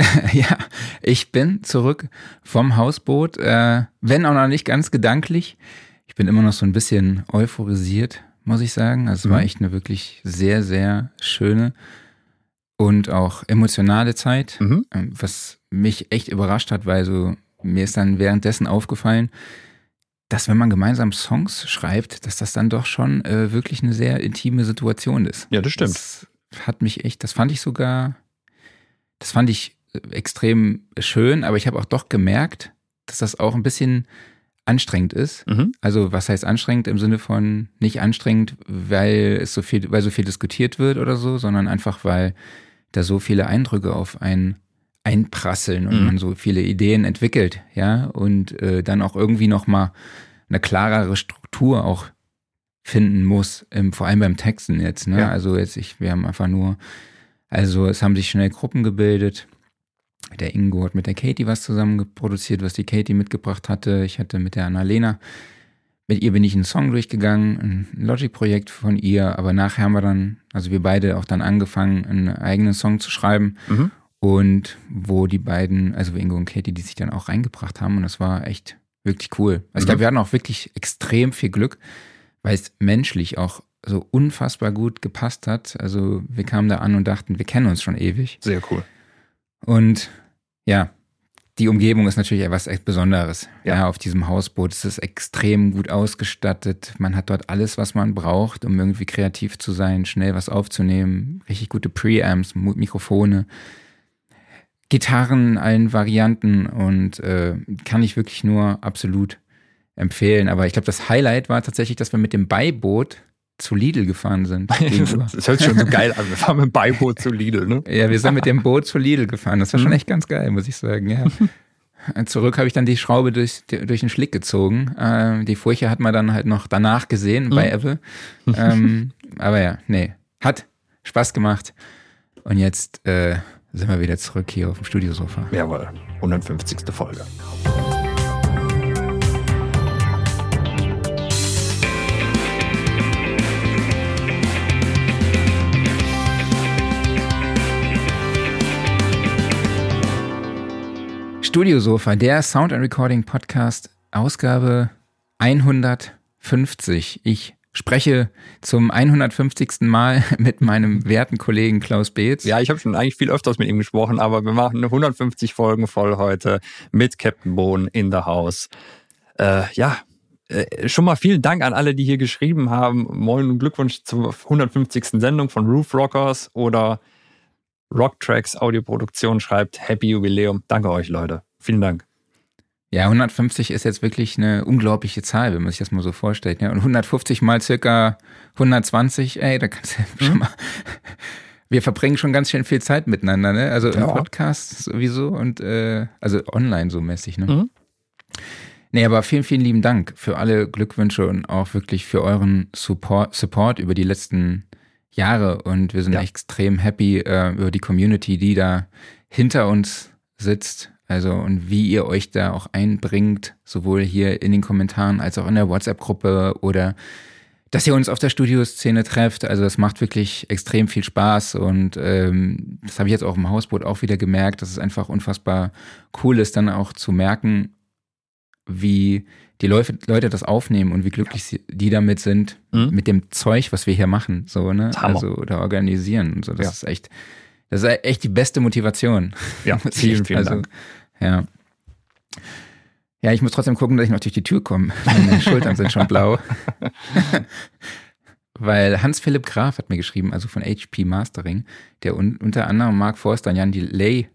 ja, ich bin zurück vom Hausboot, äh, wenn auch noch nicht ganz gedanklich. Ich bin immer noch so ein bisschen euphorisiert, muss ich sagen. Also es war Mhm. echt eine wirklich sehr, sehr schöne und auch emotionale Zeit, Mhm. ähm, was mich echt überrascht hat, weil so mir ist dann währenddessen aufgefallen, dass wenn man gemeinsam Songs schreibt, dass das dann doch schon äh, wirklich eine sehr intime Situation ist. Ja, das stimmt. Das hat mich echt, das fand ich sogar, das fand ich extrem schön, aber ich habe auch doch gemerkt, dass das auch ein bisschen anstrengend ist. Mhm. Also was heißt anstrengend im Sinne von nicht anstrengend, weil es so viel, weil so viel diskutiert wird oder so, sondern einfach weil da so viele Eindrücke auf einen einprasseln und Mhm. man so viele Ideen entwickelt, ja, und äh, dann auch irgendwie noch mal eine klarere Struktur auch finden muss, ähm, vor allem beim Texten jetzt, ne? Ja. Also jetzt ich, wir haben einfach nur, also es haben sich schnell Gruppen gebildet. Der Ingo hat mit der Katie was zusammen produziert, was die Katie mitgebracht hatte. Ich hatte mit der Annalena, mit ihr bin ich einen Song durchgegangen, ein Logic-Projekt von ihr, aber nachher haben wir dann, also wir beide auch dann angefangen, einen eigenen Song zu schreiben Mhm. und wo die beiden, also Ingo und Katie, die sich dann auch reingebracht haben und das war echt wirklich cool. Also ich Mhm. glaube, wir hatten auch wirklich extrem viel Glück, weil es menschlich auch so unfassbar gut gepasst hat. Also wir kamen da an und dachten, wir kennen uns schon ewig. Sehr cool. Und ja, die Umgebung ist natürlich etwas echt Besonderes. Ja. Ja. auf diesem Hausboot ist es extrem gut ausgestattet. Man hat dort alles, was man braucht, um irgendwie kreativ zu sein, schnell was aufzunehmen. Richtig gute Preamps, Mikrofone, Gitarren in allen Varianten und äh, kann ich wirklich nur absolut empfehlen. Aber ich glaube, das Highlight war tatsächlich, dass wir mit dem Beiboot zu Lidl gefahren sind. Das hört sich schon so geil an. Wir fahren mit dem Beiboot zu Lidl, ne? Ja, wir sind mit dem Boot zu Lidl gefahren. Das war schon Mhm. echt ganz geil, muss ich sagen. Ja. Zurück habe ich dann die Schraube durch, durch den Schlick gezogen. Ähm, die Furche hat man dann halt noch danach gesehen bei Mhm. Apple. Ähm, aber ja, nee, hat Spaß gemacht. Und jetzt äh, sind wir wieder zurück hier auf dem Studiosofa. Jawohl. 150. Folge. Studiosofa, der Sound and Recording Podcast, Ausgabe 150. Ich spreche zum 150. Mal mit meinem werten Kollegen Klaus Beetz. Ja, ich habe schon eigentlich viel öfters mit ihm gesprochen, aber wir machen 150 Folgen voll heute mit Captain Bohn in the House. Äh, ja, äh, schon mal vielen Dank an alle, die hier geschrieben haben. Moin und Glückwunsch zur 150. Sendung von Roof Rockers oder Rocktracks Audioproduktion schreibt Happy Jubiläum. Danke euch, Leute. Vielen Dank. Ja, 150 ist jetzt wirklich eine unglaubliche Zahl, wenn man sich das mal so vorstellt. Ja, und 150 mal circa 120, ey, da kannst du schon mal. Wir verbringen schon ganz schön viel Zeit miteinander, ne? Also im Ja. Podcast sowieso und äh, also online so mäßig, ne? Mhm. Nee, aber vielen, vielen lieben Dank für alle Glückwünsche und auch wirklich für euren Support, Support über die letzten Jahre. Und wir sind Ja. extrem happy äh, über die Community, die da hinter uns sitzt. Also und wie ihr euch da auch einbringt, sowohl hier in den Kommentaren als auch in der WhatsApp-Gruppe oder dass ihr uns auf der Studioszene trefft. Also das macht wirklich extrem viel Spaß und ähm, das habe ich jetzt auch im Hausboot auch wieder gemerkt, dass es einfach unfassbar cool ist, dann auch zu merken, wie die Leute, Leute das aufnehmen und wie glücklich sie, die damit sind, Mhm. mit dem Zeug, was wir hier machen, so, ne? Also, oder organisieren und so. Das Ja. ist echt, das ist echt die beste Motivation. Ja, vielen, vielen also, Dank. Ja. Ja, ich muss trotzdem gucken, dass ich noch durch die Tür komme. Meine Schultern sind schon blau. Weil Hans-Philipp Graf hat mir geschrieben, also von HP Mastering, der un unter anderem Mark Forster und Jan Delay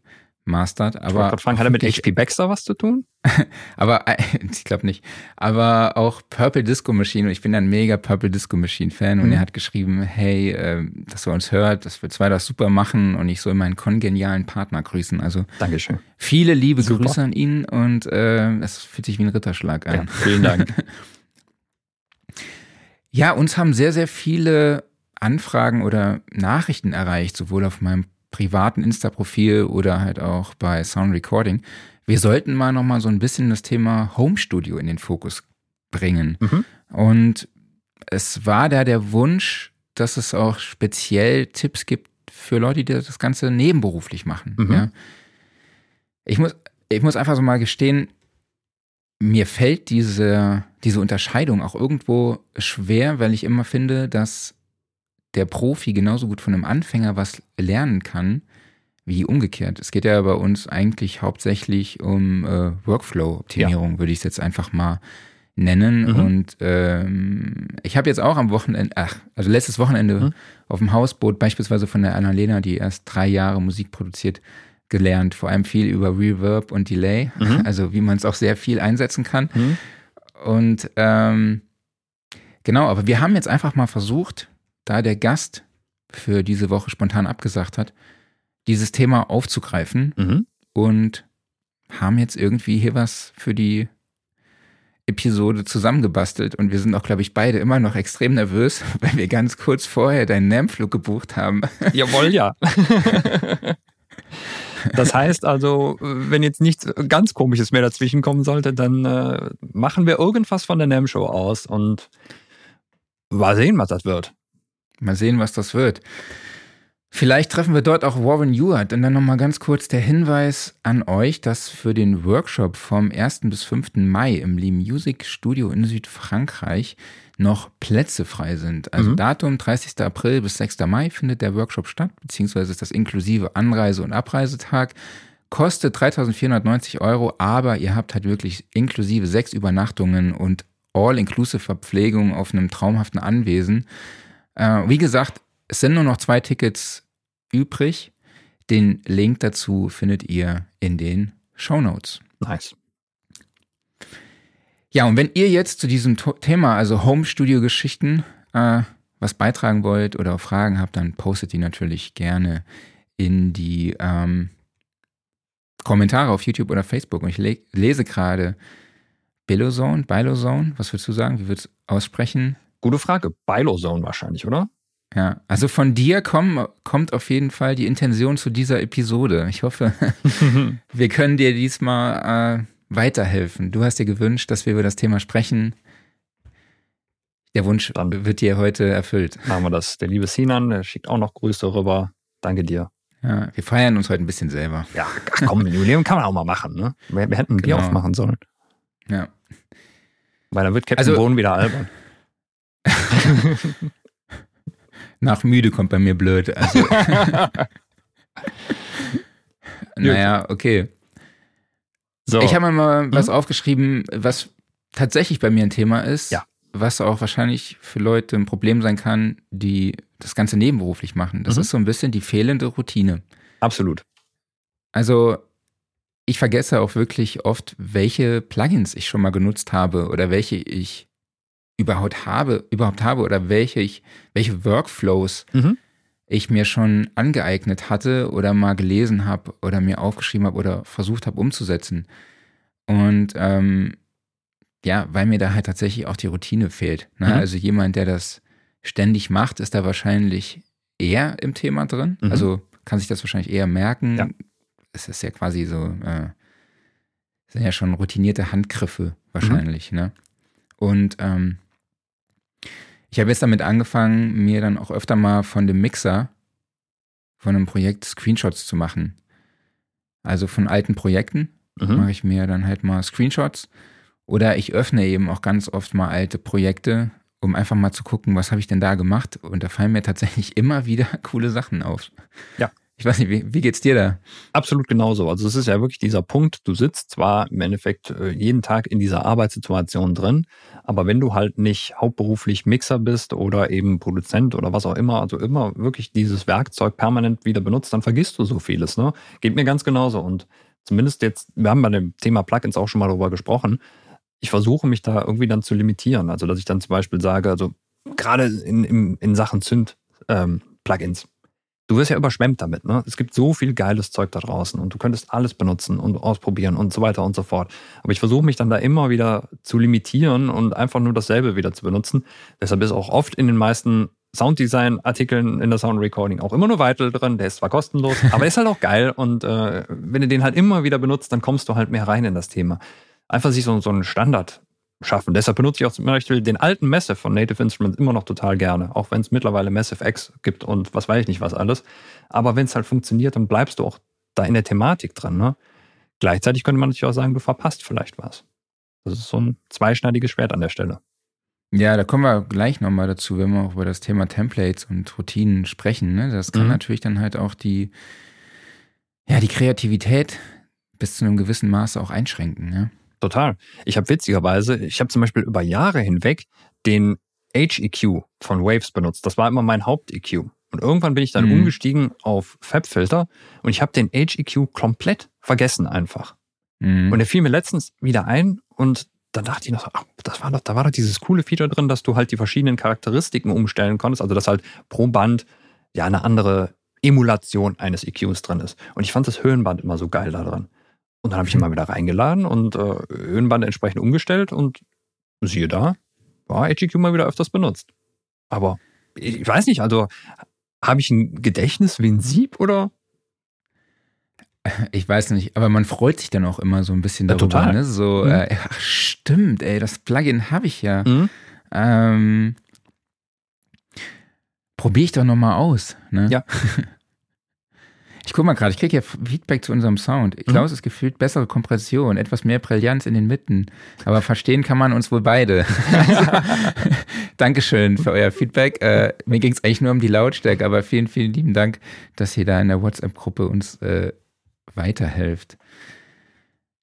mastert. Ich Aber, gerade fragen, hat er mit HP Baxter was zu tun? aber äh, ich glaube nicht. Aber auch Purple Disco Machine und ich bin ein mega Purple Disco Machine Fan und Mhm. er hat geschrieben, hey, äh, dass er uns hört, dass wir zwei das super machen und ich soll meinen kongenialen Partner grüßen. Also Dankeschön. viele liebe Super. Grüße an ihn und äh, es fühlt sich wie ein Ritterschlag Ja, an. vielen Dank. Ja, uns haben sehr, sehr viele Anfragen oder Nachrichten erreicht, sowohl auf meinem privaten Insta-Profil oder halt auch bei Sound Recording. Wir sollten mal nochmal so ein bisschen das Thema Home Studio in den Fokus bringen. Mhm. Und es war da der Wunsch, dass es auch speziell Tipps gibt für Leute, die das Ganze nebenberuflich machen. Mhm. Ja. Ich, muss, ich muss einfach so mal gestehen, mir fällt diese, diese Unterscheidung auch irgendwo schwer, weil ich immer finde, dass der Profi genauso gut von einem Anfänger was lernen kann, wie umgekehrt. Es geht ja bei uns eigentlich hauptsächlich um äh, Workflow-Optimierung, ja. würde ich es jetzt einfach mal nennen. Mhm. Und ähm, ich habe jetzt auch am Wochenende, ach, also letztes Wochenende mhm. auf dem Hausboot beispielsweise von der Annalena, die erst drei Jahre Musik produziert, gelernt. Vor allem viel über Reverb und Delay, mhm. also wie man es auch sehr viel einsetzen kann. Mhm. Und ähm, genau, aber wir haben jetzt einfach mal versucht, da der Gast für diese Woche spontan abgesagt hat, dieses Thema aufzugreifen mhm. und haben jetzt irgendwie hier was für die Episode zusammengebastelt und wir sind auch, glaube ich, beide immer noch extrem nervös, weil wir ganz kurz vorher deinen NAM-Flug gebucht haben. Jawohl, ja. Das heißt also, wenn jetzt nichts ganz Komisches mehr dazwischen kommen sollte, dann äh, machen wir irgendwas von der NAM-Show aus und mal sehen, was das wird. Mal sehen, was das wird. Vielleicht treffen wir dort auch Warren Ewart. Und dann nochmal ganz kurz der Hinweis an euch, dass für den Workshop vom 1. bis 5. Mai im Lee Music Studio in Südfrankreich noch Plätze frei sind. Also mhm. Datum 30. April bis 6. Mai findet der Workshop statt, beziehungsweise ist das inklusive Anreise- und Abreisetag. Kostet 3490 Euro, aber ihr habt halt wirklich inklusive sechs Übernachtungen und all-inclusive Verpflegung auf einem traumhaften Anwesen. Äh, wie gesagt, es sind nur noch zwei Tickets übrig. Den Link dazu findet ihr in den Show Notes. Nice. Ja, und wenn ihr jetzt zu diesem Thema, also Home Studio Geschichten, äh, was beitragen wollt oder Fragen habt, dann postet die natürlich gerne in die ähm, Kommentare auf YouTube oder Facebook. Und ich le lese gerade Bilozone, Bilozone, was würdest du sagen? Wie würdest du aussprechen? Gute Frage. Bilozone wahrscheinlich, oder? Ja, also von dir komm, kommt auf jeden Fall die Intention zu dieser Episode. Ich hoffe, wir können dir diesmal äh, weiterhelfen. Du hast dir gewünscht, dass wir über das Thema sprechen. Der Wunsch Dann wird dir heute erfüllt. Machen wir das. Der liebe Sinan, der schickt auch noch Grüße rüber. Danke dir. Ja, wir feiern uns heute ein bisschen selber. Ja, ach komm, Jubiläum kann man auch mal machen, ne? Wir, wir hätten ein genau. Bier aufmachen sollen. Ja. Weil dann wird Captain also, Bohnen wieder albern. Nach müde kommt bei mir blöd. Also. naja, okay. So. Ich habe mal was hm? aufgeschrieben, was tatsächlich bei mir ein Thema ist, ja. was auch wahrscheinlich für Leute ein Problem sein kann, die das Ganze nebenberuflich machen. Das mhm. ist so ein bisschen die fehlende Routine. Absolut. Also ich vergesse auch wirklich oft, welche Plugins ich schon mal genutzt habe oder welche ich überhaupt habe, überhaupt habe oder welche ich, welche Workflows mhm. ich mir schon angeeignet hatte oder mal gelesen habe oder mir aufgeschrieben habe oder versucht habe umzusetzen. Und ähm, ja, weil mir da halt tatsächlich auch die Routine fehlt. Ne? Mhm. Also jemand, der das ständig macht, ist da wahrscheinlich eher im Thema drin. Mhm. Also kann sich das wahrscheinlich eher merken. Ja. Es ist ja quasi so, äh, sind ja schon routinierte Handgriffe wahrscheinlich. Mhm. Ne? Und ähm, ich habe jetzt damit angefangen, mir dann auch öfter mal von dem Mixer, von einem Projekt Screenshots zu machen. Also von alten Projekten mhm. mache ich mir dann halt mal Screenshots. Oder ich öffne eben auch ganz oft mal alte Projekte, um einfach mal zu gucken, was habe ich denn da gemacht. Und da fallen mir tatsächlich immer wieder coole Sachen auf. Ja. Ich weiß nicht, wie, wie geht's dir da? Absolut genauso. Also es ist ja wirklich dieser Punkt, du sitzt zwar im Endeffekt äh, jeden Tag in dieser Arbeitssituation drin, aber wenn du halt nicht hauptberuflich Mixer bist oder eben Produzent oder was auch immer, also immer wirklich dieses Werkzeug permanent wieder benutzt, dann vergisst du so vieles. Ne? Geht mir ganz genauso. Und zumindest jetzt, wir haben bei dem Thema Plugins auch schon mal darüber gesprochen, ich versuche mich da irgendwie dann zu limitieren. Also dass ich dann zum Beispiel sage, also gerade in, in, in Sachen Synth, ähm, Plugins, du wirst ja überschwemmt damit. Ne? Es gibt so viel geiles Zeug da draußen und du könntest alles benutzen und ausprobieren und so weiter und so fort. Aber ich versuche mich dann da immer wieder zu limitieren und einfach nur dasselbe wieder zu benutzen. Deshalb ist auch oft in den meisten Sounddesign-Artikeln in der Sound Recording auch immer nur Weitel drin. Der ist zwar kostenlos, aber ist halt auch geil. Und äh, wenn du den halt immer wieder benutzt, dann kommst du halt mehr rein in das Thema. Einfach sich so, so einen Standard schaffen. Deshalb benutze ich auch zum Beispiel den alten Massive von Native Instruments immer noch total gerne. Auch wenn es mittlerweile Massive X gibt und was weiß ich nicht was alles. Aber wenn es halt funktioniert, dann bleibst du auch da in der Thematik drin. Ne? Gleichzeitig könnte man natürlich auch sagen, du verpasst vielleicht was. Das ist so ein zweischneidiges Schwert an der Stelle. Ja, da kommen wir gleich nochmal dazu, wenn wir auch über das Thema Templates und Routinen sprechen. Ne? Das kann mhm. natürlich dann halt auch die, ja, die Kreativität bis zu einem gewissen Maße auch einschränken. Ja? Total. Ich habe witzigerweise, ich habe zum Beispiel über Jahre hinweg den HEQ von Waves benutzt. Das war immer mein Haupt-EQ. Und irgendwann bin ich dann mhm. umgestiegen auf Fabfilter und ich habe den HEQ komplett vergessen einfach. Mhm. Und der fiel mir letztens wieder ein und dann dachte ich noch, ach, das war doch, da war doch dieses coole Feature drin, dass du halt die verschiedenen Charakteristiken umstellen konntest, also dass halt pro Band ja eine andere Emulation eines EQs drin ist. Und ich fand das Höhenband immer so geil da drin. Und dann habe ich ihn mal wieder reingeladen und äh, Höhenband entsprechend umgestellt und siehe da, war HEQ mal wieder öfters benutzt. Aber ich weiß nicht, also habe ich ein Gedächtnis wie ein Sieb oder ich weiß nicht, aber man freut sich dann auch immer so ein bisschen darüber. Ja, total. Ne? So, mhm. äh, ach, stimmt, ey, das Plugin habe ich ja. Mhm. Ähm, Probiere ich doch nochmal aus. Ne? Ja. Ich guck mal gerade, ich kriege ja Feedback zu unserem Sound. Klaus mhm. ist gefühlt bessere Kompression, etwas mehr Brillanz in den Mitten. Aber verstehen kann man uns wohl beide. Dankeschön für euer Feedback. Äh, mir ging es eigentlich nur um die Lautstärke, aber vielen, vielen lieben Dank, dass ihr da in der WhatsApp-Gruppe uns äh, weiterhelft.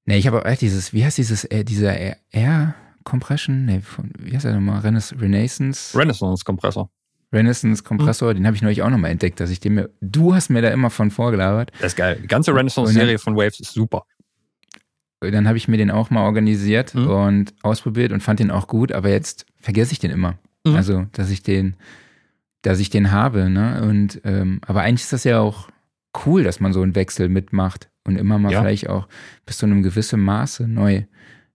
Nee, ich habe auch dieses, wie heißt dieses, äh, dieser Air Compression? Nee, von, wie heißt der nochmal? Renaissance? Renaissance Kompressor. Renaissance Kompressor, mhm. den habe ich neulich auch nochmal entdeckt, dass ich den mir, du hast mir da immer von vorgelabert. Das ist geil. Die ganze Renaissance-Serie von Waves ist super. Dann habe ich mir den auch mal organisiert mhm. und ausprobiert und fand den auch gut, aber jetzt vergesse ich den immer. Mhm. Also, dass ich den, dass ich den habe, ne? Und ähm, aber eigentlich ist das ja auch cool, dass man so einen Wechsel mitmacht und immer mal ja. vielleicht auch bis zu einem gewissen Maße neu,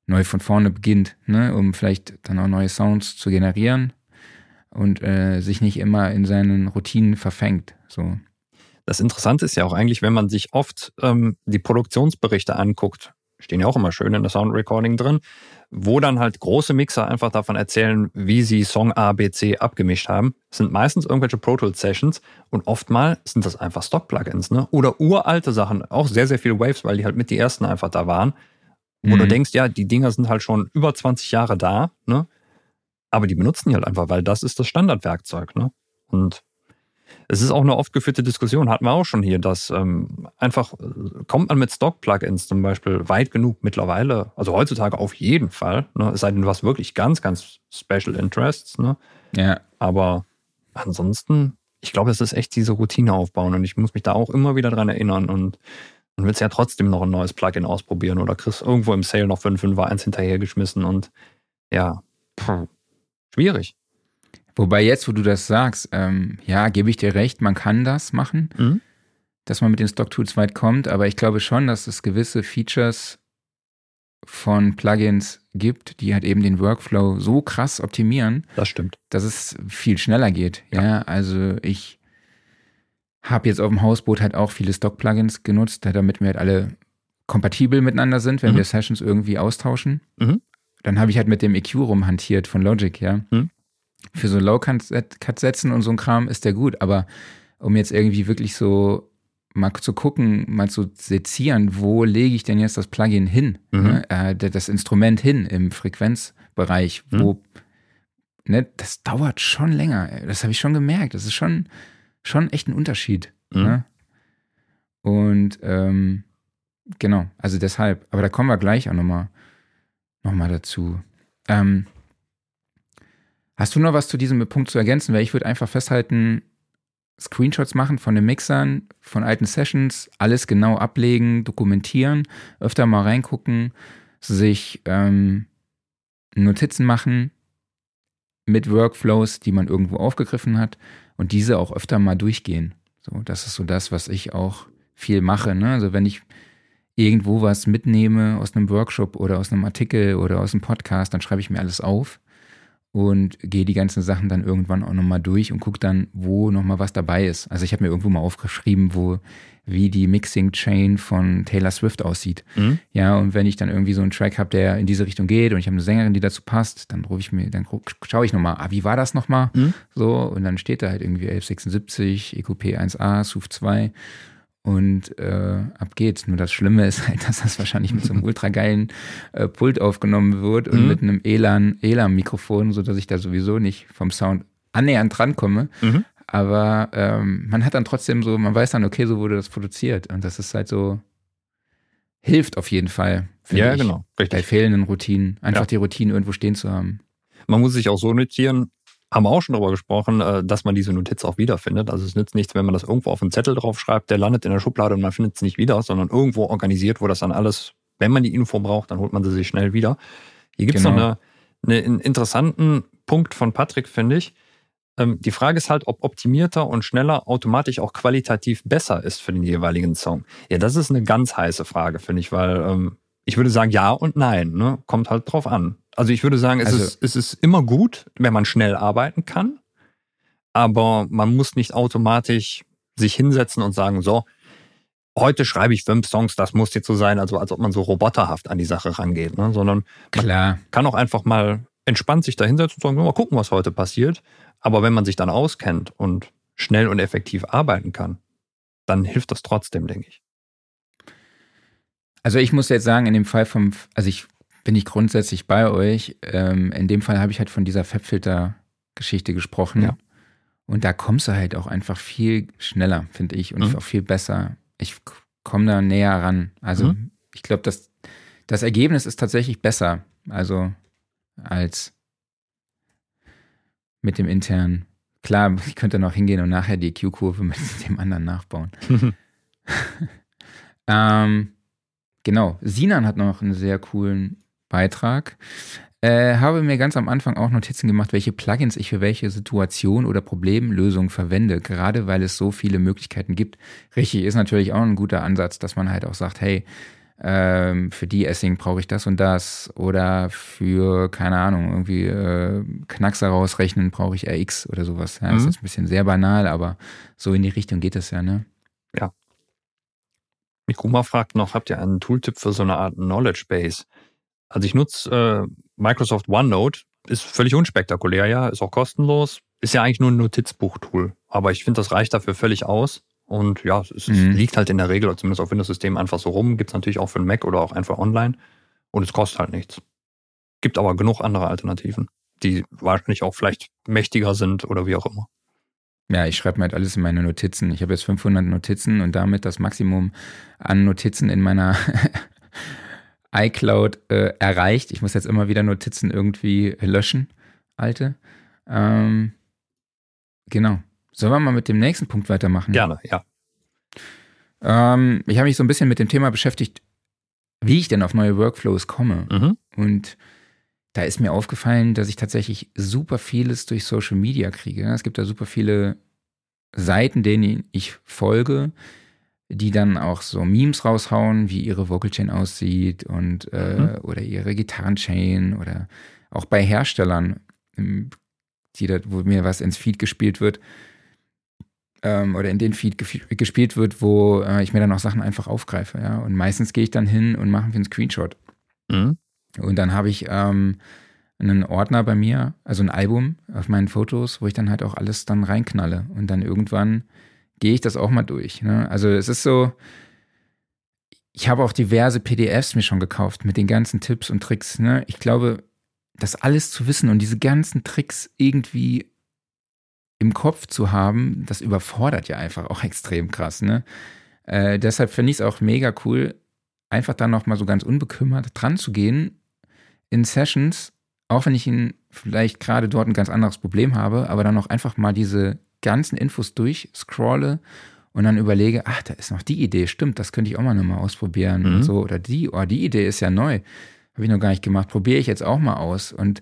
neu von vorne beginnt, ne? um vielleicht dann auch neue Sounds zu generieren und äh, sich nicht immer in seinen Routinen verfängt. So. Das Interessante ist ja auch eigentlich, wenn man sich oft ähm, die Produktionsberichte anguckt, stehen ja auch immer schön in der Sound Recording drin, wo dann halt große Mixer einfach davon erzählen, wie sie Song A, B, C abgemischt haben. Das sind meistens irgendwelche Pro Tools Sessions und oftmal sind das einfach Stock-Plugins, ne? Oder uralte Sachen, auch sehr, sehr viele Waves, weil die halt mit die ersten einfach da waren. Wo mhm. du denkst, ja, die Dinger sind halt schon über 20 Jahre da, ne? Aber die benutzen die halt einfach, weil das ist das Standardwerkzeug, ne? Und es ist auch eine oft geführte Diskussion, hatten wir auch schon hier, dass ähm, einfach äh, kommt man mit Stock-Plugins zum Beispiel weit genug mittlerweile, also heutzutage auf jeden Fall, ne, es sei denn, du hast wirklich ganz, ganz Special Interests, ne? Ja. Aber ansonsten, ich glaube, es ist echt diese Routine aufbauen und ich muss mich da auch immer wieder dran erinnern und man willst ja trotzdem noch ein neues Plugin ausprobieren oder kriegst irgendwo im Sale noch 5 5 eins hinterhergeschmissen und ja, pff, schwierig. Wobei jetzt, wo du das sagst, ähm, ja, gebe ich dir recht, man kann das machen, mhm. dass man mit den Stock-Tools weit kommt, aber ich glaube schon, dass es gewisse Features von Plugins gibt, die halt eben den Workflow so krass optimieren. Das stimmt. Dass es viel schneller geht. Ja, ja also ich habe jetzt auf dem Hausboot halt auch viele Stock-Plugins genutzt, damit wir halt alle kompatibel miteinander sind, wenn mhm. wir Sessions irgendwie austauschen. Mhm. Dann habe ich halt mit dem EQ rumhantiert von Logic, ja. Mhm für so Low-Cut-Sätzen und so ein Kram ist der gut, aber um jetzt irgendwie wirklich so mal zu gucken, mal zu sezieren, wo lege ich denn jetzt das Plugin hin, mhm. ne? äh, das Instrument hin im Frequenzbereich, wo, mhm. ne, das dauert schon länger. Das habe ich schon gemerkt. Das ist schon, schon echt ein Unterschied. Mhm. Ne? Und ähm, genau, also deshalb, aber da kommen wir gleich auch nochmal noch mal dazu. Ähm, Hast du noch was zu diesem Punkt zu ergänzen? Weil ich würde einfach festhalten, Screenshots machen von den Mixern, von alten Sessions, alles genau ablegen, dokumentieren, öfter mal reingucken, sich ähm, Notizen machen mit Workflows, die man irgendwo aufgegriffen hat und diese auch öfter mal durchgehen. So, das ist so das, was ich auch viel mache. Ne? Also wenn ich irgendwo was mitnehme aus einem Workshop oder aus einem Artikel oder aus einem Podcast, dann schreibe ich mir alles auf und gehe die ganzen Sachen dann irgendwann auch nochmal durch und gucke dann, wo nochmal was dabei ist. Also ich habe mir irgendwo mal aufgeschrieben, wo wie die Mixing Chain von Taylor Swift aussieht. Mhm. Ja, und wenn ich dann irgendwie so einen Track habe, der in diese Richtung geht und ich habe eine Sängerin, die dazu passt, dann rufe ich mir, dann schaue ich nochmal, ah, wie war das nochmal? Mhm. So, und dann steht da halt irgendwie 1176, EQP 1A, SUF 2 und äh, ab geht's. Nur das Schlimme ist halt, dass das wahrscheinlich mit so einem ultra geilen äh, Pult aufgenommen wird und mhm. mit einem Elan, Elan-Mikrofon, sodass ich da sowieso nicht vom Sound annähernd drankomme. Mhm. Aber ähm, man hat dann trotzdem so, man weiß dann, okay, so wurde das produziert. Und das ist halt so, hilft auf jeden Fall. Ja, ich, genau. Richtig. Bei fehlenden Routinen. Einfach ja. die Routinen irgendwo stehen zu haben. Man muss sich auch so notieren, haben wir auch schon darüber gesprochen, äh, dass man diese Notiz auch wiederfindet. Also es nützt nichts, wenn man das irgendwo auf einen Zettel drauf schreibt, der landet in der Schublade und man findet es nicht wieder, sondern irgendwo organisiert, wo das dann alles, wenn man die Info braucht, dann holt man sie sich schnell wieder. Hier gibt es genau. noch eine, einen interessanten Punkt von Patrick, finde ich. Ähm, die Frage ist halt, ob optimierter und schneller automatisch auch qualitativ besser ist für den jeweiligen Song. Ja, das ist eine ganz heiße Frage, finde ich, weil ähm, ich würde sagen ja und nein. Ne? Kommt halt drauf an. Also ich würde sagen, es, also, ist, es ist immer gut, wenn man schnell arbeiten kann, aber man muss nicht automatisch sich hinsetzen und sagen, so, heute schreibe ich fünf Songs, das muss jetzt so sein, also als ob man so roboterhaft an die Sache rangeht, ne? sondern Klar. man kann auch einfach mal entspannt sich da hinsetzen und sagen, mal gucken, was heute passiert. Aber wenn man sich dann auskennt und schnell und effektiv arbeiten kann, dann hilft das trotzdem, denke ich. Also ich muss jetzt sagen, in dem Fall vom, also ich bin ich grundsätzlich bei euch. Ähm, in dem Fall habe ich halt von dieser Fabfilter-Geschichte gesprochen. Ja. Und da kommst du halt auch einfach viel schneller, finde ich, und mhm. auch viel besser. Ich komme da näher ran. Also mhm. ich glaube, das, das Ergebnis ist tatsächlich besser. Also als mit dem internen. Klar, ich könnte noch hingehen und nachher die Q-Kurve mit dem anderen nachbauen. ähm, genau. Sinan hat noch einen sehr coolen Beitrag. Äh, habe mir ganz am Anfang auch Notizen gemacht, welche Plugins ich für welche Situation oder Problemlösung verwende, gerade weil es so viele Möglichkeiten gibt. Richtig ist natürlich auch ein guter Ansatz, dass man halt auch sagt, hey, ähm, für die Essing brauche ich das und das oder für, keine Ahnung, irgendwie äh, Knackser rausrechnen brauche ich RX oder sowas. Ja, mhm. Das ist ein bisschen sehr banal, aber so in die Richtung geht das ja, ne? Ja. Mikuma fragt noch, habt ihr einen Tooltip für so eine Art Knowledge Base? Also ich nutze äh, Microsoft OneNote, ist völlig unspektakulär, ja, ist auch kostenlos, ist ja eigentlich nur ein Notizbuch-Tool. Aber ich finde, das reicht dafür völlig aus. Und ja, es, mhm. liegt halt in der Regel, zumindest auf Windows-Systemen, einfach so rum. Gibt es natürlich auch für den Mac oder auch einfach online. Und es kostet halt nichts. Gibt aber genug andere Alternativen, die wahrscheinlich auch vielleicht mächtiger sind oder wie auch immer. Ja, ich schreibe mir halt alles in meine Notizen. Ich habe jetzt 500 Notizen und damit das Maximum an Notizen in meiner iCloud äh, erreicht. Ich muss jetzt immer wieder Notizen irgendwie löschen, alte. Ähm, genau. Sollen wir mal mit dem nächsten Punkt weitermachen? Gerne, ja. Ähm, ich habe mich so ein bisschen mit dem Thema beschäftigt, wie ich denn auf neue Workflows komme. Mhm. Und da ist mir aufgefallen, dass ich tatsächlich super vieles durch Social Media kriege. Es gibt da super viele Seiten, denen ich folge, die dann auch so Memes raushauen, wie ihre Vocal Chain aussieht und äh, mhm. oder ihre Gitarrenchain oder auch bei Herstellern, die da, wo mir was ins Feed gespielt wird ähm, oder in den Feed gespielt wird, wo äh, ich mir dann auch Sachen einfach aufgreife, ja. Und meistens gehe ich dann hin und mache mir einen Screenshot. Mhm. Und dann habe ich ähm, einen Ordner bei mir, also ein Album auf meinen Fotos, wo ich dann halt auch alles dann reinknalle und dann irgendwann gehe ich das auch mal durch. Ne? Also es ist so, ich habe auch diverse PDFs mir schon gekauft mit den ganzen Tipps und Tricks. Ne? Ich glaube, das alles zu wissen und diese ganzen Tricks irgendwie im Kopf zu haben, das überfordert ja einfach auch extrem krass. Ne? Äh, deshalb finde ich es auch mega cool, einfach dann nochmal so ganz unbekümmert dran zu gehen in Sessions, auch wenn ich ihn vielleicht gerade dort ein ganz anderes Problem habe, aber dann auch einfach mal diese ganzen Infos durchscrolle und dann überlege, ach, da ist noch die Idee, stimmt, das könnte ich auch mal nochmal ausprobieren mhm. und so. Oder die, oh, die Idee ist ja neu. Habe ich noch gar nicht gemacht, probiere ich jetzt auch mal aus. Und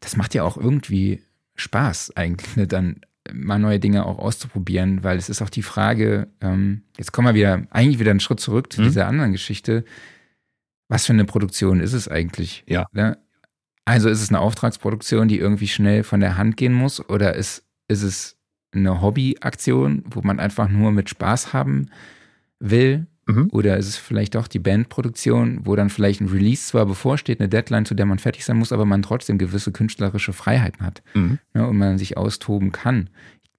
das macht ja auch irgendwie Spaß eigentlich, ne? dann mal neue Dinge auch auszuprobieren, weil es ist auch die Frage, ähm, jetzt kommen wir wieder, eigentlich wieder einen Schritt zurück zu Mhm. dieser anderen Geschichte. Was für eine Produktion ist es eigentlich? Ja. Ne? Also ist es eine Auftragsproduktion, die irgendwie schnell von der Hand gehen muss, oder ist, ist es eine Hobbyaktion, wo man einfach nur mit Spaß haben will? Mhm. Oder ist es vielleicht doch die Bandproduktion, wo dann vielleicht ein Release zwar bevorsteht, eine Deadline, zu der man fertig sein muss, aber man trotzdem gewisse künstlerische Freiheiten hat Mhm. ne, und man sich austoben kann.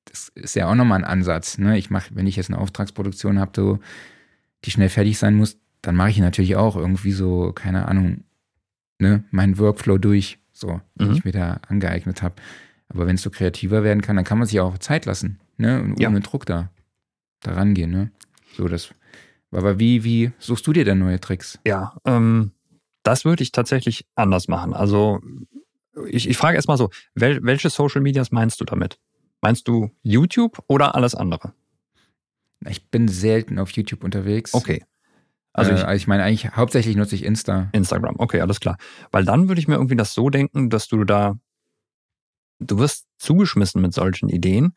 Das ist ja auch nochmal ein Ansatz. Ne? Ich mache, wenn ich jetzt eine Auftragsproduktion habe, so, die schnell fertig sein muss, dann mache ich natürlich auch irgendwie so, keine Ahnung, ne, meinen Workflow durch, so, den Mhm. ich mir da angeeignet habe. Aber wenn es so kreativer werden kann, dann kann man sich auch Zeit lassen, ne? Und Ja. ohne Druck da, da rangehen, ne? So, das. Aber wie, wie suchst du dir denn neue Tricks? Ja, ähm, das würde ich tatsächlich anders machen. Also ich, ich frage erstmal so, wel, welche Social Medias meinst du damit? Meinst du YouTube oder alles andere? Ich bin selten auf YouTube unterwegs. Okay. Also Also, ich, äh, ich meine, eigentlich hauptsächlich nutze ich Insta. Instagram, okay, alles klar. Weil dann würde ich mir irgendwie das so denken, dass du da, du wirst zugeschmissen mit solchen Ideen.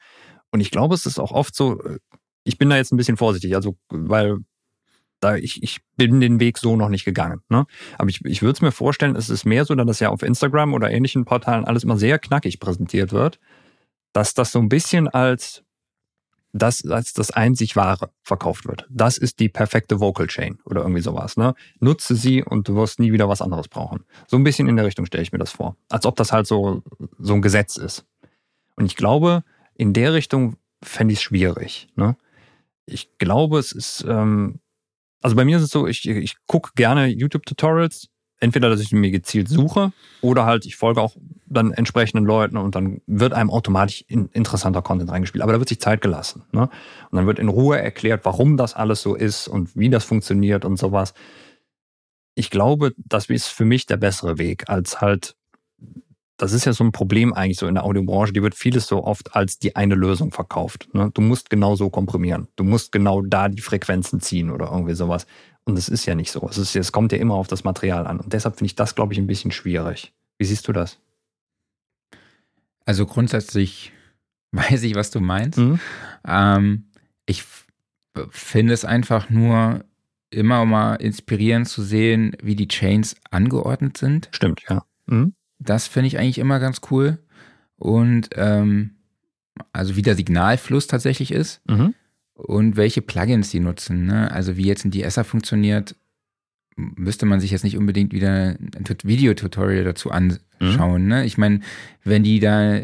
Und ich glaube, es ist auch oft so, äh, ich bin da jetzt ein bisschen vorsichtig, also weil da ich, ich bin den Weg so noch nicht gegangen. Ne? Aber ich, ich würde es mir vorstellen, es ist mehr so, dass das ja auf Instagram oder ähnlichen Portalen alles immer sehr knackig präsentiert wird, dass das so ein bisschen als das als das einzig wahre verkauft wird. Das ist die perfekte Vocal Chain oder irgendwie sowas. Ne? Nutze sie und du wirst nie wieder was anderes brauchen. So ein bisschen in der Richtung stelle ich mir das vor. Als ob das halt so, so ein Gesetz ist. Und ich glaube, in der Richtung fände ich es schwierig. Ne? Ich glaube, es ist, ähm, also bei mir ist es so, ich, ich gucke gerne YouTube-Tutorials, entweder, dass ich mir gezielt suche oder halt ich folge auch dann entsprechenden Leuten und dann wird einem automatisch in, interessanter Content reingespielt. Aber da wird sich Zeit gelassen. Ne? Und dann wird in Ruhe erklärt, warum das alles so ist und wie das funktioniert und sowas. Ich glaube, das ist für mich der bessere Weg, als halt, das ist ja so ein Problem eigentlich so in der Audiobranche, die wird vieles so oft als die eine Lösung verkauft. Ne? Du musst genau so komprimieren. Du musst genau da die Frequenzen ziehen oder irgendwie sowas. Und es ist ja nicht so. Es, ist, es kommt ja immer auf das Material an. Und deshalb finde ich das, glaube ich, ein bisschen schwierig. Wie siehst du das? Also grundsätzlich weiß ich, was du meinst. Mhm. Ähm, ich finde es einfach nur immer mal inspirierend zu sehen, wie die Chains angeordnet sind. Stimmt, ja. Mhm. Das finde ich eigentlich immer ganz cool. Und ähm, also wie der Signalfluss tatsächlich ist Mhm. und welche Plugins die nutzen. Ne? Also wie jetzt ein DSer funktioniert, müsste man sich jetzt nicht unbedingt wieder ein Tut- Videotutorial dazu anschauen. Ne? Ich meine, wenn die da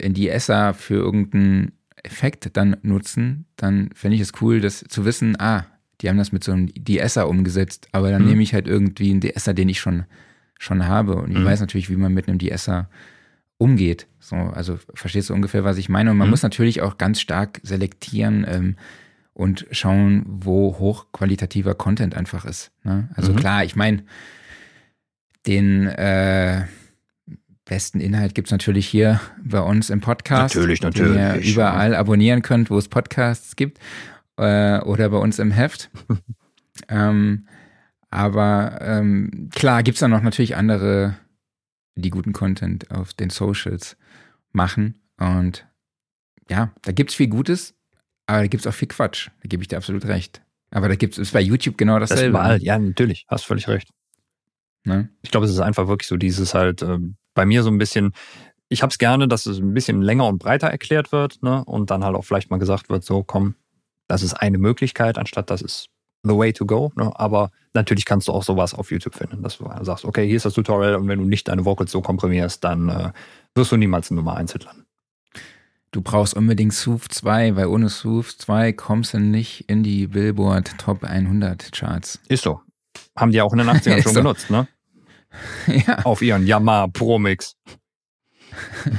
ein DSer für irgendeinen Effekt dann nutzen, dann fände ich es cool, das zu wissen, ah, die haben das mit so einem DSer umgesetzt, aber dann Mhm. nehme ich halt irgendwie einen DSer, den ich schon, schon habe. Und ich Mhm. weiß natürlich, wie man mit einem DSer umgeht. So, also verstehst du ungefähr, was ich meine? Und man Mhm. muss natürlich auch ganz stark selektieren ähm, und schauen, wo hochqualitativer Content einfach ist. Ne? Also Mhm. klar, ich meine, den äh, besten Inhalt gibt's natürlich hier bei uns im Podcast. Natürlich, Den ihr natürlich. überall abonnieren könnt, wo es Podcasts gibt. Äh, oder bei uns im Heft. ähm, aber ähm, klar gibt's da noch natürlich andere, die guten Content auf den Socials machen. Und ja, da gibt's viel Gutes, aber da gibt's auch viel Quatsch. Da gebe ich dir absolut recht. Aber da gibt's ist bei YouTube genau Das dasselbe. überall, ja, natürlich. Hast völlig recht. Ne? Ich glaube, es ist einfach wirklich so dieses halt ähm, bei mir so ein bisschen, ich habe es gerne, dass es ein bisschen länger und breiter erklärt wird ne? und dann halt auch vielleicht mal gesagt wird, so komm, das ist eine Möglichkeit, anstatt das ist the way to go. Ne? Aber natürlich kannst du auch sowas auf YouTube finden, dass du sagst, okay, hier ist das Tutorial und wenn du nicht deine Vocals so komprimierst, dann äh, wirst du niemals ein Nummer 1 Hitler. Du brauchst unbedingt Sooth 2, weil ohne Sooth 2 kommst du nicht in die Billboard Top 100 Charts. Ist so. Haben die auch in den 80ern Ist schon so. genutzt, ne? ja. Auf ihren Yamaha Pro Mix.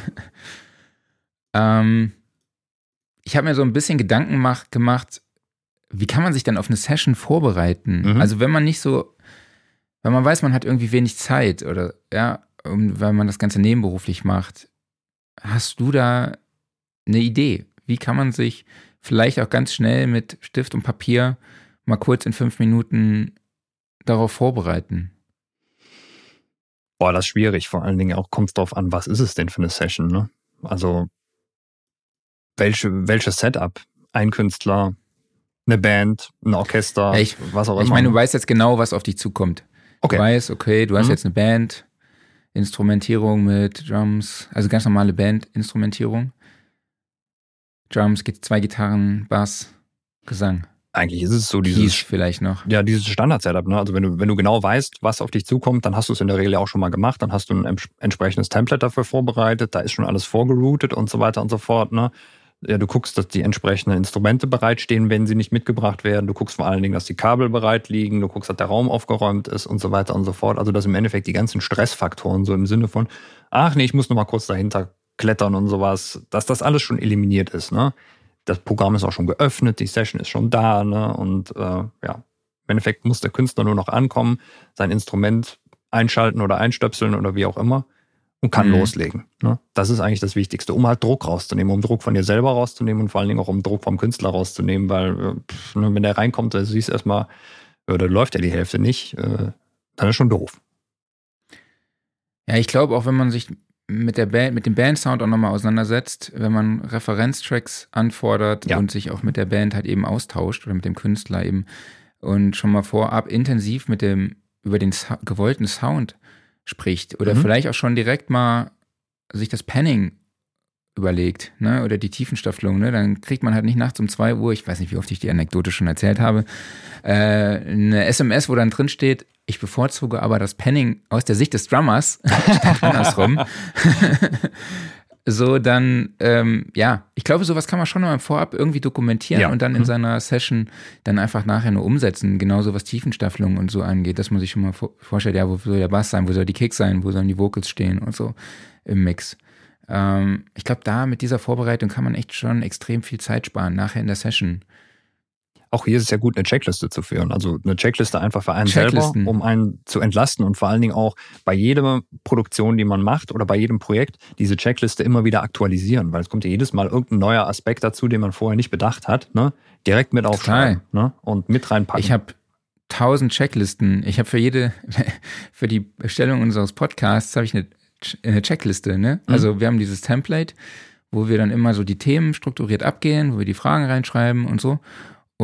Ähm, ich habe mir so ein bisschen Gedanken mach, gemacht, wie kann man sich dann auf eine Session vorbereiten? Mhm. Also wenn man nicht so, wenn man weiß, man hat irgendwie wenig Zeit oder ja, und weil man das Ganze nebenberuflich macht, hast du da eine Idee? Wie kann man sich vielleicht auch ganz schnell mit Stift und Papier mal kurz in fünf Minuten darauf vorbereiten? Boah, das ist schwierig. Vor allen Dingen auch kommt es drauf an, was ist es denn für eine Session, ne? Also welche, welches Setup? Ein Künstler, eine Band, ein Orchester, Ja, ich- was auch immer. Ich meine, du weißt jetzt genau, was auf dich zukommt. Okay. Du weißt, okay, du hast Mhm. jetzt eine Band, Instrumentierung mit Drums, also ganz normale Band-Instrumentierung. Drums, zwei Gitarren, Bass, Gesang. Eigentlich ist es so Keys dieses, vielleicht noch. ja, dieses Standard-Setup. Ne? Also wenn du, wenn du genau weißt, was auf dich zukommt, dann hast du es in der Regel ja auch schon mal gemacht. Dann hast du ein ents- entsprechendes Template dafür vorbereitet. Da ist schon alles vorgeroutet und so weiter und so fort. Ne? Ja, du guckst, dass die entsprechenden Instrumente bereitstehen, wenn sie nicht mitgebracht werden. Du guckst vor allen Dingen, dass die Kabel bereit liegen. Du guckst, dass der Raum aufgeräumt ist und so weiter und so fort. Also dass im Endeffekt die ganzen Stressfaktoren so im Sinne von, ach nee, ich muss noch mal kurz dahinter klettern und sowas, dass das alles schon eliminiert ist. Ne? Das Programm ist auch schon geöffnet, die Session ist schon da. Ne? Und äh, ja, im Endeffekt muss der Künstler nur noch ankommen, sein Instrument einschalten oder einstöpseln oder wie auch immer und kann Mhm. loslegen. Ne? Das ist eigentlich das Wichtigste, um halt Druck rauszunehmen, um Druck von dir selber rauszunehmen und vor allen Dingen auch um Druck vom Künstler rauszunehmen, weil äh, pff, ne, wenn der reinkommt, da siehst du erstmal, äh, da läuft ja die Hälfte nicht, äh, dann ist schon doof. Ja, ich glaube auch, wenn man sich mit der Band, mit dem Bandsound auch nochmal auseinandersetzt, wenn man Referenztracks anfordert Ja. und sich auch mit der Band halt eben austauscht oder mit dem Künstler eben und schon mal vorab intensiv mit dem über den gewollten Sound spricht oder Mhm. vielleicht auch schon direkt mal sich das Panning überlegt, ne, oder die Tiefenstaffelung, ne, dann kriegt man halt nicht nachts um zwei Uhr, ich weiß nicht, wie oft ich die Anekdote schon erzählt habe, äh, eine SMS, wo dann drin steht, ich bevorzuge aber das Panning aus der Sicht des Drummers, statt andersrum. so, dann, ähm, ja, ich glaube, sowas kann man schon mal Vorab irgendwie dokumentieren Ja. und dann in Mhm. seiner Session dann einfach nachher nur umsetzen, genauso was Tiefenstaffelung und so angeht, dass man sich schon mal vor vorstellt, ja, wo soll der Bass sein, wo soll die Kick sein, wo sollen die Vocals stehen und so im Mix. Ähm, ich glaube, da mit dieser Vorbereitung kann man echt schon extrem viel Zeit sparen, nachher in der Session. Auch hier ist es ja gut, eine Checkliste zu führen. Also eine Checkliste einfach für einen selber, um einen zu entlasten und vor allen Dingen auch bei jeder Produktion, die man macht oder bei jedem Projekt, diese Checkliste immer wieder aktualisieren, weil es kommt ja jedes Mal irgendein neuer Aspekt dazu, den man vorher nicht bedacht hat, ne? direkt mit aufschreiben ne? und mit reinpacken. Ich habe tausend Checklisten. Ich habe für jede, für die Erstellung unseres Podcasts habe ich eine, Ch- eine Checkliste. Ne? Mhm. Also wir haben dieses Template, wo wir dann immer so die Themen strukturiert abgehen, wo wir die Fragen reinschreiben und so.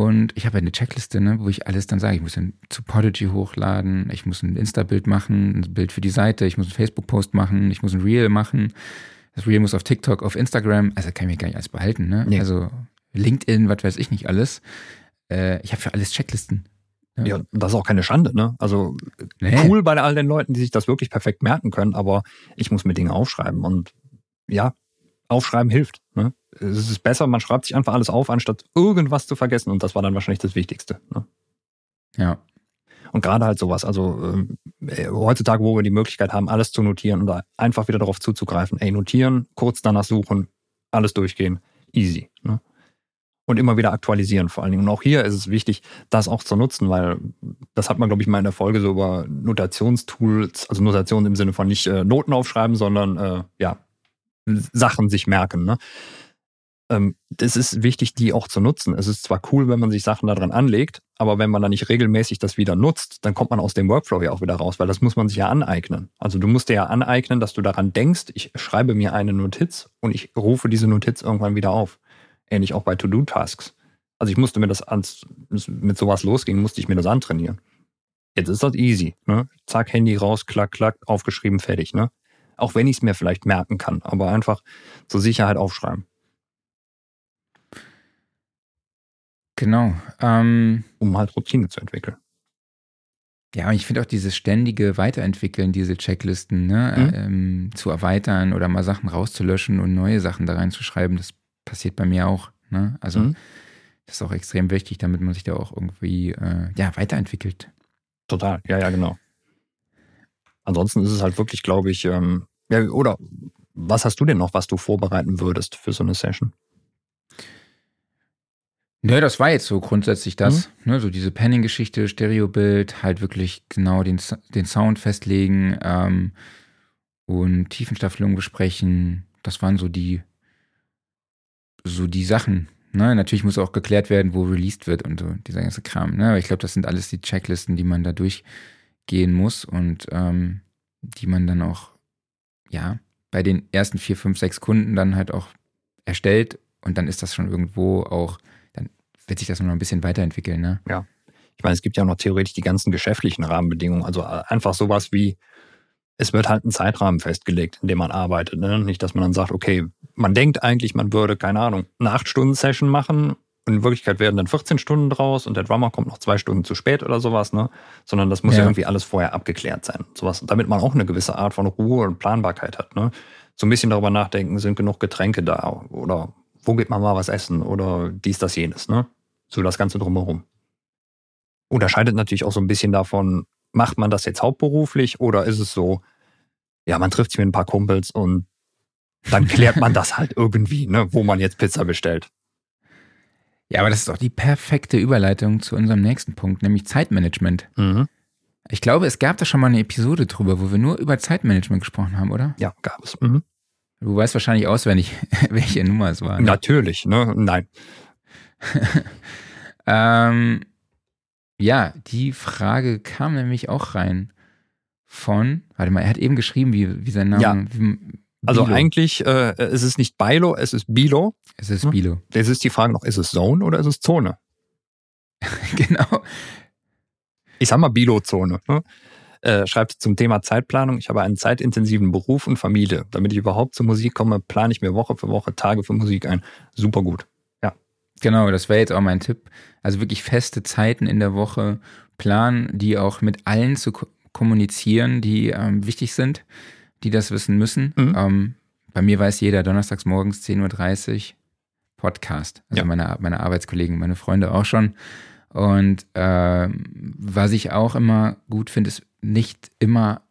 Und ich habe eine Checkliste, ne, wo ich alles dann sage. Ich muss dann zu Podigy hochladen, ich muss ein Insta-Bild machen, ein Bild für die Seite, ich muss einen Facebook-Post machen, ich muss ein Reel machen. Das Reel muss auf TikTok, auf Instagram. Also kann ich mir gar nicht alles behalten. Ne? Nee. Also LinkedIn, was weiß ich nicht alles. Äh, ich habe für alles Checklisten. ja, das ist auch keine Schande, ne? Also Nee. cool bei all den Leuten, die sich das wirklich perfekt merken können, aber ich muss mir Dinge aufschreiben und ja, aufschreiben hilft. Ne? Es ist besser, man schreibt sich einfach alles auf, anstatt irgendwas zu vergessen und das war dann wahrscheinlich das Wichtigste. Ne? Ja. Und gerade halt sowas, also ähm, äh, heutzutage, wo wir die Möglichkeit haben, alles zu notieren und da einfach wieder darauf zuzugreifen, ey, notieren, kurz danach suchen, alles durchgehen, easy. Ne? Und immer wieder aktualisieren vor allen Dingen. Und auch hier ist es wichtig, das auch zu nutzen, weil das hat man, glaube ich, mal in der Folge so über Notationstools, also Notation im Sinne von nicht äh, Noten aufschreiben, sondern äh, ja, Sachen sich merken. Ne? Ähm, es ist wichtig, die auch zu nutzen. Es ist zwar cool, wenn man sich Sachen daran anlegt, aber wenn man dann nicht regelmäßig das wieder nutzt, dann kommt man aus dem Workflow ja auch wieder raus, weil das muss man sich ja aneignen. Also du musst dir ja aneignen, dass du daran denkst, ich schreibe mir eine Notiz und ich rufe diese Notiz irgendwann wieder auf. Ähnlich auch bei To-Do-Tasks. Also ich musste mir das ans, mit sowas losgehen, musste ich mir das antrainieren. Jetzt ist das easy. Ne? Zack, Handy raus, klack, klack, aufgeschrieben, fertig. Ne? Auch wenn ich es mir vielleicht merken kann, aber einfach zur Sicherheit aufschreiben. Genau. Ähm, um halt Routine zu entwickeln. ja, und ich finde auch dieses ständige Weiterentwickeln, diese Checklisten, ne, Mhm. ähm, zu erweitern oder mal Sachen rauszulöschen und neue Sachen da reinzuschreiben, das passiert bei mir auch. Ne? Also Mhm. das ist auch extrem wichtig, damit man sich da auch irgendwie äh, ja, weiterentwickelt. Total, ja, ja, genau. Ansonsten ist es halt wirklich, glaube ich, ähm, ja, oder was hast du denn noch, was du vorbereiten würdest für so eine Session? Nö, das war jetzt so grundsätzlich das. Ne, so diese Panning-Geschichte, Stereobild, halt wirklich genau den, den Sound festlegen ähm, und Tiefenstaffelung besprechen. Das waren so die, so die Sachen. Ne? Natürlich muss auch geklärt werden, wo released wird und so, dieser ganze Kram. Ne? Aber ich glaube, das sind alles die Checklisten, die man da durchgehen muss und ähm, die man dann auch, ja, bei den ersten vier, fünf, sechs Kunden dann halt auch erstellt und dann ist das schon irgendwo auch, dann wird sich das noch ein bisschen weiterentwickeln. Ne? Ja. Ich meine, es gibt ja noch theoretisch die ganzen geschäftlichen Rahmenbedingungen. Also äh, einfach sowas wie, es wird halt ein Zeitrahmen festgelegt, in dem man arbeitet. Ne? Nicht, dass man dann sagt, okay, man denkt eigentlich, man würde, keine Ahnung, eine 8-Stunden-Session machen und in Wirklichkeit werden dann 14 Stunden draus und der Drummer kommt noch zwei Stunden zu spät oder sowas, ne? Sondern das muss ja, ja irgendwie alles vorher abgeklärt sein. Sowas, damit man auch eine gewisse Art von Ruhe und Planbarkeit hat, ne? So ein bisschen darüber nachdenken, sind genug Getränke da oder wo geht man mal was essen oder dies, das, jenes, ne? So das Ganze drumherum. Unterscheidet natürlich auch so ein bisschen davon, macht man das jetzt hauptberuflich oder ist es so, ja, man trifft sich mit ein paar Kumpels und dann klärt man das halt irgendwie, ne, wo man jetzt Pizza bestellt. Ja, aber das ist doch die perfekte Überleitung zu unserem nächsten Punkt, nämlich Zeitmanagement. Mhm. Ich glaube, es gab da schon mal eine Episode drüber, wo wir nur über Zeitmanagement gesprochen haben, oder? Ja, gab es. Mhm. Du weißt wahrscheinlich auswendig, welche Nummer es war. Ne? Natürlich, ne? Nein. ähm, ja, die Frage kam nämlich auch rein von, warte mal, er hat eben geschrieben, wie, wie sein Name. Ja. Wie, also eigentlich äh, es ist nicht Bilo, es ist Bilo. Es ist hm? Bilo. Jetzt ist die Frage noch, ist es Zone oder ist es Zone? genau. Ich sag mal Bilo-Zone. Ne? Äh, schreibt zum Thema Zeitplanung. Ich habe einen zeitintensiven Beruf und Familie. Damit ich überhaupt zur Musik komme, plane ich mir Woche für Woche Tage für Musik ein. Super gut. Ja. Genau, das wäre jetzt auch mein Tipp. Also wirklich feste Zeiten in der Woche planen, die auch mit allen zu kommunizieren, die ähm, wichtig sind, die das wissen müssen. Mhm. Ähm, bei mir weiß jeder, donnerstags morgens 10.30 Uhr Podcast. Also ja. meine, meine Arbeitskollegen, meine Freunde auch schon. Und äh, was ich auch immer gut finde, ist nicht immer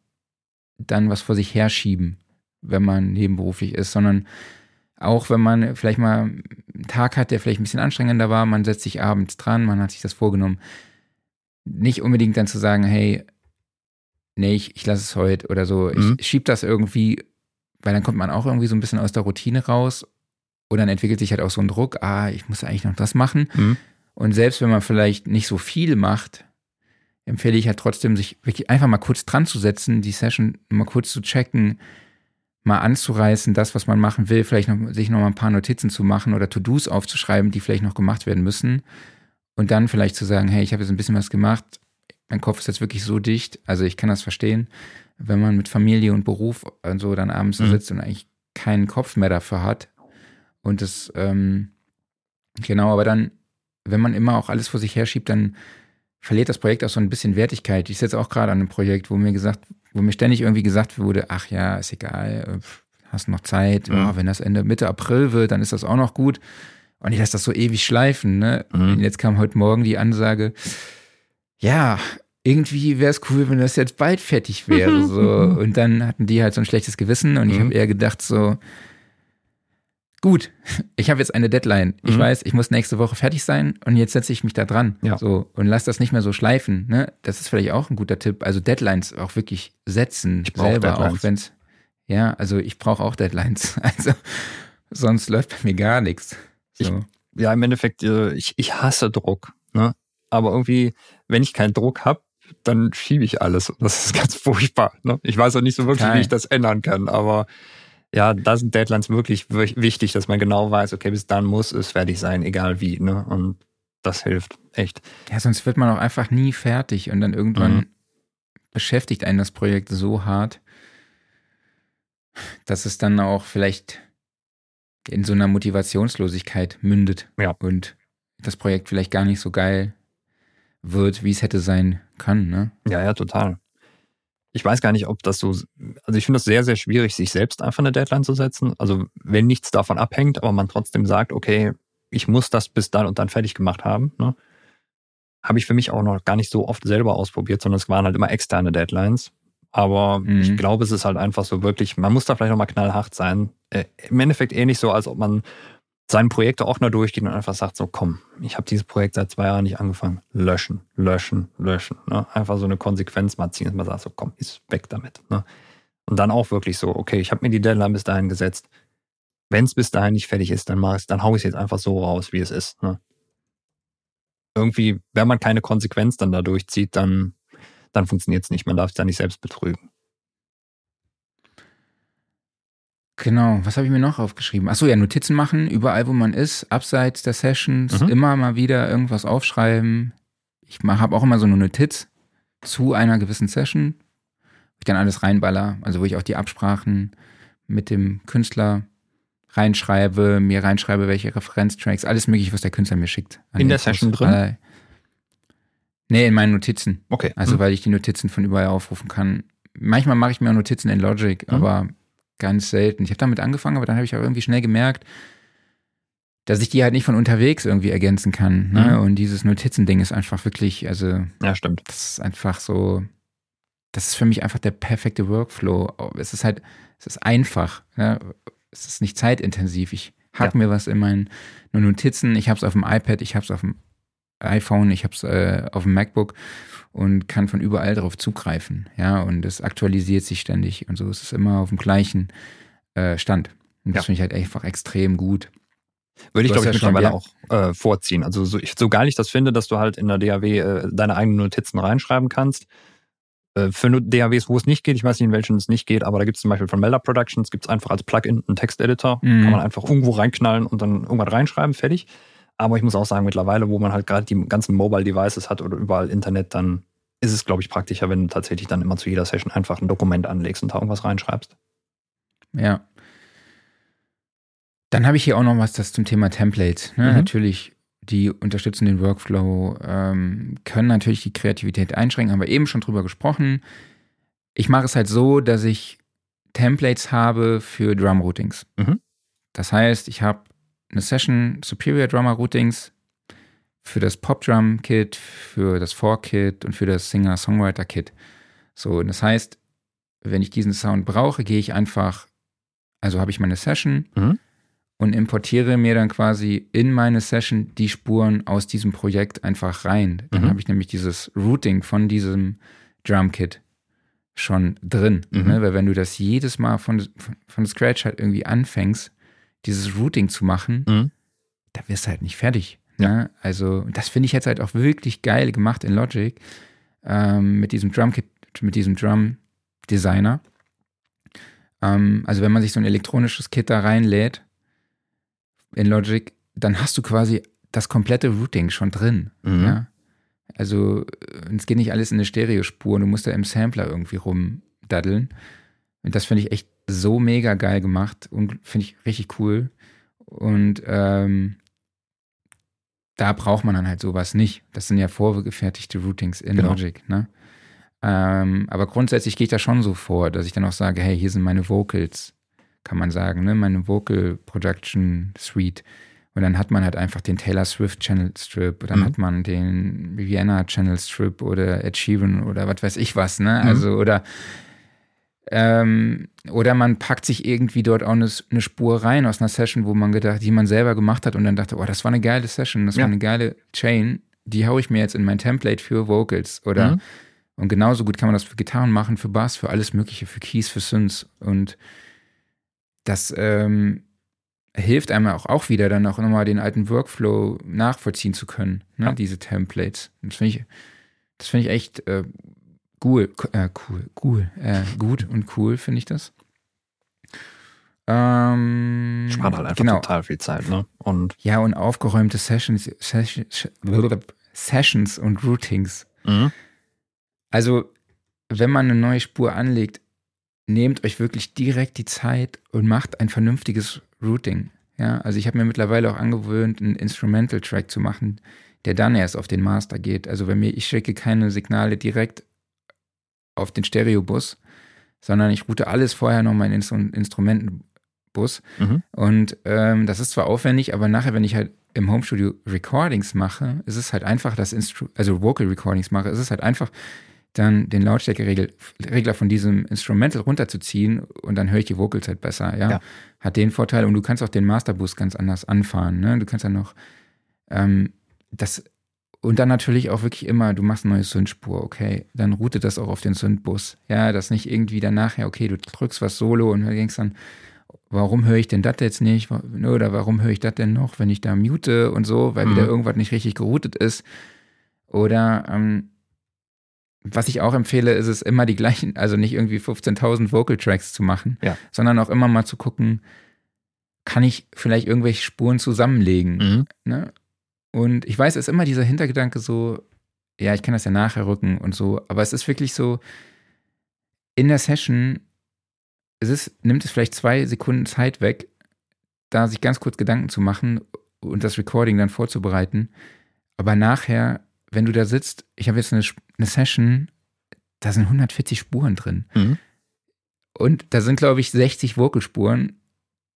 dann was vor sich herschieben, wenn man nebenberuflich ist, sondern auch wenn man vielleicht mal einen Tag hat, der vielleicht ein bisschen anstrengender war, man setzt sich abends dran, man hat sich das vorgenommen. Nicht unbedingt dann zu sagen, hey, nee, ich, ich lasse es heute oder so. Mhm. Ich schieb das irgendwie, weil dann kommt man auch irgendwie so ein bisschen aus der Routine raus. Und dann entwickelt sich halt auch so ein Druck, ah, ich muss eigentlich noch das machen. Mhm. Und selbst wenn man vielleicht nicht so viel macht, empfehle ich halt trotzdem, sich wirklich einfach mal kurz dran zu setzen, die Session mal kurz zu checken, mal anzureißen, das, was man machen will, vielleicht noch, sich noch mal ein paar Notizen zu machen oder To-Dos aufzuschreiben, die vielleicht noch gemacht werden müssen. Und dann vielleicht zu sagen, hey, ich habe jetzt ein bisschen was gemacht, mein Kopf ist jetzt wirklich so dicht, also ich kann das verstehen, wenn man mit Familie und Beruf und so dann abends mhm. sitzt und eigentlich keinen Kopf mehr dafür hat. Und das, ähm, genau, aber dann, wenn man immer auch alles vor sich herschiebt, dann verliert das Projekt auch so ein bisschen Wertigkeit. Ich sitze auch gerade an einem Projekt, wo mir gesagt, wo mir ständig irgendwie gesagt wurde, ach ja, ist egal, hast noch Zeit, mhm. oh, wenn das Ende Mitte April wird, dann ist das auch noch gut. Und ich lasse das so ewig schleifen. Ne? Mhm. Und jetzt kam heute Morgen die Ansage, ja, irgendwie wäre es cool, wenn das jetzt bald fertig wäre. so. Und dann hatten die halt so ein schlechtes Gewissen und ich mhm. habe eher gedacht so, gut, ich habe jetzt eine Deadline. Ich mhm. weiß, ich muss nächste Woche fertig sein und jetzt setze ich mich da dran. Ja. So, und lass das nicht mehr so schleifen. Ne? Das ist vielleicht auch ein guter Tipp. Also Deadlines auch wirklich setzen. Ich selber Deadlines. auch, wenn es. Ja, also ich brauche auch Deadlines. Also sonst läuft bei mir gar nichts. So. Ich, ja, im Endeffekt, äh, ich, ich hasse Druck. Aber irgendwie, wenn ich keinen Druck habe, dann schiebe ich alles. Das ist ganz furchtbar. Ne? Ich weiß auch nicht so wirklich, Kein. wie ich das ändern kann, aber ja, da sind Deadlines wirklich wichtig, dass man genau weiß, okay, bis dann muss es fertig sein, egal wie. Ne? Und das hilft echt. Ja, sonst wird man auch einfach nie fertig und dann irgendwann mhm. beschäftigt einen das Projekt so hart, dass es dann auch vielleicht in so einer Motivationslosigkeit mündet ja. und das Projekt vielleicht gar nicht so geil wird, wie es hätte sein können. Ne? Ja, ja, total ich weiß gar nicht, ob das so, also ich finde es sehr, sehr schwierig, sich selbst einfach eine Deadline zu setzen. Also wenn nichts davon abhängt, aber man trotzdem sagt, okay, ich muss das bis dann und dann fertig gemacht haben, ne? habe ich für mich auch noch gar nicht so oft selber ausprobiert, sondern es waren halt immer externe Deadlines. Aber mhm. ich glaube, es ist halt einfach so wirklich, man muss da vielleicht nochmal knallhart sein. Äh, Im Endeffekt ähnlich so, als ob man seinen Projekte auch nur durchgeht und einfach sagt so, komm, ich habe dieses Projekt seit zwei Jahren nicht angefangen. Löschen, löschen, löschen. Ne? Einfach so eine Konsequenz mal ziehen, dass man sagt so, komm, ist weg damit. Ne? Und dann auch wirklich so, okay, ich habe mir die Deadline bis dahin gesetzt. Wenn es bis dahin nicht fertig ist, dann mach ich dann hau ich es jetzt einfach so raus, wie es ist. Ne? Irgendwie, wenn man keine Konsequenz dann da durchzieht, dann, dann funktioniert es nicht. Man darf sich da nicht selbst betrügen. Genau, was habe ich mir noch aufgeschrieben? Achso, ja, Notizen machen, überall wo man ist, abseits der Sessions, mhm. immer mal wieder irgendwas aufschreiben. Ich habe auch immer so eine Notiz zu einer gewissen Session, wo ich dann alles reinballer, also wo ich auch die Absprachen mit dem Künstler reinschreibe, mir reinschreibe, welche Referenztracks, alles mögliche, was der Künstler mir schickt. In der Session drin? Äh, nee, in meinen Notizen. Okay. Also mhm. weil ich die Notizen von überall aufrufen kann. Manchmal mache ich mir auch Notizen in Logic, mhm. aber ganz selten. Ich habe damit angefangen, aber dann habe ich auch irgendwie schnell gemerkt, dass ich die halt nicht von unterwegs irgendwie ergänzen kann. Ne? Mhm. Und dieses Notizending ist einfach wirklich, also. Ja, stimmt. Das ist einfach so, das ist für mich einfach der perfekte Workflow. Es ist halt, es ist einfach. Ne? Es ist nicht zeitintensiv. Ich hack ja. mir was in meinen Notizen. Ich habe es auf dem iPad, ich habe es auf dem iPhone, ich habe es äh, auf dem MacBook und kann von überall darauf zugreifen. Ja, und es aktualisiert sich ständig und so ist es immer auf dem gleichen äh, Stand. Und das ja. finde ich halt einfach extrem gut. Würde ich, glaube ich, ja mittlerweile auch äh, vorziehen. Also so, ich, so geil ich das finde, dass du halt in der DAW äh, deine eigenen Notizen reinschreiben kannst. Äh, für DAWs, wo es nicht geht, ich weiß nicht, in welchen es nicht geht, aber da gibt es zum Beispiel von Melder Productions, gibt es einfach als Plugin einen Texteditor. Mhm. Kann man einfach irgendwo reinknallen und dann irgendwas reinschreiben, fertig. Aber ich muss auch sagen, mittlerweile, wo man halt gerade die ganzen Mobile Devices hat oder überall Internet, dann ist es, glaube ich, praktischer, wenn du tatsächlich dann immer zu jeder Session einfach ein Dokument anlegst und da irgendwas reinschreibst. Ja. Dann habe ich hier auch noch was das zum Thema Templates. Ne? Mhm. Natürlich, die unterstützen den Workflow, ähm, können natürlich die Kreativität einschränken, haben wir eben schon drüber gesprochen. Ich mache es halt so, dass ich Templates habe für Drum-Routings. Mhm. Das heißt, ich habe eine Session Superior Drummer Routings für das Pop Drum Kit, für das Four Kit und für das Singer Songwriter Kit. So, das heißt, wenn ich diesen Sound brauche, gehe ich einfach, also habe ich meine Session mhm. und importiere mir dann quasi in meine Session die Spuren aus diesem Projekt einfach rein. Dann mhm. habe ich nämlich dieses Routing von diesem Drum Kit schon drin. Mhm. Ne? Weil wenn du das jedes Mal von, von, von Scratch halt irgendwie anfängst, dieses Routing zu machen, mhm. da wirst du halt nicht fertig. Ne? Ja. Also, das finde ich jetzt halt auch wirklich geil gemacht in Logic ähm, mit diesem Drum mit diesem Drum Designer. Ähm, also, wenn man sich so ein elektronisches Kit da reinlädt in Logic, dann hast du quasi das komplette Routing schon drin. Mhm. Ja? Also, äh, es geht nicht alles in eine Stereospur, du musst da im Sampler irgendwie rumdaddeln. Und das finde ich echt so mega geil gemacht und finde ich richtig cool. Und ähm, da braucht man dann halt sowas nicht. Das sind ja vorgefertigte Routings in genau. Logic, ne? Ähm, aber grundsätzlich gehe ich da schon so vor, dass ich dann auch sage, hey, hier sind meine Vocals, kann man sagen, ne? Meine Vocal Production Suite. Und dann hat man halt einfach den Taylor Swift Channel Strip, dann mhm. hat man den Vienna Channel Strip oder Ed Sheeran oder was weiß ich was, ne? Mhm. Also, oder ähm, oder man packt sich irgendwie dort auch eine, eine, Spur rein aus einer Session, wo man gedacht, die man selber gemacht hat und dann dachte, oh, das war eine geile Session, das ja. war eine geile Chain, die haue ich mir jetzt in mein Template für Vocals oder mhm. und genauso gut kann man das für Gitarren machen, für Bass, für alles Mögliche, für Keys, für Synths und das ähm, hilft einem auch, auch wieder dann auch nochmal den alten Workflow nachvollziehen zu können, ne? ja. diese Templates. Das finde ich, das finde ich echt äh, Cool, äh, cool, cool, äh, gut und cool finde ich das. Ähm, Spart halt einfach genau. total viel Zeit, ne? Und ja, und aufgeräumte Sessions, Sessions und Routings. Mhm. Also, wenn man eine neue Spur anlegt, nehmt euch wirklich direkt die Zeit und macht ein vernünftiges Routing. Ja, also ich habe mir mittlerweile auch angewöhnt, einen Instrumental-Track zu machen, der dann erst auf den Master geht. Also wenn mir, ich schicke keine Signale direkt auf den Stereobus, sondern ich route alles vorher noch meinen Instru Instrumentenbus. Mhm. Und ähm, das ist zwar aufwendig, aber nachher, wenn ich halt im Homestudio Recordings mache, ist es halt einfach, das Instru also Vocal Recordings mache, ist es halt einfach, dann den Lautstärkeregler von diesem Instrumental runterzuziehen und dann höre ich die Vocals halt besser, ja? ja. Hat den Vorteil und du kannst auch den Masterbus ganz anders anfahren, ne? Du kannst dann noch ähm, das und dann natürlich auch wirklich immer, du machst eine neue Synthspur, okay, dann routet das auch auf den Synthbus. Ja, das nicht irgendwie dann nachher, okay, du drückst was solo und dann denkst dann, warum höre ich denn das jetzt nicht? Oder warum höre ich das denn noch, wenn ich da mute und so, weil mhm. wieder irgendwas nicht richtig geroutet ist. Oder ähm, was ich auch empfehle, ist es immer die gleichen, also nicht irgendwie 15.000 Vocal Tracks zu machen, Ja. sondern auch immer mal zu gucken, kann ich vielleicht irgendwelche Spuren zusammenlegen. Mhm. Ne? Und ich weiß, es ist immer dieser Hintergedanke so, ja, ich kann das ja nachher rücken und so, aber es ist wirklich so, in der Session, es ist, nimmt es vielleicht zwei Sekunden Zeit weg, da sich ganz kurz Gedanken zu machen und das Recording dann vorzubereiten. Aber nachher, wenn du da sitzt, ich habe jetzt eine, eine Session, da sind 140 Spuren drin. Mhm. Und da sind, glaube ich, 60 Vocalspuren,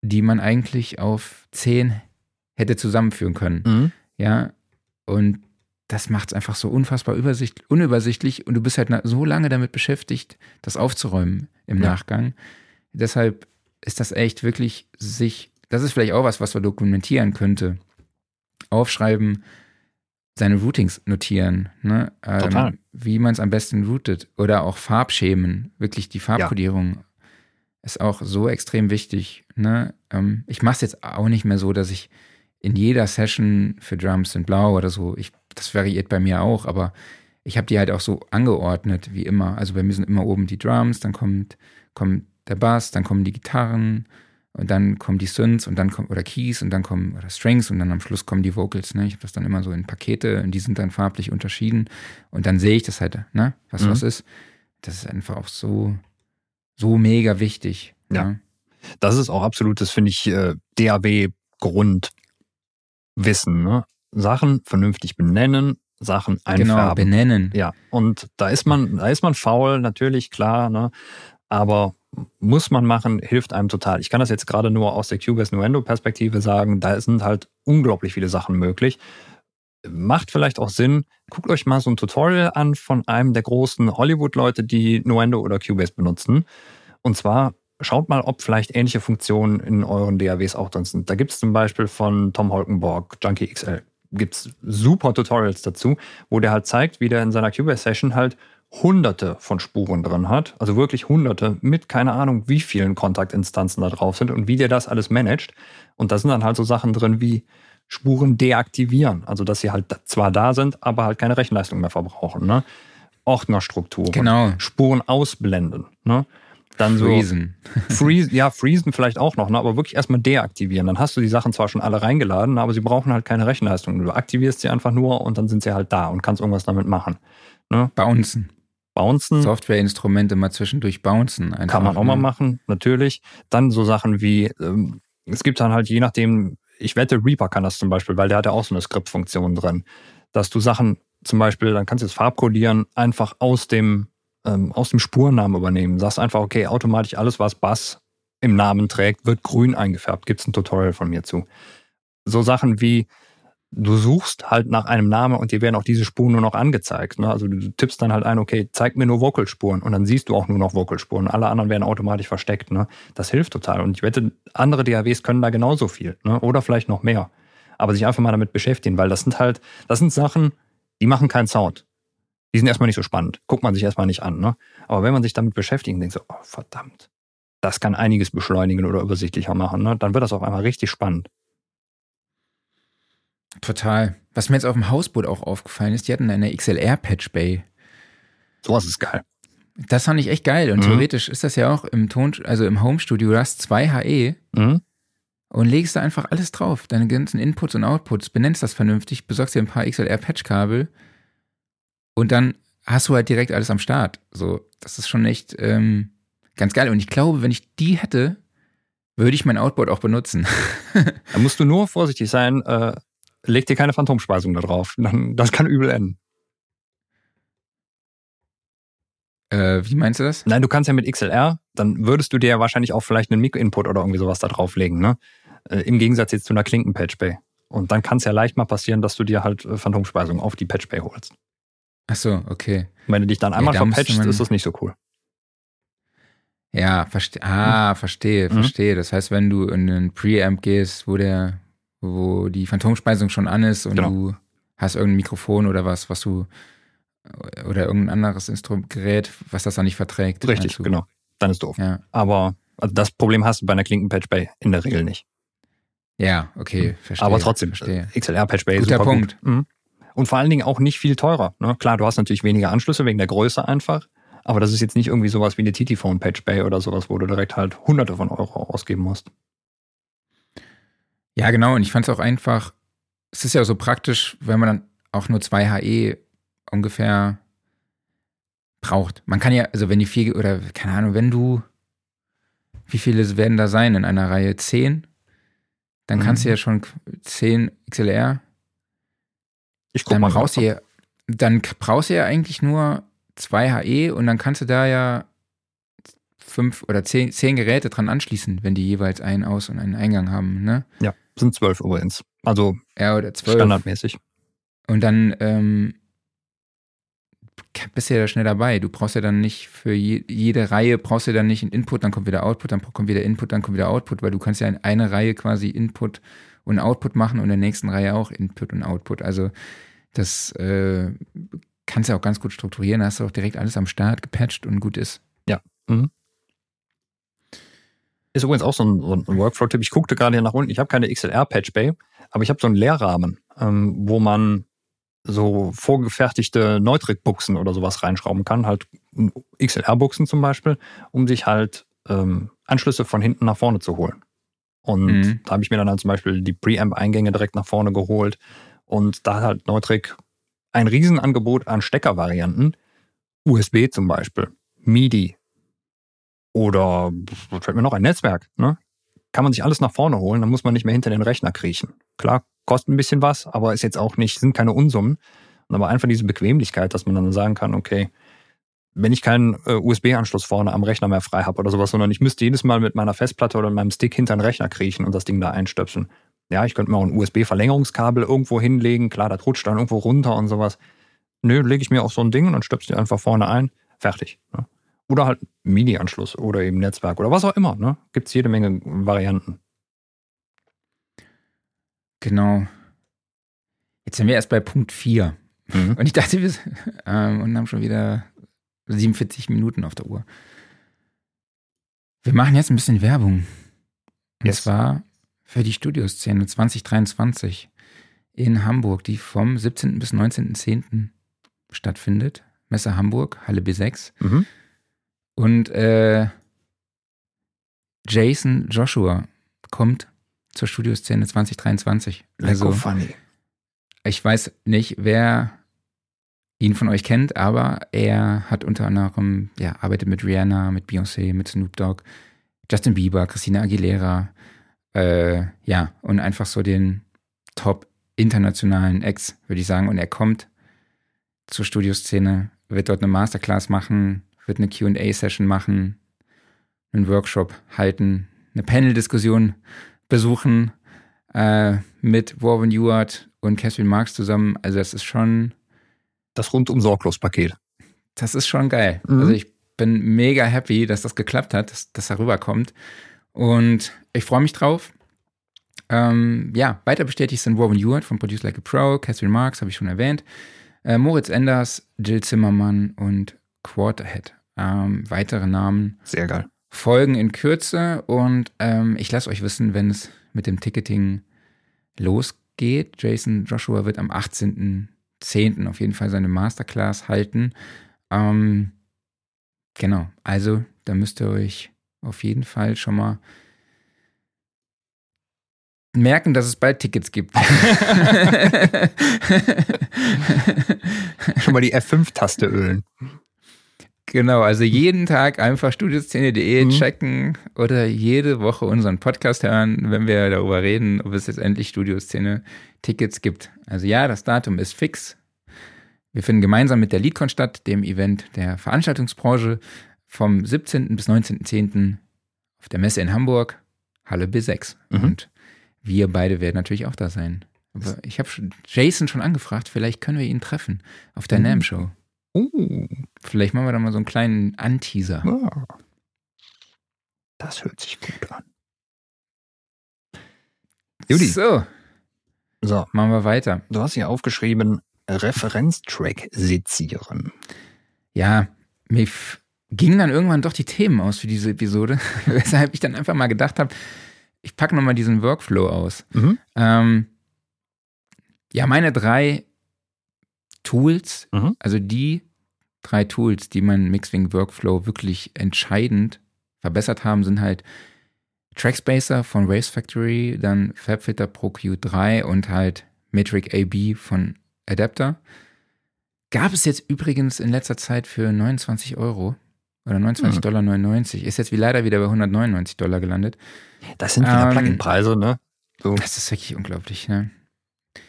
die man eigentlich auf 10 hätte zusammenführen können. Mhm. Ja, und das macht es einfach so unfassbar übersicht, unübersichtlich und du bist halt so lange damit beschäftigt, das aufzuräumen im Ja. Nachgang. Deshalb ist das echt wirklich sich, das ist vielleicht auch was, was man dokumentieren könnte. Aufschreiben, seine Routings notieren, ne? Ähm, Total. wie man es am besten routet oder auch Farbschemen, wirklich die Farbkodierung ist auch so extrem wichtig. Ne? Ähm, ich mache es jetzt auch nicht mehr so, dass ich in jeder Session für Drums in Blau oder so, ich, das variiert bei mir auch, aber ich habe die halt auch so angeordnet, wie immer. Also bei mir sind immer oben die Drums, dann kommt, kommt der Bass, dann kommen die Gitarren und dann kommen die Synths und dann kommt, oder Keys und dann kommen, oder Strings und dann am Schluss kommen die Vocals. Ne? Ich habe das dann immer so in Pakete und die sind dann farblich unterschieden und dann sehe ich das halt, ne? was Mhm. was ist. Das ist einfach auch so, so mega wichtig. Ja. ne? Das ist auch absolut, das finde ich, äh, DAW-Grundwissen. Ne? Sachen vernünftig benennen, Sachen Genau, einfärben. benennen. Ja, und da ist man, da ist man faul, natürlich, klar, ne? Aber muss man machen, hilft einem total. Ich kann das jetzt gerade nur aus der Cubase Nuendo-Perspektive sagen, da sind halt unglaublich viele Sachen möglich. Macht vielleicht auch Sinn, guckt euch mal so ein Tutorial an von einem der großen Hollywood-Leute, die Nuendo oder Cubase benutzen. Und zwar schaut mal, ob vielleicht ähnliche Funktionen in euren DAWs auch drin sind. Da gibt es zum Beispiel von Tom Holkenborg, Junkie XL, gibt es super Tutorials dazu, wo der halt zeigt, wie der in seiner Cubase-Session halt hunderte von Spuren drin hat, also wirklich hunderte, mit keine Ahnung, wie vielen Kontaktinstanzen da drauf sind und wie der das alles managt. Und da sind dann halt so Sachen drin wie Spuren deaktivieren, also dass sie halt zwar da sind, aber halt keine Rechenleistung mehr verbrauchen. Ne? Ordnerstrukturen, Genau. Spuren ausblenden. Ne? Dann so Freezen. Freeze, ja, freezen vielleicht auch noch, ne? aber wirklich erstmal deaktivieren. Dann hast du die Sachen zwar schon alle reingeladen, aber sie brauchen halt keine Rechenleistung. Du aktivierst sie einfach nur und dann sind sie halt da und kannst irgendwas damit machen. Bouncen. Bouncen Softwareinstrumente mal zwischendurch bouncen. Einfach, kann man auch mal ne? machen, natürlich. Dann so Sachen wie, ähm, es gibt dann halt je nachdem, ich wette, Reaper kann das zum Beispiel, weil der hat ja auch so eine Skriptfunktion drin, dass du Sachen zum Beispiel, dann kannst du das Farbkodieren einfach aus dem, ähm, aus dem Spurennamen übernehmen. Sagst einfach, okay, automatisch alles, was Bass im Namen trägt, wird grün eingefärbt. Gibt es ein Tutorial von mir zu. So Sachen wie, du suchst halt nach einem Namen und dir werden auch diese Spuren nur noch angezeigt. Ne? Also du tippst dann halt ein, okay, zeig mir nur Vocalspuren und dann siehst du auch nur noch Vocalspuren. Alle anderen werden automatisch versteckt. Ne? Das hilft total. Und ich wette, andere DAWs können da genauso viel. Ne? Oder vielleicht noch mehr. Aber sich einfach mal damit beschäftigen, weil das sind halt, das sind Sachen, die machen keinen Sound. Die sind erstmal nicht so spannend. Guckt man sich erstmal nicht an. Ne? Aber wenn man sich damit beschäftigt und denkt so, oh verdammt, das kann einiges beschleunigen oder übersichtlicher machen, ne? dann wird das auf einmal richtig spannend. Total. Was mir jetzt auf dem Hausboot auch aufgefallen ist, die hatten eine XLR-Patch Bay. Sowas ist geil. Das fand ich echt geil. Und Mhm. theoretisch ist das ja auch im Ton, also im Home-Studio, du hast zwei HE Mhm. und legst da einfach alles drauf. Deine ganzen Inputs und Outputs, benennst das vernünftig, besorgst dir ein paar XLR-Patch-Kabel und dann hast du halt direkt alles am Start. So, das ist schon echt ähm, ganz geil. Und ich glaube, wenn ich die hätte, würde ich mein Outboard auch benutzen. Da musst du nur vorsichtig sein, äh, leg dir keine Phantomspeisung da drauf. Das kann übel enden. äh, wie meinst du das? Nein, du kannst ja mit XLR, dann würdest du dir ja wahrscheinlich auch vielleicht einen Mikro-Input oder irgendwie sowas da drauflegen, ne? Äh, Im Gegensatz jetzt zu einer Klinken-Patchbay. Und dann kann es ja leicht mal passieren, dass du dir halt äh, Phantomspeisung auf die Patchbay holst. Ach so, okay. Und wenn du dich dann einmal da müsste verpatchst, ist das nicht so cool. Ja, verste ah, verstehe, Mhm. verstehe. Das heißt, wenn du in einen Preamp gehst, wo der, wo die Phantomspeisung schon an ist und Genau. du hast irgendein Mikrofon oder was, was du oder irgendein anderes Instrument, Gerät, was das dann nicht verträgt. Richtig, du? genau. Dann ist doof. Ja, Aber also das Problem hast du bei einer Klinken-Patchbay in der Regel nicht. ja, okay, verstehe. Aber trotzdem, verstehe. äh, XLR-Patchbay Guter super Punkt. Gut. Mhm. Und vor allen Dingen auch nicht viel teurer. Ne? Klar, du hast natürlich weniger Anschlüsse wegen der Größe einfach. Aber das ist jetzt nicht irgendwie sowas wie eine TT-Phone Patch Bay oder sowas, wo du direkt halt hunderte von Euro ausgeben musst. Ja, genau. Und ich fand es auch einfach, es ist ja so praktisch, wenn man dann auch nur zwei HE ungefähr braucht. Man kann ja, also wenn die vier, oder keine Ahnung, wenn du, wie viele werden da sein in einer Reihe? Zehn? Dann kannst du ja schon zehn XLR. Ich guck Dann mal. brauchst, ja, dann brauchst du ja eigentlich nur zwei HE und dann kannst du da ja fünf oder zehn, zehn Geräte dran anschließen, wenn die jeweils einen Aus- und einen Eingang haben, ne? Ja, sind zwölf übrigens. Also Ja, oder zwölf. standardmäßig. Und dann ähm, bist du ja da schnell dabei. Du brauchst ja dann nicht für je, jede Reihe brauchst du dann nicht einen Input, dann kommt wieder Output, dann kommt wieder Input, dann kommt wieder Output, weil du kannst ja in eine Reihe quasi Input und Output machen und in der nächsten Reihe auch Input und Output. Also das äh, kannst du auch ganz gut strukturieren. Da hast du auch direkt alles am Start gepatcht und gut ist. Ist übrigens auch so ein, so ein Workflow-Tipp. Ich guckte gerade hier nach unten. Ich habe keine XLR-Patch Bay, aber ich habe so einen Leerrahmen, ähm, wo man so vorgefertigte Neutrik-Buchsen oder sowas reinschrauben kann. Halt XLR-Buchsen zum Beispiel, um sich halt ähm, Anschlüsse von hinten nach vorne zu holen. Und Mhm. da habe ich mir dann halt zum Beispiel die Preamp-Eingänge direkt nach vorne geholt. Und da hat halt Neutrik ein Riesenangebot an Steckervarianten. USB zum Beispiel, MIDI oder was fällt mir noch ein Netzwerk. Ne? Kann man sich alles nach vorne holen, dann muss man nicht mehr hinter den Rechner kriechen. Klar, kostet ein bisschen was, aber ist jetzt auch nicht, sind keine Unsummen. Und aber einfach diese Bequemlichkeit, dass man dann sagen kann, okay, wenn ich keinen äh, USB-Anschluss vorne am Rechner mehr frei habe oder sowas, sondern ich müsste jedes Mal mit meiner Festplatte oder meinem Stick hinter den Rechner kriechen und das Ding da einstöpseln. Ja, ich könnte mir auch ein USB-Verlängerungskabel irgendwo hinlegen, klar, das rutscht dann irgendwo runter und sowas. Nö, lege ich mir auf so ein Ding und dann stöpsel ich einfach vorne ein, fertig. Ne? Oder halt MIDI-Anschluss oder eben Netzwerk oder was auch immer. Ne? Gibt es jede Menge Varianten. Genau. Jetzt sind wir erst bei Punkt 4. Mhm. Und ich dachte, wir ähm, und haben schon wieder 47 Minuten auf der Uhr. Wir machen jetzt ein bisschen Werbung. Und Yes. zwar für die Studioszene 2023 in Hamburg, die vom 17. bis 19.10. stattfindet. Messe Hamburg, Halle B6. Mhm. Und äh, Jason Joshua kommt zur Studioszene 2023. Lecko Also funny. ich weiß nicht, wer ihn von euch kennt, aber er hat unter anderem, ja, arbeitet mit Rihanna, mit Beyoncé, mit Snoop Dogg, Justin Bieber, Christina Aguilera, äh, ja, und einfach so den top internationalen Ex, würde ich sagen. Und er kommt zur Studioszene, wird dort eine Masterclass machen, wird eine QA-Session machen, einen Workshop halten, eine Panel-Diskussion besuchen äh, mit Warren Ewart und Catherine Marks zusammen. Also das ist schon, Das rundum sorglos Paket. das ist schon geil. Mhm. Also ich bin mega happy, dass das geklappt hat, dass, dass er rüberkommt. Und ich freue mich drauf. Ähm, ja, weiter bestätigt sind Warren Ewart von Produce Like a Pro, Catherine Marks, habe ich schon erwähnt, äh, Moritz Enders, Jill Zimmermann und Quarterhead. Ähm, weitere Namen Sehr geil. folgen in Kürze und ähm, ich lasse euch wissen, wenn es mit dem Ticketing losgeht. Jason Joshua wird am 18.10. auf jeden Fall seine Masterclass halten. Ähm, genau, also da müsst ihr euch auf jeden Fall schon mal merken, dass es bald Tickets gibt. Schon mal die F5-Taste ölen. Genau, also jeden Tag einfach studioszene.de Mhm. checken oder jede Woche unseren Podcast hören, wenn wir darüber reden, ob es jetzt endlich Studioszene-Tickets gibt. Also ja, das Datum ist fix. Wir finden gemeinsam mit der LeadCon statt, dem Event der Veranstaltungsbranche, vom 17. bis 19.10. auf der Messe in Hamburg, Halle B6. Mhm. Und wir beide werden natürlich auch da sein. Aber ich habe Jason schon angefragt, vielleicht können wir ihn treffen auf der Mhm. NAM-Show. Uh, Vielleicht machen wir da mal so einen kleinen Anteaser. ja. Das hört sich gut an. Judy. So, So, machen wir weiter. du hast hier aufgeschrieben, Referenztrack sezieren. Ja, mir gingen dann irgendwann doch die Themen aus für diese Episode, weshalb ich dann einfach mal gedacht habe, ich packe nochmal diesen Workflow aus. Mhm. Ähm, ja, meine drei Tools, Mhm. also die drei Tools, die meinen Mixwing Workflow wirklich entscheidend verbessert haben, sind halt Trackspacer von Race Factory, dann FabFilter Pro Q3 und halt Metric AB von Adapter. Gab es jetzt übrigens in letzter Zeit für 29 Euro oder 29,99 Hm. Dollar. 99. Ist jetzt wie leider wieder bei 199 Dollar gelandet. Das sind wieder Ähm, Plugin-Preise, ne? So Das ist wirklich unglaublich, ne?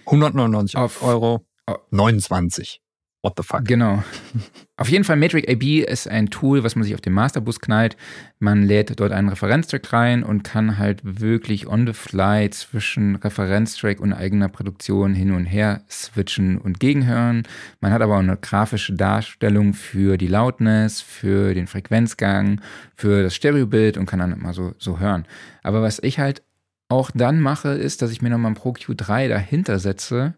199 Auf- Euro, auf- 29. What the fuck? Genau. Auf jeden Fall, Metric AB ist ein Tool, was man sich auf den Masterbus knallt. Man lädt dort einen Referenztrack rein und kann halt wirklich on the fly zwischen Referenztrack und eigener Produktion hin und her switchen und gegenhören. Man hat aber auch eine grafische Darstellung für die Loudness, für den Frequenzgang, für das Stereobild und kann dann immer so, so hören. Aber was ich halt auch dann mache, ist, dass ich mir nochmal ein Pro Q3 dahinter setze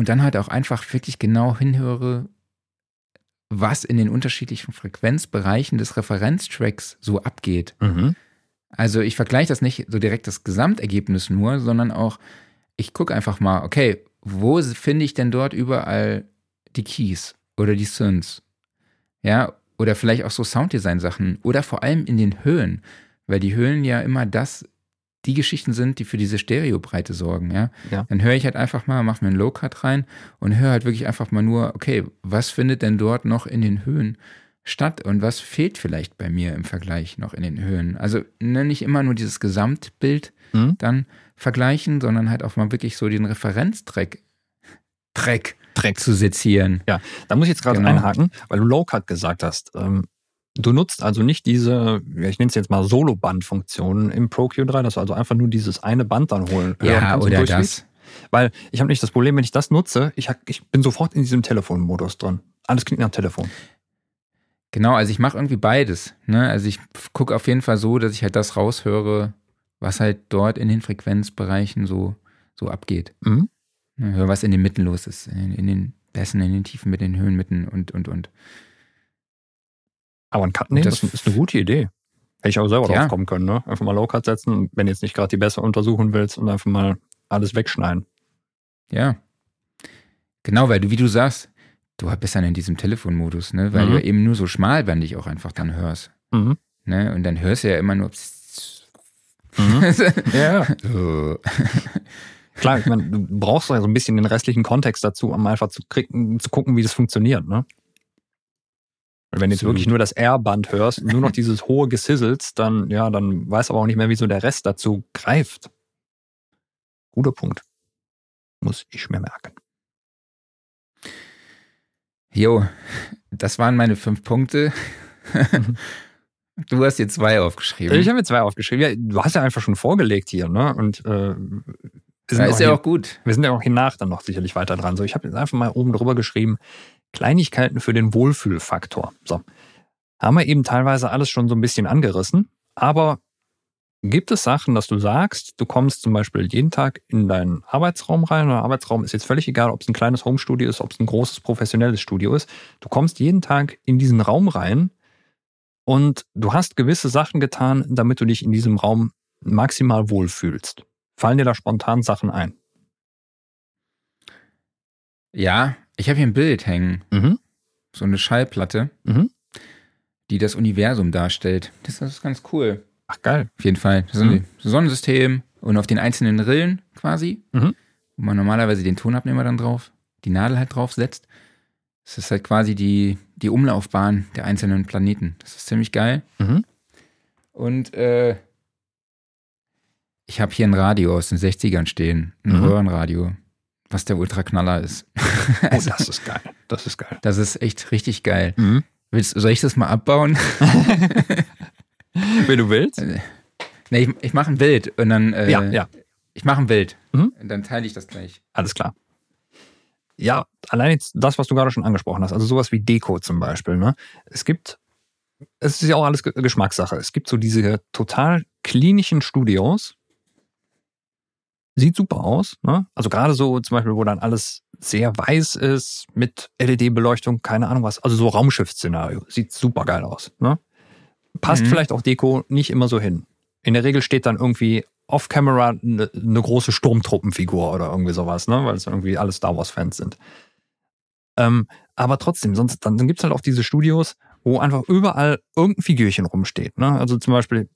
und dann halt auch einfach wirklich genau hinhöre, was in den unterschiedlichen Frequenzbereichen des Referenztracks so abgeht. Mhm. Also ich vergleiche das nicht so direkt das Gesamtergebnis nur, sondern auch, ich gucke einfach mal, okay, wo finde ich denn dort überall die Keys oder die Synths? Ja, oder vielleicht auch so Sounddesign-Sachen oder vor allem in den Höhen, weil die Höhen ja immer das, die Geschichten sind, die für diese Stereobreite sorgen, ja. Ja. Dann höre ich halt einfach mal, mache mir einen Low-Cut rein und höre halt wirklich einfach mal nur, okay, was findet denn dort noch in den Höhen statt und was fehlt vielleicht bei mir im Vergleich noch in den Höhen? Also ne, nicht immer nur dieses Gesamtbild Mhm. dann vergleichen, sondern halt auch mal wirklich so den Referenztrack Track Dreck. zu sezieren. Da muss ich jetzt gerade Genau. einhaken, weil du Low-Cut gesagt hast. Ähm, du nutzt also nicht diese, ich nenne es jetzt mal Solo-Band-Funktionen im Pro Q3, dass du also einfach nur dieses eine Band dann holen Ja, oder das. Weil ich habe nicht das Problem, wenn ich das nutze, ich, hab, ich bin sofort in diesem Telefonmodus drin. Alles klingt nach Telefon. Genau, also ich mache irgendwie beides. Ne? Also ich gucke auf jeden Fall so, dass ich halt das raushöre, was halt dort in den Frequenzbereichen so, so abgeht. Mhm. Ne, Höre, was in den Mitten los ist, in, in den Bässen, in den Tiefen, mit den Höhenmitten und, und, und. Aber ein Cut nehmen, Das- ist eine gute Idee. Hätte ich auch selber Ja. drauf kommen können, ne? Einfach mal Low-Cut setzen, wenn du jetzt nicht gerade die Bässe untersuchen willst und einfach mal alles wegschneiden. Ja. Genau, weil du, wie du sagst, du bist dann in diesem Telefonmodus, ne? Weil Mhm. du eben nur so schmalbandig auch einfach dann hörst. Mhm. Ne? Und dann hörst du ja immer nur. Mhm. ja. Klar, ich meine, du brauchst ja so ein bisschen den restlichen Kontext dazu, um einfach zu, kriegen, zu gucken, wie das funktioniert, ne? Weil wenn du jetzt wirklich nur das R-Band hörst, nur noch dieses hohe Gesizzles, dann, ja, dann weiß aber auch nicht mehr, wieso der Rest dazu greift. Guter Punkt. Muss ich mir merken. Jo, das waren meine fünf Punkte. du hast hier zwei aufgeschrieben. Ich habe mir zwei aufgeschrieben. Ja, du hast ja einfach schon vorgelegt hier, ne? Und äh, wir, sind ja, auch ist ja hier, auch gut. wir sind ja auch hier nach dann noch sicherlich weiter dran. So, ich habe jetzt einfach mal oben drüber geschrieben, Kleinigkeiten für den Wohlfühlfaktor. So. Haben wir eben teilweise alles schon so ein bisschen angerissen, aber gibt es Sachen, dass du sagst, du kommst zum Beispiel jeden Tag in deinen Arbeitsraum rein, oder Arbeitsraum ist jetzt völlig egal, ob es ein kleines Homestudio ist, ob es ein großes professionelles Studio ist. Du kommst jeden Tag in diesen Raum rein und du hast gewisse Sachen getan, damit du dich in diesem Raum maximal wohlfühlst. Fallen dir da spontan Sachen ein? Ja, ich habe hier ein Bild hängen. Mhm. So eine Schallplatte, Mhm. die das Universum darstellt. Das ist ganz cool. Ach geil. Auf jeden Fall. Das ist Mhm. ein Sonnensystem und auf den einzelnen Rillen quasi, Mhm. wo man normalerweise den Tonabnehmer dann drauf, die Nadel halt drauf setzt. Das ist halt quasi die, die Umlaufbahn der einzelnen Planeten. Das ist ziemlich geil. Mhm. Und äh, ich habe hier ein Radio aus den 60ern stehen, ein Mhm. Röhrenradio, was der Ultraknaller ist. Oh, Also, das ist geil. Das ist geil. das ist echt richtig geil. Mhm. Willst, soll ich das mal abbauen? Wenn du willst. nee, ich, ich mache ein Bild und dann. Äh, ja, ja, Ich mache ein Bild. Mhm. Und dann teile ich das gleich. alles klar. Ja, allein jetzt das, was du gerade schon angesprochen hast, also sowas wie Deko zum Beispiel. Ne? Es gibt, es ist ja auch alles Ge- Geschmackssache. Es gibt so diese total klinischen Studios. Sieht super aus. Ne? Also gerade so zum Beispiel, wo dann alles sehr weiß ist, mit LED-Beleuchtung, keine Ahnung was. Also so Raumschiff-Szenario. Sieht super geil aus. Ne? Passt Mhm. vielleicht auch Deko nicht immer so hin. In der Regel steht dann irgendwie off-camera eine, eine große Sturmtruppenfigur oder irgendwie sowas, ne? weil es irgendwie alle Star Wars-Fans sind. Ähm, aber trotzdem, sonst dann, dann gibt es halt auch diese Studios, wo einfach überall irgendein Figürchen rumsteht. Ne? Also zum Beispiel,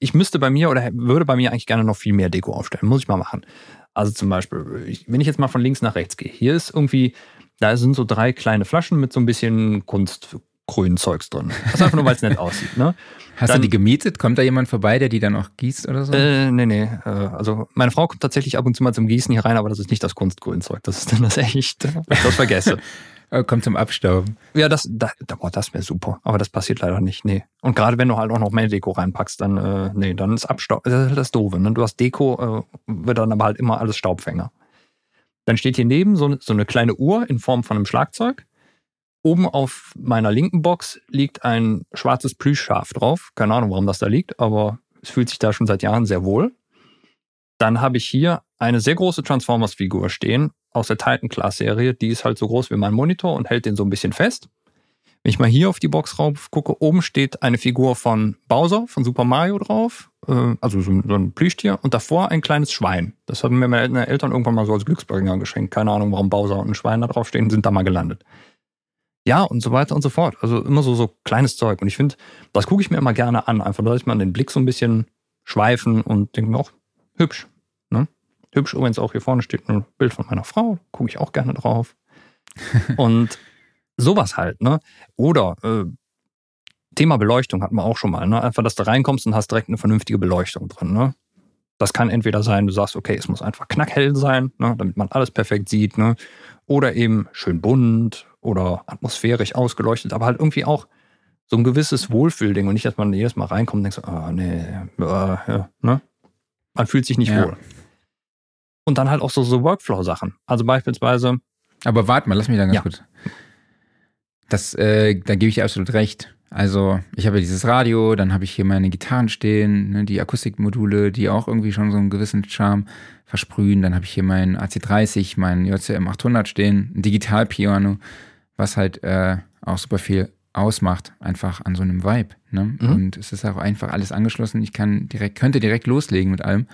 ich müsste bei mir oder würde bei mir eigentlich gerne noch viel mehr Deko aufstellen. Muss ich mal machen. Also zum Beispiel, wenn ich jetzt mal von links nach rechts gehe, hier ist irgendwie, da sind so drei kleine Flaschen mit so ein bisschen kunstgrünen Zeugs drin. Das ist einfach nur, weil es nett aussieht. Ne? Hast Dann- du die gemietet? Kommt da jemand vorbei, der die dann auch gießt oder so? Äh, nee, nee. Äh, also meine Frau kommt tatsächlich ab und zu mal zum Gießen hier rein, aber das ist nicht das Kunstgrünzeug. Das ist dann das echt, ich das vergesse. Oh, kommt zum Abstauben. Ja, das, da, boah, das wäre super. Aber das passiert leider nicht. Nee. Und gerade wenn du halt auch noch mehr Deko reinpackst, dann, äh, nee, dann ist Abstaub. Das ist das Doofe. Ne? Du hast Deko, äh, wird dann aber halt immer alles Staubfänger. Dann steht hier neben so, so eine kleine Uhr in Form von einem Schlagzeug. Oben auf meiner linken Box liegt ein schwarzes Plüschschaf drauf. Keine Ahnung, warum das da liegt, aber es fühlt sich da schon seit Jahren sehr wohl. Dann habe ich hier eine sehr große Transformers-Figur stehen aus der Titan-Class-Serie. Die ist halt so groß wie mein Monitor und hält den so ein bisschen fest. Wenn ich mal hier auf die Box rauf gucke, oben steht eine Figur von Bowser, von Super Mario drauf. Äh, also so ein, Plüschtier. Und davor ein kleines Schwein. Das haben mir meine Eltern irgendwann mal so als Glücksbringer geschenkt. Keine Ahnung, warum Bowser und ein Schwein da draufstehen, sind da mal gelandet. Ja, und so weiter und so fort. Also immer so, so kleines Zeug. Und ich finde, das gucke ich mir immer gerne an. Einfach, da lässt man den Blick so ein bisschen schweifen und denke mir hübsch. Hübsch übrigens auch hier vorne steht ein Bild von meiner Frau. Gucke ich auch gerne drauf. und sowas halt, ne? Oder äh, Thema Beleuchtung hatten wir auch schon mal, ne? Einfach, dass du reinkommst und hast direkt eine vernünftige Beleuchtung drin, ne? Das kann entweder sein, du sagst, okay, es muss einfach knackhell sein, ne? damit man alles perfekt sieht, ne? Oder eben schön bunt oder atmosphärisch ausgeleuchtet, aber halt irgendwie auch so ein gewisses Wohlfühlding und nicht, dass man jedes Mal reinkommt und denkt so, ah, nee, äh, ja, ne? Man fühlt sich nicht Ja. wohl. Und dann halt auch so, so Workflow-Sachen. Also beispielsweise, Aber warte mal, lass mich da ganz Ja. kurz. Das, äh, da gebe ich dir absolut recht. Also, ich habe ja dieses Radio, dann habe ich hier meine Gitarren stehen, ne, die Akustikmodule, die auch irgendwie schon so einen gewissen Charme versprühen. Dann habe ich hier meinen AC30, meinen JCM 800 stehen, ein Digitalpiano, was halt äh, auch super viel ausmacht, einfach an so einem Vibe. Ne? Mhm. Und es ist auch einfach alles angeschlossen. Ich kann direkt, könnte direkt loslegen mit allem.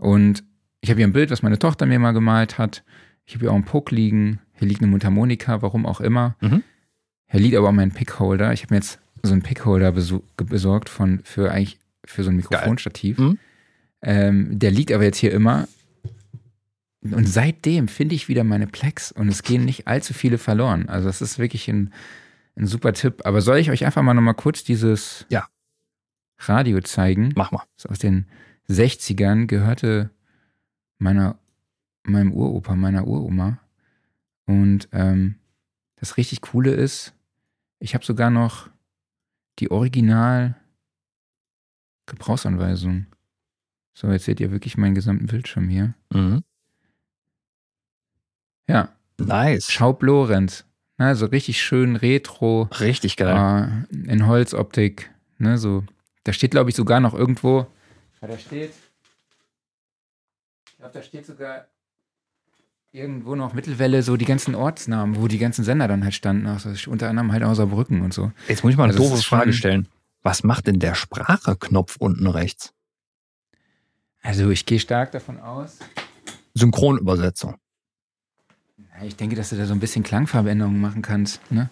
Und ich habe hier ein Bild, was meine Tochter mir mal gemalt hat. Ich habe hier auch einen Puck liegen. Hier liegt eine Mundharmonika, warum auch immer. Mhm. Hier liegt aber auch mein Pickholder. Ich habe mir jetzt so einen Pickholder besorgt von, für eigentlich für so ein Mikrofonstativ. Mhm. Ähm, der liegt aber jetzt hier immer. Und seitdem finde ich wieder meine Plex und es gehen nicht allzu viele verloren. Also das ist wirklich ein, ein super Tipp. Aber soll ich euch einfach mal nochmal kurz dieses Ja. Radio zeigen? mach mal. Das ist aus den 60ern, gehörte meiner, meinem Uropa, meiner Uroma. Und ähm, das richtig Coole ist, ich habe sogar noch die Original Gebrauchsanweisung. So, jetzt seht ihr wirklich meinen gesamten Bildschirm hier. Mhm. Ja, Nice. Schaub Lorenz. Ne, so richtig schön retro, Richtig geil. äh, in Holzoptik. Ne, so. Da steht, glaube ich, sogar noch irgendwo. Ja, da steht. Ich glaube, da steht sogar irgendwo noch Mittelwelle, so die ganzen Ortsnamen, wo die ganzen Sender dann halt standen. Also unter anderem halt auch Saarbrücken und so. Jetzt muss ich mal eine Also doofe Frage stellen. Was macht denn der Sprache-Knopf unten rechts? Also ich gehe stark davon aus. Synchronübersetzung. Ich denke, dass du da so ein bisschen Klangveränderungen machen kannst. Ne?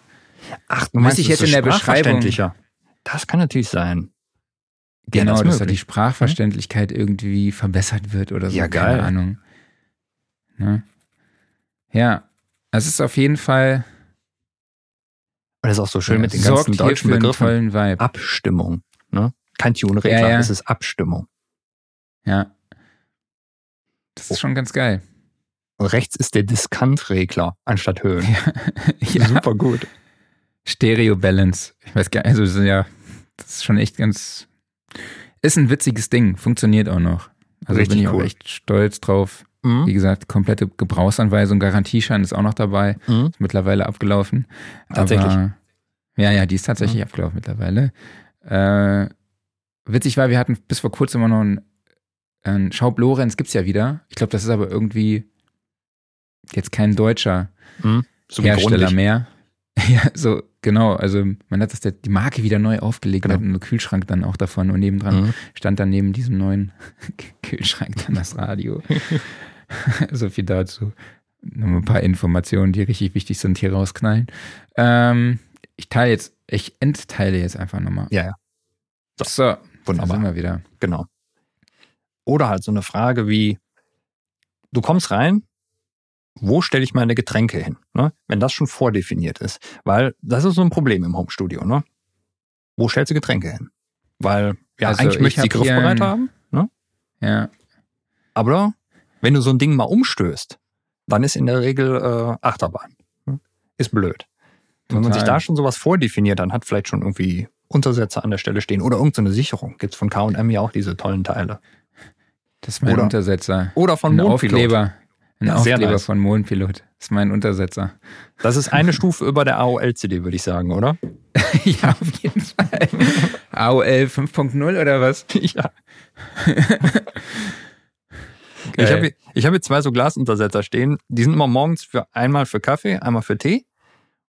Ach, du Müsste ich jetzt ist in der Beschreibung-. Das kann natürlich sein. Ja, Genau, das dass da die. Sprachverständlichkeit irgendwie verbessert wird oder so. Ja, Keine geil. Ahnung. Ne? Ja, es ist auf jeden Fall Und das ist auch so schön mit den ganzen deutschen Begriffen. tollen Vibe. Abstimmung. Ne? Kein Tune-Regler, Ja, ja. es ist Abstimmung. Ja. Das ist schon ganz geil. Und rechts ist der Diskantregler anstatt Höhen. ja. Super gut. Stereo Balance. Ich weiß gar nicht, also das ist ja, das ist schon echt ganz, ist ein witziges Ding, funktioniert auch noch. Also Richtig bin ich auch cool. echt stolz drauf. Wie Mhm. gesagt, komplette Gebrauchsanweisung, Garantieschein ist auch noch dabei. Mhm. Ist mittlerweile abgelaufen. Tatsächlich? Aber, ja, ja, die ist tatsächlich Mhm. abgelaufen mittlerweile. Äh, witzig war, wir hatten bis vor kurzem immer noch einen, einen Schaub Lorenz, gibt's ja wieder. Ich glaube, das ist aber irgendwie jetzt kein deutscher Mhm. So wie Hersteller Grundig. mehr. Ja, so, genau. Also man hat das die Marke wieder neu aufgelegt, Genau. hat einen Kühlschrank dann auch davon und nebendran Mhm. stand dann neben diesem neuen Kühlschrank dann das Radio. so viel dazu. noch ein paar Informationen, die richtig wichtig sind, hier rausknallen. Ähm, ich teile jetzt, ich entteile jetzt einfach nochmal. Ja, ja. So, so Wunderbar. da sind wir wieder. Genau. Oder halt so eine Frage wie, du kommst rein, wo stelle ich meine Getränke hin? Ne? Wenn das schon vordefiniert ist. Weil das ist so ein Problem im Homestudio. Ne? Wo stellst du Getränke hin? Weil, ja, Also eigentlich ich möchte sie hab hier griffbereit haben. Ne? Ja, Aber wenn du so ein Ding mal umstößt, dann ist in der Regel äh, Achterbahn. Hm? Ist blöd. Wenn man Total. sich da schon sowas vordefiniert, dann hat vielleicht schon irgendwie Untersetzer an der Stelle stehen oder irgendeine Sicherung. Gibt's von K&M ja auch diese tollen Teile. das ist mein Oder- Untersetzer. Oder von ein Mondpilot. Aufkleber. Ein Ja, sehr Aufkleber nice. von Mondpilot. Das ist mein Untersetzer. Das ist eine Stufe über der AOL-CD, würde ich sagen, oder? ja, auf jeden Fall. AOL 5.0 oder was? ja. Ich Geil. habe ich hab hier zwei so Glasuntersetzer stehen. Die sind immer morgens für einmal für Kaffee, einmal für Tee.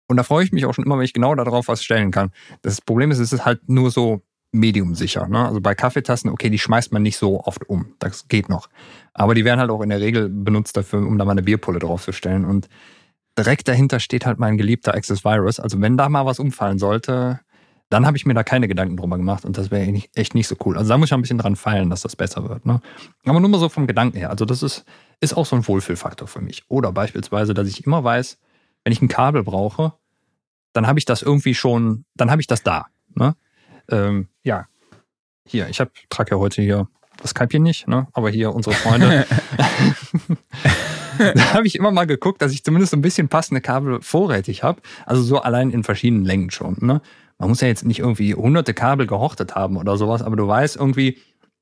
Und da freue ich mich auch schon immer, wenn ich genau darauf was stellen kann. Das Problem ist, es ist halt nur so mediumsicher. Ne? Also bei Kaffeetassen, okay, die schmeißt man nicht so oft um. Das geht noch. Aber die werden halt auch in der Regel benutzt dafür, um da mal eine Bierpulle draufzustellen. Und direkt dahinter steht halt mein geliebter Access Virus. Also wenn da mal was umfallen sollte, dann habe ich mir da keine Gedanken drüber gemacht und das wäre echt- echt nicht so cool. Also da muss ich ein bisschen dran feilen, dass das besser wird. Ne? Aber nur mal so vom Gedanken her. Also das ist, ist auch so ein Wohlfühlfaktor für mich. Oder beispielsweise, dass ich immer weiß, wenn ich ein Kabel brauche, dann habe ich das irgendwie schon, dann habe ich das da. Ne? Ähm, ja, hier, ich habe trage ja heute hier das Skype hier nicht, ne? aber hier unsere Freunde. da habe ich immer mal geguckt, dass ich zumindest so ein bisschen passende Kabel vorrätig habe. Also so allein in verschiedenen Längen schon. Ne? Man muss ja jetzt nicht irgendwie hunderte Kabel gehortet haben oder sowas, aber du weißt irgendwie,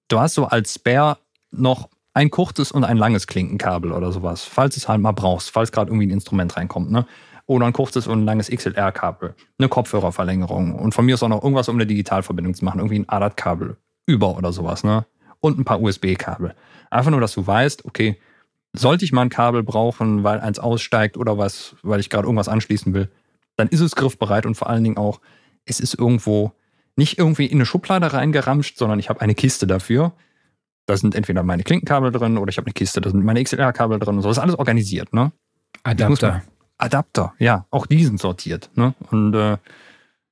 du hast so als Spare noch ein kurzes und ein langes Klinkenkabel oder sowas, falls es halt mal brauchst, falls gerade irgendwie ein Instrument reinkommt, ne? Oder ein kurzes und ein langes XLR-Kabel, eine Kopfhörerverlängerung und von mir ist auch noch irgendwas, um eine Digitalverbindung zu machen, irgendwie ein ADAT-Kabel über oder sowas, ne? Und ein paar USB-Kabel. Einfach nur, dass du weißt, okay, sollte ich mal ein Kabel brauchen, weil eins aussteigt oder was, weil ich gerade irgendwas anschließen will, dann ist es griffbereit und vor allen Dingen auch, es ist irgendwo nicht irgendwie in eine Schublade reingeramscht, sondern ich habe eine Kiste dafür. Da sind entweder meine Klinkenkabel drin oder ich habe eine Kiste, da sind meine XLR-Kabel drin und so. Das ist alles organisiert, ne? Adapter. Adapter, ja, auch die sind sortiert, ne? Und äh,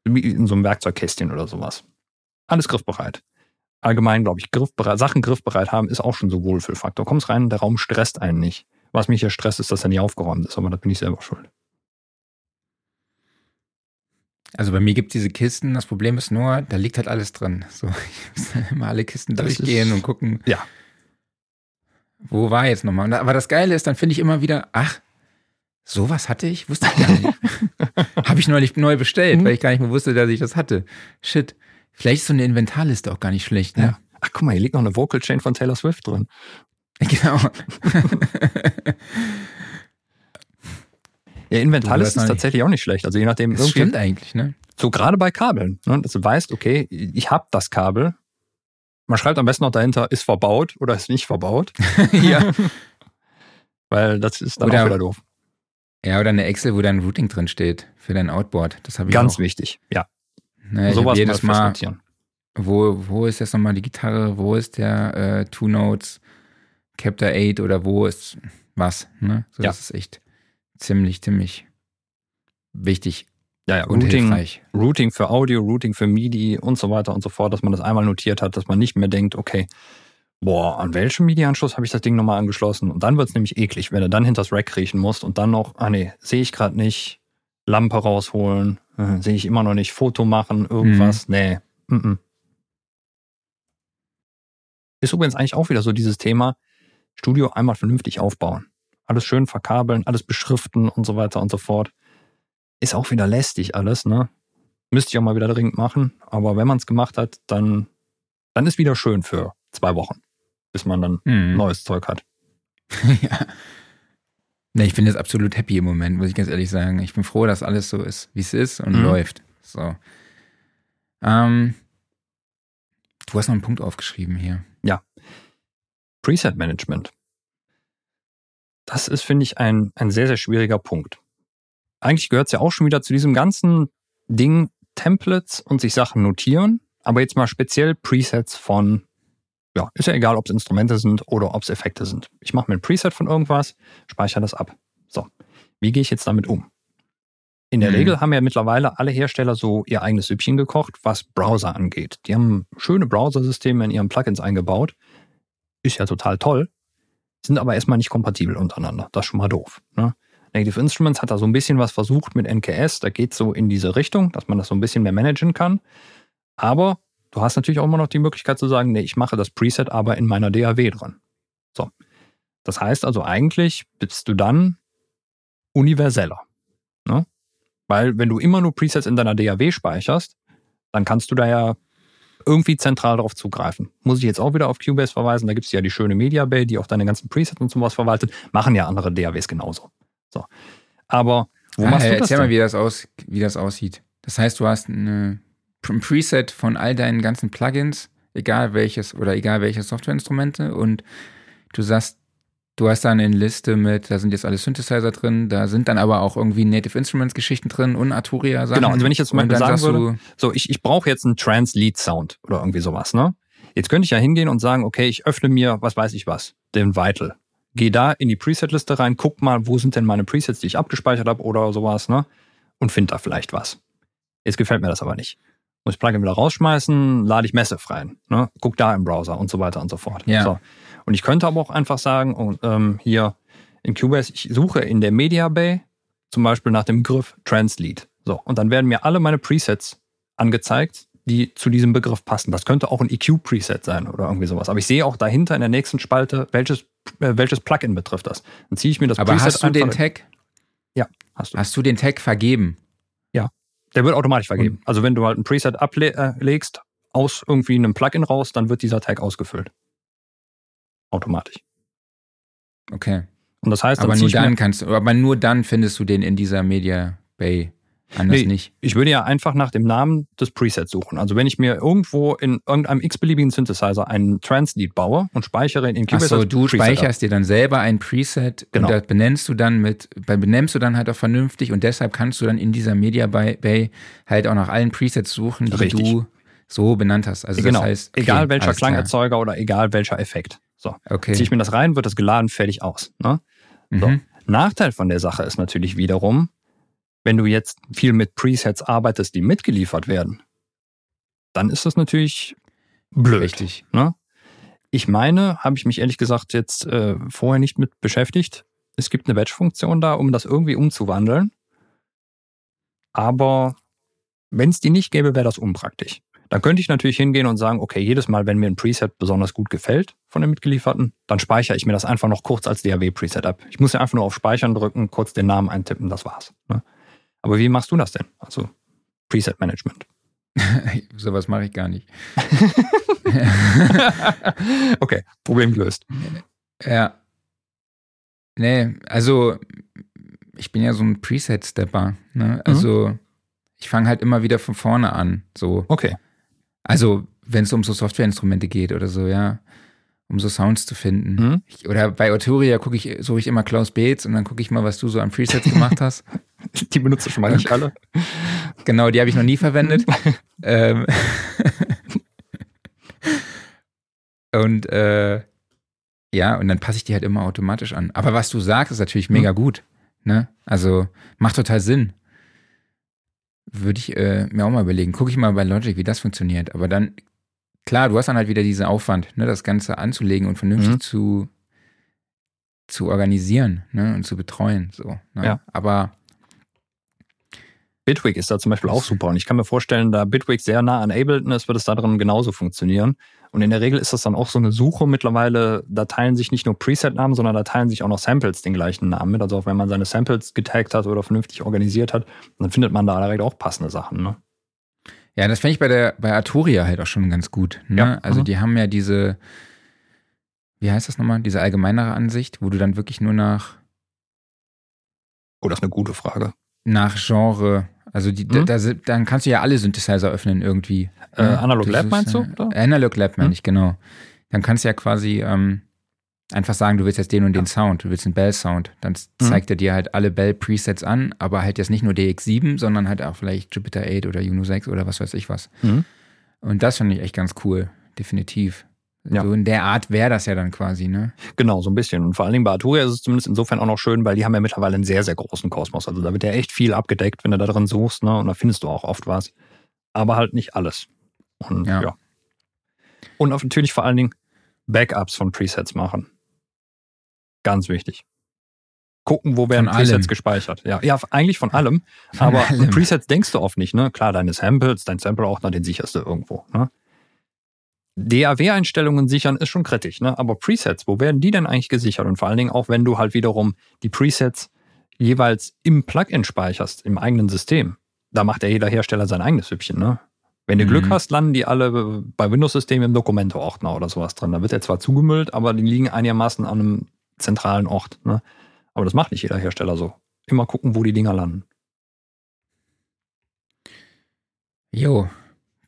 in so einem Werkzeugkästchen oder sowas. Alles griffbereit. Allgemein, glaube ich, griffbereit, Sachen griffbereit haben ist auch schon so Wohlfühlfaktor. Kommst rein, der Raum stresst einen nicht. Was mich hier stresst, ist, dass er nie aufgeräumt ist, aber da bin ich selber schuld. Also bei mir gibt es diese Kisten, das Problem ist nur, da liegt halt alles drin. So, ich muss dann immer alle Kisten Das durchgehen ist- und gucken, Ja. wo war jetzt nochmal. Aber das Geile ist, dann finde ich immer wieder, ach, sowas hatte ich, wusste ich gar nicht. Habe ich neulich neu bestellt, Mhm. weil ich gar nicht mehr wusste, dass ich das hatte. Shit. Vielleicht ist so eine Inventarliste auch gar nicht schlecht, ne? Ja. Ach, guck mal, hier liegt noch eine Vocal Chain von Taylor Swift drin. Genau. Ja, Inventarliste ist tatsächlich auch nicht schlecht. Also je nachdem, Das stimmt eigentlich, ne? so gerade bei Kabeln, ne, dass du weißt, okay, ich habe das Kabel. Man schreibt am besten noch dahinter, ist verbaut oder ist nicht verbaut. ja. Weil das ist dann Oder- auch wieder doof. Ja, oder eine Excel, wo dein Routing drin steht für dein Outboard. Das habe ich Ganz auch. wichtig. Ja, ich sowas jedes mal Mal, wo, wo ist jetzt nochmal die Gitarre, wo ist der äh, Two Notes, Captor 8 oder wo ist was, ne? So, Ja. Das ist echt ziemlich, ziemlich wichtig Ja, ja, und Routing, hilfreich. Routing für Audio, Routing für MIDI und so weiter und so fort, dass man das einmal notiert hat, dass man nicht mehr denkt, okay, boah, an welchem MIDI-Anschluss habe ich das Ding nochmal angeschlossen? Und dann wird es nämlich eklig, wenn du dann hinters Rack kriechen musst und dann noch, ah nee, sehe ich gerade nicht, Lampe rausholen, äh, sehe ich immer noch nicht, Foto machen, irgendwas, nee. Mm -mm. Ist übrigens eigentlich auch wieder so dieses Thema, Studio einmal vernünftig aufbauen. Alles schön verkabeln, alles beschriften und so weiter und so fort. Ist auch wieder lästig alles, ne? Müsste ich auch mal wieder dringend machen. Aber wenn man es gemacht hat, dann, dann ist wieder schön für zwei Wochen, bis man dann Mhm. neues Zeug hat. ja. Ne, ich bin jetzt absolut happy im Moment, muss ich ganz ehrlich sagen. Ich bin froh, dass alles so ist, wie es ist und Mhm. läuft. So. Ähm, du hast noch einen Punkt aufgeschrieben hier. Preset Management. Das ist, finde ich, ein, ein sehr, sehr schwieriger Punkt. Eigentlich gehört es ja auch schon wieder zu diesem ganzen Ding Templates und sich Sachen notieren, aber jetzt mal speziell Presets von, ja, ist ja egal, ob es Instrumente sind oder ob es Effekte sind. Ich mache mir ein Preset von irgendwas, speichere das ab. So, wie gehe ich jetzt damit um? In der Mhm. Regel haben ja mittlerweile alle Hersteller so ihr eigenes Süppchen gekocht, was Browser angeht. Die haben schöne Browser-Systeme in ihren Plugins eingebaut. Ist ja total toll, sind aber erstmal nicht kompatibel untereinander. Das ist schon mal doof. Ne? Native Instruments hat da so ein bisschen was versucht mit NKS. Da geht so in diese Richtung, dass man das so ein bisschen mehr managen kann. Aber du hast natürlich auch immer noch die Möglichkeit zu sagen, nee, ich mache das Preset aber in meiner DAW dran. So. Das heißt also eigentlich bist du dann universeller. Ne? Weil wenn du immer nur Presets in deiner DAW speicherst, dann kannst du da ja irgendwie zentral darauf zugreifen. Muss ich jetzt auch wieder auf Cubase verweisen, da gibt es ja die schöne Media Bay, die auch deine ganzen Presets und sowas verwaltet, machen ja andere DAWs genauso. So. Aber wo Ah, machst du das erzähl denn? mal, wie das, aus, wie das aussieht. Das heißt, du hast eine, ein Preset von all deinen ganzen Plugins, egal welches oder egal welche Softwareinstrumente und du sagst, du hast da eine Liste mit, da sind jetzt alle Synthesizer drin, da sind dann aber auch irgendwie Native Instruments Geschichten drin und Arturia Sachen. Genau, also wenn ich jetzt zum Und Beispiel dann sagen würde, so, ich, ich brauche jetzt einen Trans-Lead-Sound oder irgendwie sowas, ne? Jetzt könnte ich ja hingehen und sagen, okay, ich öffne mir, was weiß ich was, den Vital. Geh da in die Preset-Liste rein, guck mal, wo sind denn meine Presets, die ich abgespeichert habe oder sowas, ne? Und find da vielleicht was. Jetzt gefällt mir das aber nicht. Muss ich Plugin wieder rausschmeißen, lade ich Massive rein, ne? Guck da im Browser und so weiter und so fort. Ja. So. Und ich könnte aber auch einfach sagen, oh, ähm, hier in Cubase, ich suche in der Media Bay zum Beispiel nach dem Begriff Translead. So, und dann werden mir alle meine Presets angezeigt, die zu diesem Begriff passen. Das könnte auch ein EQ-Preset sein oder irgendwie sowas. Aber ich sehe auch dahinter in der nächsten Spalte, welches, äh, welches Plugin betrifft das. Dann ziehe ich mir das aber Preset hast du den Tag, Hast du. hast du den Tag vergeben? Der wird automatisch vergeben. Also wenn du halt ein Preset ablegst aus irgendwie einem Plugin raus, dann wird dieser Tag ausgefüllt. Automatisch. Okay. Und das heißt, Aber nur dann kannst du, aber nur dann findest du den in dieser Media Bay. Anders Nee. nicht. Ich würde ja einfach nach dem Namen des Presets suchen. Also wenn ich mir irgendwo in irgendeinem x-beliebigen Synthesizer einen Translead baue und speichere ihn in Cubase Achso, du Preset ab. speicherst dir dann selber ein Preset Genau. und das benennst du dann mit, benennst du dann halt auch vernünftig und deshalb kannst du dann in dieser Media Bay halt auch nach allen Presets suchen, die Richtig. du so benannt hast. Also genau. das heißt, okay, egal welcher alles klar. Klangerzeuger oder egal welcher Effekt. So. Okay. Ziehe ich mir das rein, wird das geladen, fertig aus. Ne? so. Mhm. Nachteil von der Sache ist natürlich wiederum, wenn du jetzt viel mit Presets arbeitest, die mitgeliefert werden, dann ist das natürlich blöd. Richtig. Ne? Ich meine, habe ich mich ehrlich gesagt jetzt äh, vorher nicht mit beschäftigt. Es gibt eine Batch-Funktion da, um das irgendwie umzuwandeln. Aber wenn es die nicht gäbe, wäre das unpraktisch. Dann könnte ich natürlich hingehen und sagen, okay, jedes Mal, wenn mir ein Preset besonders gut gefällt von den mitgelieferten, dann speichere ich mir das einfach noch kurz als DAW-Preset ab. Ich muss ja einfach nur auf Speichern drücken, kurz den Namen eintippen, das war's. Ne? Aber wie machst du das denn? Also Preset-Management. Sowas mache ich gar nicht. okay, Problem gelöst. Ja. Nee, also ich bin ja so ein Preset-Stepper. Mhm. Ne? Also ich fange halt immer wieder von vorne an. So. Okay. Also, wenn es um so Softwareinstrumente geht oder so, ja, um so Sounds zu finden. Mhm. Ich, oder bei Arturia gucke ich, suche ich immer Klaus Beetz und dann gucke ich mal, was du so an Presets gemacht hast. Die benutzt du schon mal nicht alle. Genau, die habe ich noch nie verwendet. ähm, und äh, ja, und dann passe ich die halt immer automatisch an. Aber was du sagst, ist natürlich mega gut. Ne? Also macht total Sinn. Würde ich äh, mir auch mal überlegen. Gucke ich mal bei Logic, wie das funktioniert. Aber dann, klar, du hast dann halt wieder diesen Aufwand, ne, das Ganze anzulegen und vernünftig Mhm. zu, zu organisieren ne, und zu betreuen. So, ne? Ja. Aber Bitwig ist da zum Beispiel auch super. Und ich kann mir vorstellen, da Bitwig sehr nah an Ableton ist, wird es da drin genauso funktionieren. Und in der Regel ist das dann auch so eine Suche mittlerweile, da teilen sich nicht nur Preset-Namen, sondern da teilen sich auch noch Samples den gleichen Namen mit. Also auch wenn man seine Samples getaggt hat oder vernünftig organisiert hat, dann findet man da direkt auch passende Sachen. Ne? Ja, das fände ich bei der bei Arturia halt auch schon ganz gut. Ne? Ja, Also mhm. die haben ja diese, wie heißt das nochmal, diese allgemeinere Ansicht, wo du dann wirklich nur nach, Oh, das ist eine gute Frage. nach Genre, also die, Mhm. da, da, dann kannst du ja alle Synthesizer öffnen irgendwie. Äh, Ne? Analog Das Lab meinst du, äh, oder? Analog Lab meine Mhm. ich, genau. Dann kannst du ja quasi ähm, einfach sagen, du willst jetzt den und den Sound, du willst einen Bell-Sound. Dann Mhm. zeigt er dir halt alle Bell-Presets an, aber halt jetzt nicht nur DX7, sondern halt auch vielleicht Jupiter 8 oder Juno 6 oder was weiß ich was. Mhm. Und das finde ich echt ganz cool, definitiv. Ja. So in der Art wäre das ja dann quasi, ne? Genau, so ein bisschen. Und vor allen Dingen bei Arturia ist es zumindest insofern auch noch schön, weil die haben ja mittlerweile einen sehr, sehr großen Kosmos. Also da wird ja echt viel abgedeckt, wenn du da drin suchst, ne? Und da findest du auch oft was. Aber halt nicht alles. Und ja. ja. Und natürlich vor allen Dingen Backups von Presets machen. Ganz wichtig. Gucken, wo werden Presets allem. gespeichert. Ja, ja, eigentlich von allem. Von aber allem. Presets denkst du oft nicht, ne? Klar, deine Samples, dein Sample-Ordner, den sicherst du irgendwo, ne? DAW-Einstellungen sichern ist schon kritisch, ne? Aber Presets, wo werden die denn eigentlich gesichert? Und vor allen Dingen auch, wenn du halt wiederum die Presets jeweils im Plugin speicherst, im eigenen System. Da macht ja jeder Hersteller sein eigenes Süppchen, ne? Wenn du mhm. Glück hast, landen die alle bei Windows-Systemen im Dokumente-Ordner oder sowas drin. Da wird er zwar zugemüllt, aber die liegen einigermaßen an einem zentralen Ort. Ne? Aber das macht nicht jeder Hersteller so. Immer gucken, wo die Dinger landen. Jo,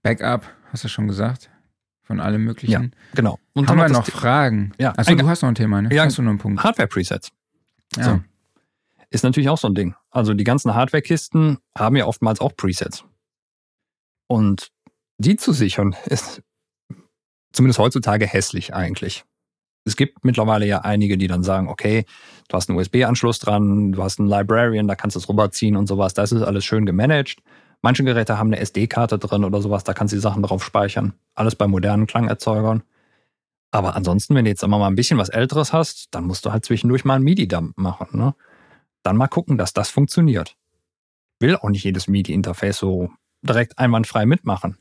Backup, hast du schon gesagt? Von allem Möglichen. Ja, genau. Und haben wir noch Fragen? Ja, Achso, du hast noch ein Thema, ne? Ja, hast du noch einen Punkt? Hardware-Presets. Ja. So. Ist natürlich auch so ein Ding. Also die ganzen Hardware-Kisten haben ja oftmals auch Presets. Und die zu sichern ist zumindest heutzutage hässlich eigentlich. Es gibt mittlerweile ja einige, die dann sagen, okay, du hast einen USB-Anschluss dran, du hast einen Librarian, da kannst du es rüberziehen und sowas. Das ist alles schön gemanagt. Manche Geräte haben eine SD-Karte drin oder sowas, da kannst du die Sachen drauf speichern. Alles bei modernen Klangerzeugern. Aber ansonsten, wenn du jetzt immer mal ein bisschen was Älteres hast, dann musst du halt zwischendurch mal einen MIDI-Dump machen. Ne? Dann mal gucken, dass das funktioniert. Will auch nicht jedes MIDI-Interface so direkt einwandfrei mitmachen.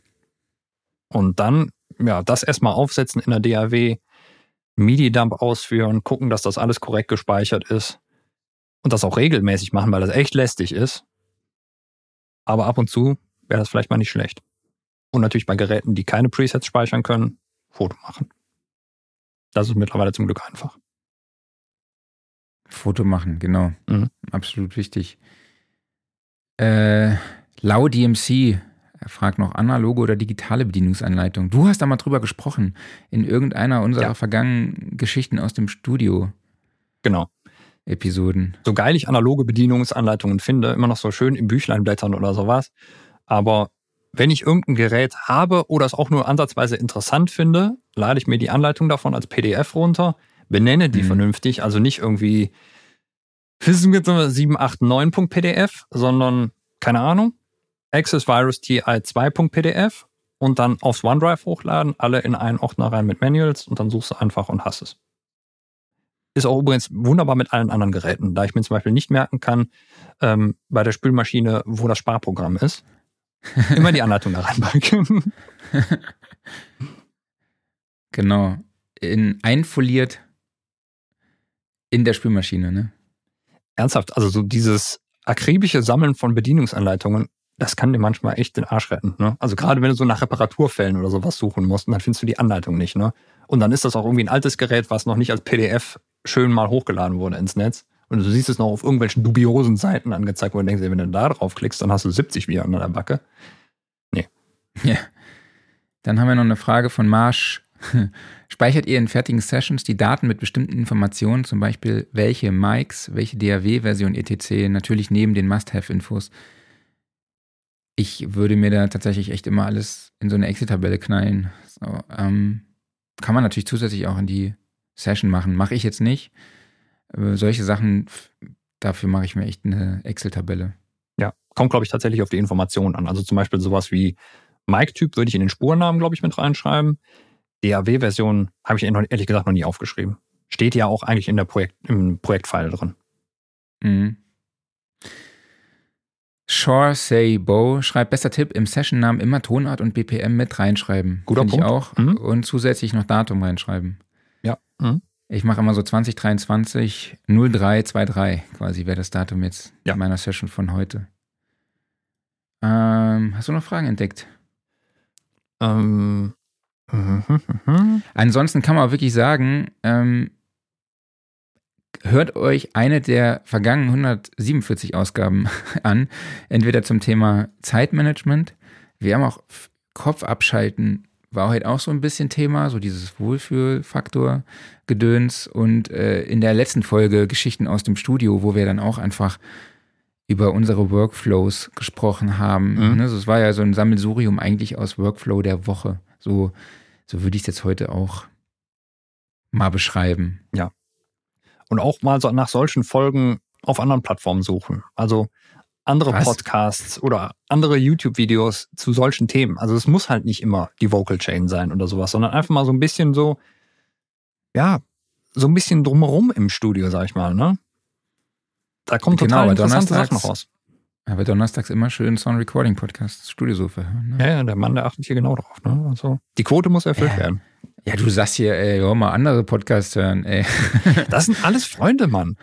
Und dann, ja, das erstmal aufsetzen in der DAW, MIDI-Dump ausführen, gucken, dass das alles korrekt gespeichert ist. Und das auch regelmäßig machen, weil das echt lästig ist. Aber ab und zu wäre das vielleicht mal nicht schlecht. Und natürlich bei Geräten, die keine Presets speichern können, Foto machen. Das ist mittlerweile zum Glück einfach. Foto machen, genau. Mhm. Absolut wichtig. Äh, Lau DMC fragt noch analoge oder digitale Bedienungsanleitung. Du hast da mal drüber gesprochen in irgendeiner unserer ja. vergangenen Geschichten aus dem Studio. Genau. Episoden. So geil ich analoge Bedienungsanleitungen finde, immer noch so schön im Büchlein blättern oder sowas. Aber wenn ich irgendein Gerät habe oder es auch nur ansatzweise interessant finde, lade ich mir die Anleitung davon als PDF runter, benenne die mhm. vernünftig, also nicht irgendwie 789.pdf, sondern keine Ahnung, Access Virus TI 2.pdf und dann aufs OneDrive hochladen, alle in einen Ordner rein mit Manuals und dann suchst du einfach und hast es. Ist auch übrigens wunderbar mit allen anderen Geräten, da ich mir zum Beispiel nicht merken kann, ähm, bei der Spülmaschine, wo das Sparprogramm ist. Immer die Anleitung da reinpacken. genau. In, einfoliert in der Spülmaschine, ne? Ernsthaft, also so dieses akribische Sammeln von Bedienungsanleitungen das kann dir manchmal echt den Arsch retten. Ne? Also gerade wenn du so nach Reparaturfällen oder sowas suchen musst, dann findest du die Anleitung nicht. Ne? Und dann ist das auch irgendwie ein altes Gerät, was noch nicht als PDF schön mal hochgeladen wurde ins Netz. Und du siehst es noch auf irgendwelchen dubiosen Seiten angezeigt, wo du denkst, wenn du da drauf klickst, dann hast du 70 wieder an der Backe. Nee. Ja. Dann haben wir noch eine Frage von Marsch. Speichert ihr in fertigen Sessions die Daten mit bestimmten Informationen, zum Beispiel welche Mics, welche DAW-Version etc., natürlich neben den Must-Have-Infos? Ich würde mir da tatsächlich echt immer alles in so eine Excel-Tabelle knallen. So, ähm, kann man natürlich zusätzlich auch in die Session machen. Mache ich jetzt nicht. Aber solche Sachen, dafür mache ich mir echt eine Excel-Tabelle. Ja, kommt, glaube ich, tatsächlich auf die Informationen an. Also zum Beispiel sowas wie Mic-Typ würde ich in den Spurnamen, glaube ich, mit reinschreiben. DAW-Version habe ich ehrlich gesagt noch nie aufgeschrieben. Steht ja auch eigentlich in der Projekt, im Projektfile drin. Mhm. Shore Say Bo schreibt, bester Tipp, im Session-Namen immer Tonart und BPM mit reinschreiben. Guter Find Punkt. ich auch. Mhm. Und zusätzlich noch Datum reinschreiben. Ja. Mhm. Ich mache immer so 2023 0323 quasi, wäre das Datum jetzt ja. in meiner Session von heute. Ähm, hast du noch Fragen entdeckt? Ähm. Ansonsten kann man auch wirklich sagen, ähm, hört euch eine der vergangenen 147 Ausgaben an, entweder zum Thema Zeitmanagement. Wir haben auch Kopf abschalten, war heute auch so ein bisschen Thema, so dieses Wohlfühlfaktor Gedöns und äh, in der letzten Folge Geschichten aus dem Studio, wo wir dann auch einfach über unsere Workflows gesprochen haben. Mhm. Also es war ja so ein Sammelsurium eigentlich aus Workflow der Woche. So, so würde ich es jetzt heute auch mal beschreiben. Ja. Und auch mal so nach solchen Folgen auf anderen Plattformen suchen. Also andere Was? Podcasts oder andere YouTube-Videos zu solchen Themen. Also es muss halt nicht immer die Vocal Chain sein oder sowas, sondern einfach mal so ein bisschen so, ja, so ein bisschen drumherum im Studio, sag ich mal, ne? Da kommen Genau, total interessante Sachen donnerstags- raus. Aber donnerstags immer schön Sound Recording Podcast Studiosofa hören. Ne? Ja, ja, der Mann, der achtet hier genau drauf, ne? Also die Quote muss erfüllt Ja. werden. Ja, du sagst hier, ey, hör mal andere Podcasts hören, ey. Das sind alles Freunde, Mann.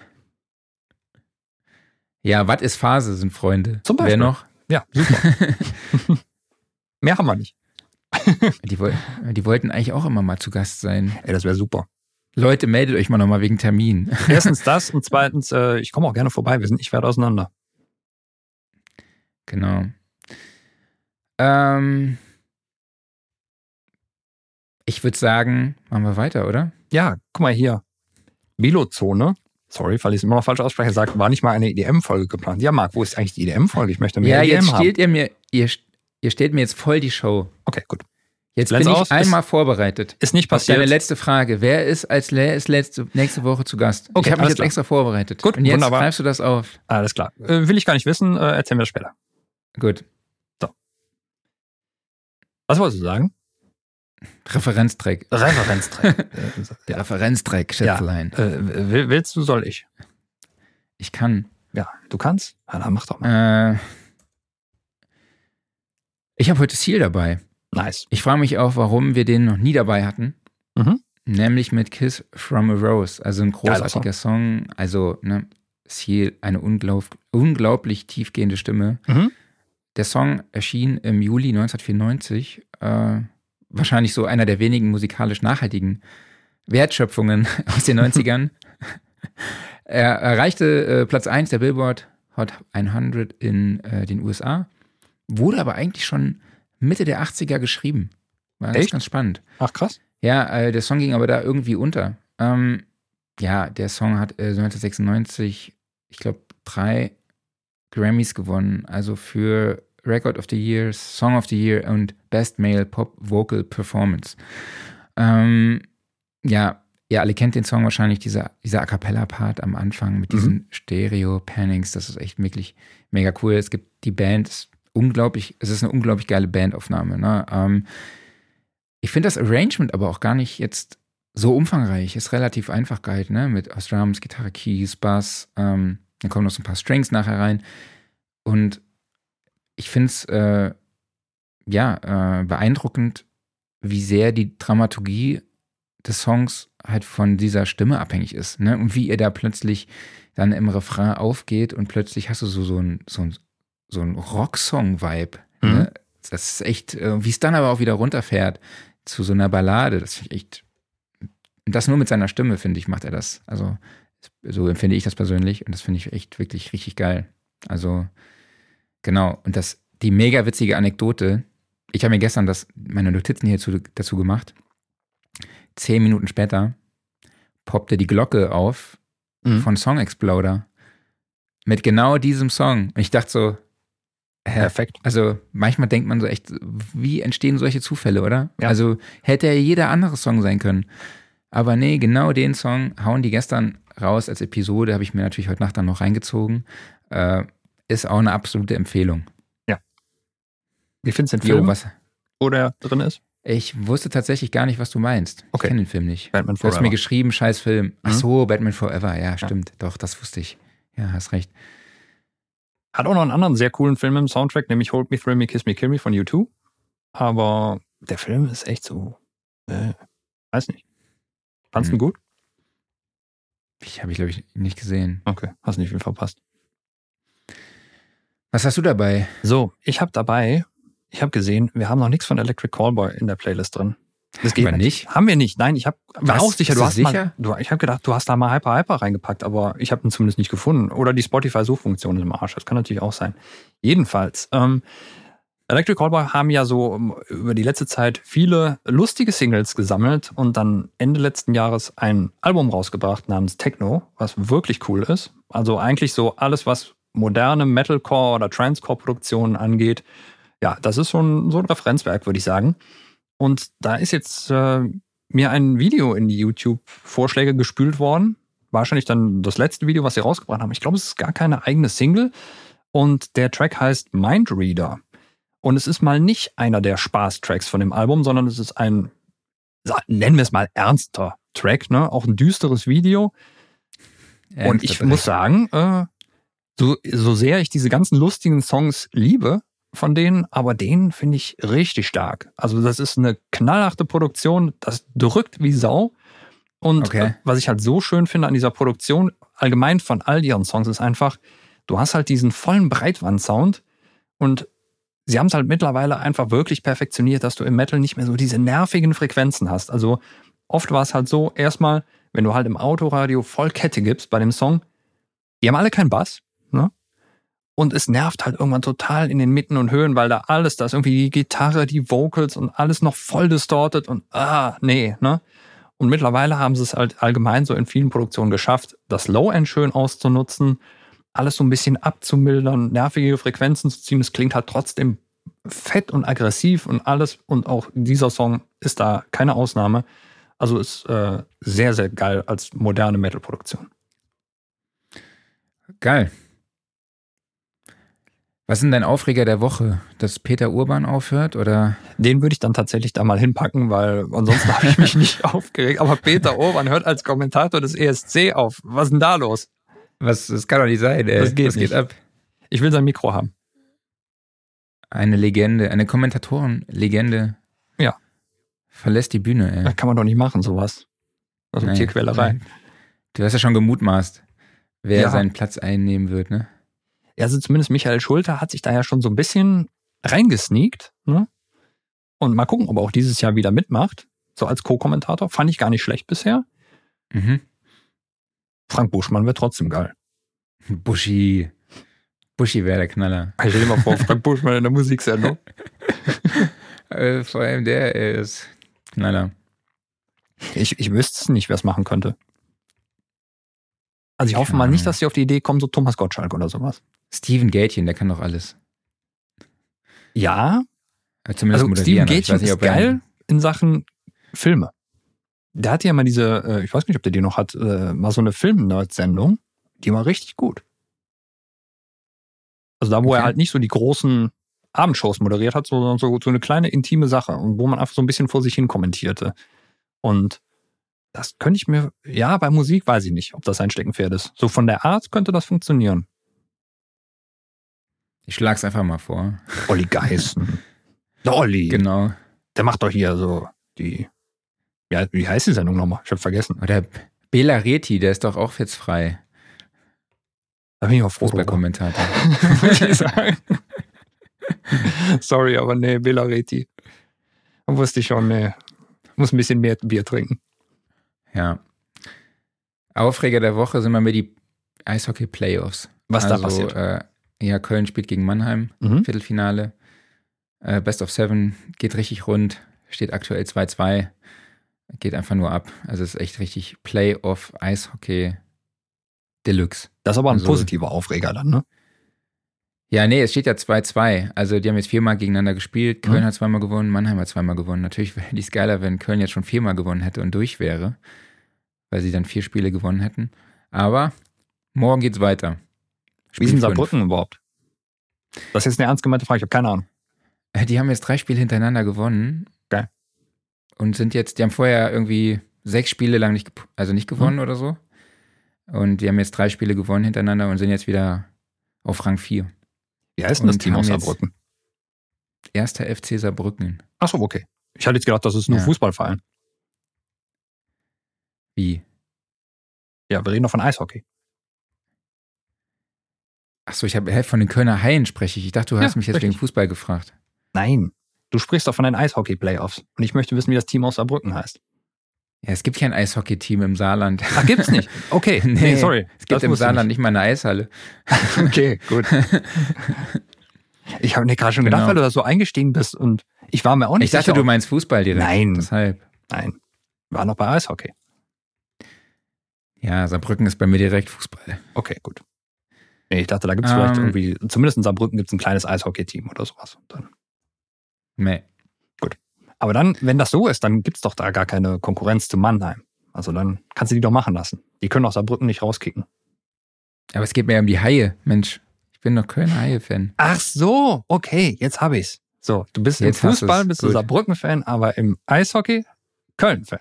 Ja, was ist Phase, sind Freunde. Zum Beispiel. Wer noch? Ja, super. Mehr haben wir nicht. Die, die wollten eigentlich auch immer mal zu Gast sein. Ey, das wäre super. Leute, meldet euch mal nochmal wegen Termin. Erstens das und zweitens, äh, ich komme auch gerne vorbei. Wir sind nicht weit auseinander. Genau. Ähm, ich würde sagen, machen wir weiter, oder? Ja, guck mal hier. Bilozone. Sorry, weil ich es immer noch falsch ausspreche, sagt, war nicht mal eine EDM-Folge geplant. Ja, Marc, wo ist eigentlich die EDM-Folge? Ich möchte mehr Ja, EDM jetzt haben. stellt ihr mir, ihr, ihr stellt mir jetzt voll die Show. Okay, gut. Jetzt Blend's bin ich aus, einmal vorbereitet. Ist nicht Auf deine passiert. letzte Frage. Wer ist als wer ist letzte, nächste Woche zu Gast? Okay, ich habe mich jetzt klar. extra vorbereitet. Gut, Und jetzt wunderbar. greifst du das auf. Alles klar. Äh, will ich gar nicht wissen, äh, erzählen wir das später. Gut. Was wolltest du sagen? Referenztrack. Referenztrack. Der Referenztrack, Ja. Schätzelein. äh, will- willst du, soll ich? Ich kann. Ja, du kannst? Ja, dann mach doch mal. Äh, ich habe heute Seal dabei. Nice. Ich frage mich auch, warum wir den noch nie dabei hatten. Mhm. Nämlich mit Kiss from a Rose. Also ein großartiger Song. Also, ne, Seal, eine unglaub, unglaublich tiefgehende Stimme. Mhm. Der Song erschien im Juli 1994. Äh, wahrscheinlich so einer der wenigen musikalisch nachhaltigen Wertschöpfungen aus den 90ern. er erreichte äh, Platz 1 der Billboard Hot 100 in äh, den USA. Wurde aber eigentlich schon Mitte der 80er geschrieben. War ganz, Echt? ganz spannend. Ach, krass. Ja, äh, der Song ging aber da irgendwie unter. Ähm, ja, der Song hat äh, 1996, ich glaube, drei Grammys gewonnen. Also für Record of the Year, Song of the Year und Best Male Pop Vocal Performance. Ähm, ja, ihr alle kennt den Song wahrscheinlich, dieser, dieser A Cappella-Part am Anfang mit diesen Stereo-Pannings. Das ist echt wirklich mega cool. Es gibt die Band, ist unglaublich, es ist eine unglaublich geile Bandaufnahme. Ne? Ähm, ich finde das Arrangement aber auch gar nicht jetzt so umfangreich. Ist relativ einfach gehalten, ne? Mit Drums, Gitarre, Keys, Bass. Ähm, dann kommen noch so ein paar Strings nachher rein. Und ich finde es äh, ja äh, beeindruckend, wie sehr die Dramaturgie des Songs halt von dieser Stimme abhängig ist. Ne? Und wie ihr da plötzlich dann im Refrain aufgeht und plötzlich hast du so, so ein, so ein, so ein Rocksong-Vibe. Mhm. Ne? Das ist echt, äh, wie es dann aber auch wieder runterfährt zu so einer Ballade. Das finde ich echt. Und das nur mit seiner Stimme, finde ich, macht er das. Also, so empfinde ich das persönlich und das finde ich echt wirklich richtig geil. Also, genau. Und das, die mega witzige Anekdote, ich habe mir gestern das, meine Notizen hierzu, dazu gemacht. Zehn Minuten später poppte die Glocke auf Mhm. von Song Exploder mit genau diesem Song. Und ich dachte so, hä, Perfekt. also manchmal denkt man so echt, wie entstehen solche Zufälle, oder? Ja. Also hätte ja jeder andere Song sein können. Aber nee, genau den Song hauen die gestern raus als Episode, habe ich mir natürlich heute Nacht dann noch reingezogen. Äh, ist auch eine absolute Empfehlung. Wie findest du den Jo, Film, was? wo der drin ist? Ich wusste tatsächlich gar nicht, was du meinst. Okay. Ich kenne den Film nicht. Batman Du hast mir Forever. geschrieben, scheiß Film. Ach Mhm. so, Batman Forever. Ja, stimmt. Doch, das wusste ich. Ja, hast recht. Hat auch noch einen anderen sehr coolen Film im Soundtrack, nämlich Hold Me, Thrill Me, Kiss Me, Kill Me von U2. Aber der Film ist echt so, äh, weiß nicht. Fandst du ihn Hm. gut? Ich habe ich, glaube ich, nicht gesehen. Okay, hast nicht viel verpasst. Was hast du dabei? So, ich habe dabei, ich habe gesehen, wir haben noch nichts von Electric Callboy in der Playlist drin. Das geht Aber nicht? Haben wir nicht. Nein, ich habe war auch sicher, du hast sicher? mal du, ich habe gedacht, du hast da mal Hyper Hyper reingepackt, aber ich habe ihn zumindest nicht gefunden oder die Spotify Suchfunktion ist im Arsch. Das kann natürlich auch sein. Jedenfalls ähm, Electric Callboy haben ja so ähm, über die letzte Zeit viele lustige Singles gesammelt und dann Ende letzten Jahres ein Album rausgebracht namens Techno, was wirklich cool ist. Also eigentlich so alles, was moderne Metalcore oder Transcore-Produktionen angeht. Ja, das ist schon so ein Referenzwerk, würde ich sagen. Und da ist jetzt äh, mir ein Video in die YouTube-Vorschläge gespült worden. Wahrscheinlich dann das letzte Video, was sie rausgebracht haben. Ich glaube, es ist gar keine eigene Single. Und der Track heißt Mindreader. Und es ist mal nicht einer der Spaß-Tracks von dem Album, sondern es ist ein, nennen wir es mal, ernster Track, ne? Auch ein düsteres Video. Ernster und ich muss sagen, äh, so, so sehr ich diese ganzen lustigen Songs liebe von denen, aber den finde ich richtig stark. Also das ist eine knallharte Produktion, das drückt wie Sau. Und okay. Äh, was ich halt so schön finde an dieser Produktion, allgemein von all ihren Songs, ist einfach, du hast halt diesen vollen Breitwand-Sound und sie haben es halt mittlerweile einfach wirklich perfektioniert, dass du im Metal nicht mehr so diese nervigen Frequenzen hast. Also oft war es halt so, erstmal, wenn du halt im Autoradio voll Kette gibst bei dem Song, die haben alle keinen Bass, ne? Und es nervt halt irgendwann total in den Mitten und Höhen, weil da alles, da ist irgendwie die Gitarre, die Vocals und alles noch voll distortet und ah, nee, ne? Und mittlerweile haben sie es halt allgemein so in vielen Produktionen geschafft, das Low-End schön auszunutzen, alles so ein bisschen abzumildern, nervige Frequenzen zu ziehen. Es klingt halt trotzdem fett und aggressiv und alles. Und auch dieser Song ist da keine Ausnahme. Also ist äh, sehr, sehr geil als moderne Metal-Produktion. Geil. Was ist denn dein Aufreger der Woche? Dass Peter Urban aufhört oder? Den würde ich dann tatsächlich da mal hinpacken, weil ansonsten habe ich mich nicht aufgeregt. Aber Peter Urban hört als Kommentator des ESC auf. Was ist denn da los? Was, das kann doch nicht sein, ey. Das geht, das geht ab. Ich will sein Mikro haben. Eine Legende, eine Kommentatorenlegende. Ja. Verlässt die Bühne, ey. Das kann man doch nicht machen, sowas. Also Tierquälerei. Du hast ja schon gemutmaßt, wer ja. seinen Platz einnehmen wird, ne? Also zumindest Michael Schulter hat sich da ja schon so ein bisschen reingesneakt, ne? Und mal gucken, ob er auch dieses Jahr wieder mitmacht. So als Co-Kommentator. Fand ich gar nicht schlecht bisher. Mhm. Frank Buschmann wäre trotzdem geil. Buschi. Buschi wäre der Knaller. Ich stell dir mal vor, Frank Buschmann in der Musiksendung. Äh, vor allem der ist Knaller. Ich, ich wüsste es nicht, wer es machen könnte. Also ich hoffe mal nicht, dass sie auf die Idee kommen, so Thomas Gottschalk oder sowas. Steven Gätchen, der kann doch alles. Ja. Zumindest also Steven Gätchen ist geil in Sachen Filme der hatte ja mal diese, äh, ich weiß nicht, ob der die noch hat, äh, mal so eine Film-Nerd-Sendung, die war richtig gut. Also da, wo okay. er halt nicht so die großen Abendshows moderiert hat, sondern so, so eine kleine intime Sache und wo man einfach so ein bisschen vor sich hin kommentierte. Und das könnte ich mir, ja, bei Musik weiß ich nicht, ob das ein Steckenpferd ist. So von der Art könnte das funktionieren. Ich schlag's einfach mal vor. Olli Geißen. Der Olli. Genau. Der macht doch hier so die ja, wie heißt die Sendung nochmal? Ich habe vergessen. Oder Bela Reti, der ist doch auch jetzt frei. Da bin ich auch froh. Fußballkommentator. Sorry, aber nee, Bela Reti. Da wusste ich schon, nee. Muss ein bisschen mehr Bier trinken. Ja. Aufreger der Woche sind mal mir die Eishockey-Playoffs. Was also, da passiert? Äh, ja, Köln spielt gegen Mannheim, mhm. Viertelfinale. Äh, Best of Seven geht richtig rund, steht aktuell 2-2 geht einfach nur ab. Also es ist echt richtig Playoff Eishockey Deluxe. Das ist aber ein also, positiver Aufreger dann, ne? Ja, nee, es steht ja 2-2. Also die haben jetzt viermal gegeneinander gespielt. Köln mhm. hat zweimal gewonnen, Mannheim hat zweimal gewonnen. Natürlich wäre es geiler, wenn Köln jetzt schon viermal gewonnen hätte und durch wäre, weil sie dann vier Spiele gewonnen hätten. Aber morgen geht's weiter. Spiel Wie sind Saarbrücken überhaupt? Das ist jetzt eine ernst gemeinte Frage, ich habe keine Ahnung. Die haben jetzt drei Spiele hintereinander gewonnen und sind jetzt, die haben vorher irgendwie sechs Spiele lang nicht, also nicht gewonnen mhm. oder so. Und die haben jetzt drei Spiele gewonnen hintereinander und sind jetzt wieder auf Rang 4. Wie heißt denn das Team aus Saarbrücken? Erster FC Saarbrücken. Achso, okay. Ich hatte jetzt gedacht, das ist nur ja. Fußballverein. Wie? Ja, wir reden doch von Eishockey. Achso, ich habe von den Kölner Haien spreche ich. Ich dachte, du hast ja, mich jetzt richtig. wegen Fußball gefragt. Nein. Du sprichst doch von den Eishockey-Playoffs. Und ich möchte wissen, wie das Team aus Saarbrücken heißt. Ja, es gibt kein Eishockey-Team im Saarland. Ach, gibt's nicht? Okay, nee, nee sorry. Es gibt im Saarland nicht. nicht mal eine Eishalle. okay, gut. Ich habe mir gerade schon gedacht, genau. weil du da so eingestiegen bist und ich war mir auch nicht Ich dachte, sicher, du meinst Fußball direkt. Nein. Deshalb. Nein. War noch bei Eishockey. Ja, Saarbrücken ist bei mir direkt Fußball. Okay, gut. Nee, ich dachte, da gibt es um, vielleicht ähm. irgendwie, zumindest in Saarbrücken gibt es ein kleines Eishockey-Team oder sowas. Dann Nee. Gut. Aber dann, wenn das so ist, dann gibt's doch da gar keine Konkurrenz zu Mannheim. Also dann kannst du die doch machen lassen. Die können aus Saarbrücken nicht rauskicken. Aber es geht mir ja um die Haie, Mensch. Ich bin doch Kölner Haie-Fan. Ach so, okay, jetzt hab ich's. So, du bist Jetzt im Fußball, bist du. Saarbrücken-Fan, aber im Eishockey Köln-Fan.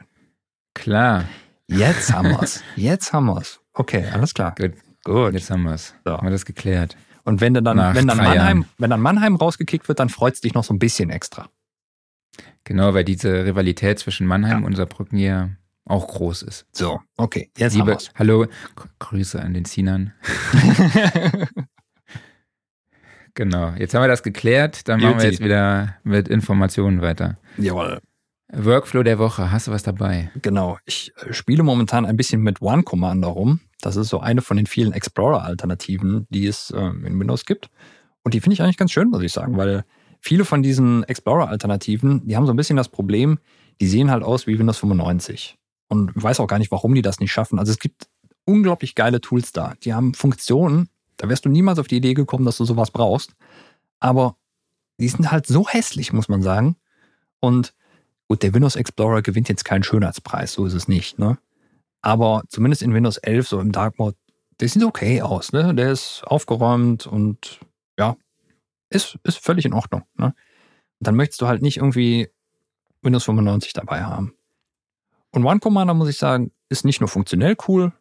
Klar. Jetzt haben wir's. Jetzt haben wir's. Okay, alles klar. Gut. Gut. Jetzt haben wir's. So. Haben wir das geklärt. Und wenn, dann, Nach wenn, dann Mannheim, wenn dann Mannheim rausgekickt wird, dann freut's dich noch so ein bisschen extra. Genau, weil diese Rivalität zwischen Mannheim Ja. und Saarbrücken ja auch groß ist. So, okay, jetzt Liebe, haben wir's. hallo, Grüße an den Sinan. Genau, jetzt haben wir das geklärt, dann machen wir jetzt wieder mit Informationen weiter. Jawohl. Workflow der Woche, hast du was dabei? Genau. Ich äh, spiele momentan ein bisschen mit One Commander rum. Das ist so eine von den vielen Explorer-Alternativen, die es ähm, in Windows gibt. Und die finde ich eigentlich ganz schön, muss ich sagen, weil viele von diesen Explorer-Alternativen, die haben so ein bisschen das Problem, die sehen halt aus wie Windows 95. Und weiß auch gar nicht, warum die das nicht schaffen. Also es gibt unglaublich geile Tools da. Die haben Funktionen, da wärst du niemals auf die Idee gekommen, dass du sowas brauchst. Aber die sind halt so hässlich, muss man sagen. Und gut, der Windows Explorer gewinnt jetzt keinen Schönheitspreis, so ist es nicht, ne? Aber zumindest in Windows 11, so im Dark Mode, der sieht okay aus, ne? Der ist aufgeräumt und ja, ist, ist völlig in Ordnung, ne? Und dann möchtest du halt nicht irgendwie Windows 95 dabei haben. Und One Commander, muss ich sagen, ist nicht nur funktionell cool,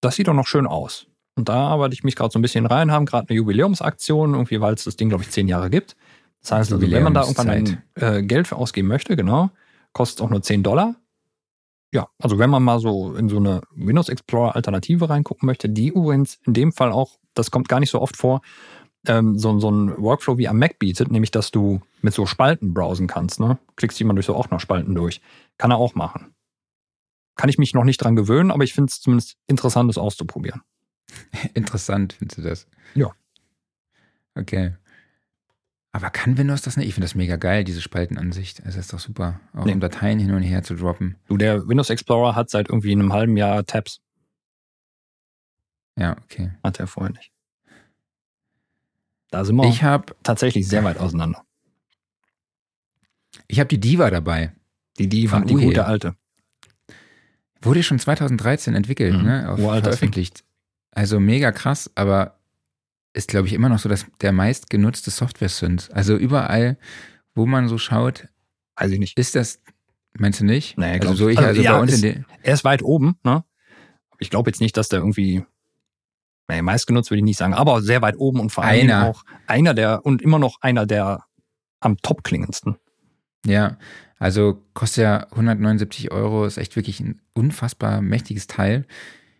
das sieht auch noch schön aus. Und da arbeite ich mich gerade so ein bisschen rein, haben gerade eine Jubiläumsaktion, irgendwie, weil es das Ding, glaube ich, zehn Jahre gibt. Das heißt, also, wenn man da irgendwann ein, äh, Geld für ausgeben möchte, genau, kostet auch nur 10 Dollar. Ja, also wenn man mal so in so eine Windows Explorer Alternative reingucken möchte, die übrigens in dem Fall auch, das kommt gar nicht so oft vor, ähm, so, so ein Workflow wie am Mac bietet, nämlich dass du mit so Spalten browsen kannst. Ne? Klickst jemand durch so auch noch Spalten durch. Kann er auch machen. Kann ich mich noch nicht dran gewöhnen, aber ich finde es zumindest interessant, das auszuprobieren. Interessant, findest du das? Ja. Okay. Aber kann Windows das nicht? Ich finde das mega geil, diese Spaltenansicht. Es ist doch super, auch Nee. um Dateien hin und her zu droppen. Du, der Windows Explorer hat seit irgendwie einem halben Jahr Tabs. Ja, okay. Hat er vorher nicht. Da sind wir Ich habe tatsächlich sehr weit auseinander. ich hab die Diva dabei. Die Diva, die gute alte. Wurde schon 2013 entwickelt, Mhm. ne? Auf, veröffentlicht. Also mega krass, aber ist, glaube ich, immer noch so dass der meistgenutzte Software-Synth. Also überall, wo man so schaut, ich nicht. ist das, meinst du nicht? Nee, also so ich- also also ja, bei uns ist- in den, Er ist weit oben, ne? Ich glaube jetzt nicht, dass der irgendwie, nee, meistgenutzt würde ich nicht sagen, aber sehr weit oben und vor allem Einer. auch einer der und immer noch einer der am top klingendsten. Ja, also kostet ja 179 Euro, ist echt wirklich ein unfassbar mächtiges Teil.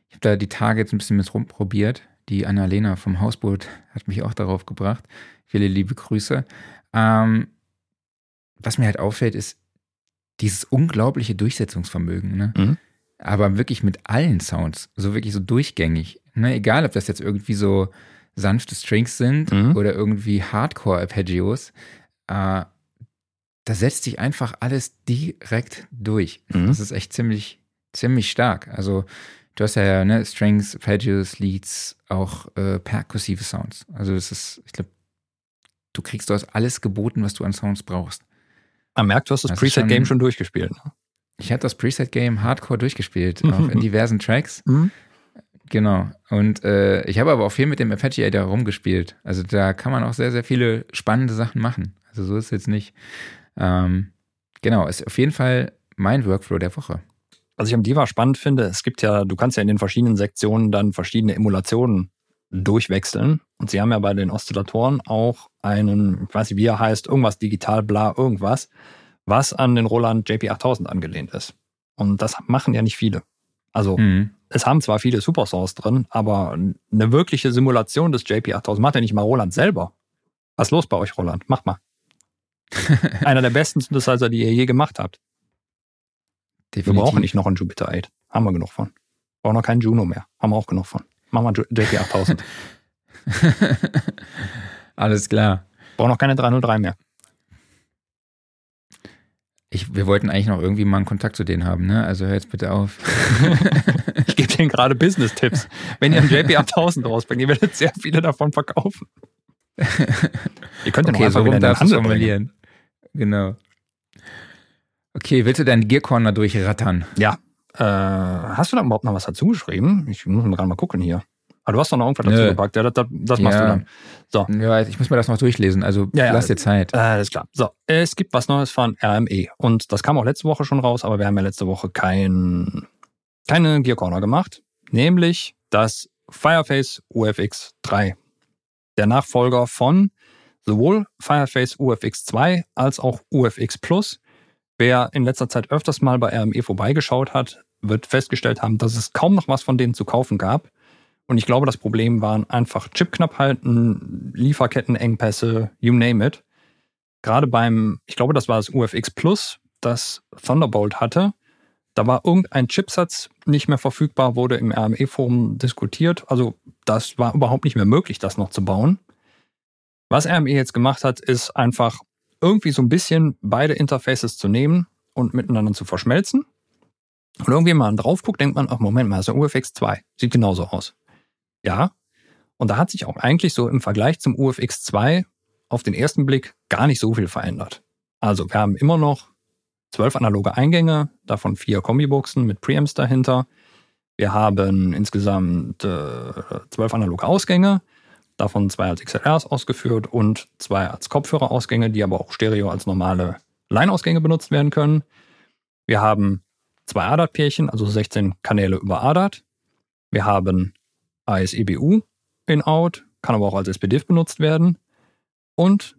Ich habe da die Tage jetzt ein bisschen mit rumprobiert. Die Annalena vom Hausboot hat mich auch darauf gebracht. Viele liebe Grüße. Ähm, was mir halt auffällt, ist dieses unglaubliche Durchsetzungsvermögen. Ne? Mhm. Aber wirklich mit allen Sounds, so wirklich so durchgängig. Ne? Egal, ob das jetzt irgendwie so sanfte Strings sind Mhm. oder irgendwie Hardcore-Arpeggios. Äh, da setzt sich einfach alles direkt durch. Mhm. Das ist echt ziemlich, ziemlich stark. Also du hast ja ne, Strings, Arpeggios, Leads, auch äh, perkussive Sounds. Also das ist, ich glaube, du kriegst dort alles geboten, was du an Sounds brauchst. Man merkt, du hast das, Das Preset-Game schon- schon durchgespielt. Ne? Ich habe das Preset-Game Hardcore durchgespielt, auch in diversen Tracks. Mhm. Genau. Und äh, ich habe aber auch viel mit dem Arpeggiator rumgespielt. Also da kann man auch sehr, sehr viele spannende Sachen machen. Also so ist es jetzt nicht. Ähm, genau, ist auf jeden Fall mein Workflow der Woche. Was ich am Diva spannend finde, es gibt ja, du kannst ja in den verschiedenen Sektionen dann verschiedene Emulationen durchwechseln. Und sie haben ja bei den Oszillatoren auch einen, ich weiß nicht, wie er heißt, irgendwas digital, bla, irgendwas, was an den Roland JP8000 angelehnt ist. Und das machen ja nicht viele. Also, Mhm. es haben zwar viele Supersaws drin, aber eine wirkliche Simulation des JP8000 macht ja nicht mal Roland selber. Was ist los bei euch, Roland? Macht mal. Einer der besten Synthesizer, die ihr je gemacht habt. Wir Definitiv. brauchen nicht noch einen Jupiter 8. Haben wir genug von. Brauchen noch keinen Juno mehr. Haben wir auch genug von. Machen wir einen JP8000. Alles klar. Brauchen noch keine 303 mehr. Ich, wir wollten eigentlich noch irgendwie mal einen Kontakt zu denen haben, ne? Also hör jetzt bitte auf. Ich gebe denen gerade Business-Tipps. Wenn ihr einen JP8000 rausbringt, ihr werdet sehr viele davon verkaufen. Ihr könnt den auch okay, einfach so wieder in den Handel bringen. formulieren. Genau. Okay, willst du deinen Gear Corner durchrattern? Ja. Äh, hast du da überhaupt noch was dazu geschrieben? Ich muss mal gerade mal gucken hier. Aber du hast doch noch irgendwas dazu Nö. gepackt. Ja, das, das, das machst Ja. du dann. So. Ja, ich muss mir das noch durchlesen, also Ja, ja. lass dir Zeit. Äh, alles klar. So, es gibt was Neues von RME. Und das kam auch letzte Woche schon raus, aber wir haben ja letzte Woche kein, keine Gear Corner gemacht. Nämlich das Fireface UFX 3. Der Nachfolger von sowohl Fireface UFX 2 als auch UFX Plus. Wer in letzter Zeit öfters mal bei RME vorbeigeschaut hat, wird festgestellt haben, dass es kaum noch was von denen zu kaufen gab. Und ich glaube, das Problem waren einfach Chipknappheiten, Lieferkettenengpässe, you name it. Gerade beim, ich glaube, das war das UFX Plus, das Thunderbolt hatte. Da war irgendein Chipsatz nicht mehr verfügbar, wurde im RME-Forum diskutiert. Also das war überhaupt nicht mehr möglich, das noch zu bauen. Was RME jetzt gemacht hat, ist einfach irgendwie so ein bisschen beide Interfaces zu nehmen und miteinander zu verschmelzen. Und irgendwie, wenn man drauf guckt, denkt man, ach Moment mal, das ist der UFX 2. Sieht genauso aus. Ja. Und da hat sich auch eigentlich so im Vergleich zum UFX 2 auf den ersten Blick gar nicht so viel verändert. Also wir haben immer noch zwölf analoge Eingänge, davon vier Kombibuchsen mit Preamps dahinter. Wir haben insgesamt äh, zwölf analoge Ausgänge, davon zwei als XLRs ausgeführt und zwei als Kopfhörerausgänge, die aber auch Stereo als normale Line-Ausgänge benutzt werden können. Wir haben zwei ADAT-Pärchen, also 16 Kanäle über ADAT. Wir haben ASEBU in Out, kann aber auch als SPDIF benutzt werden. Und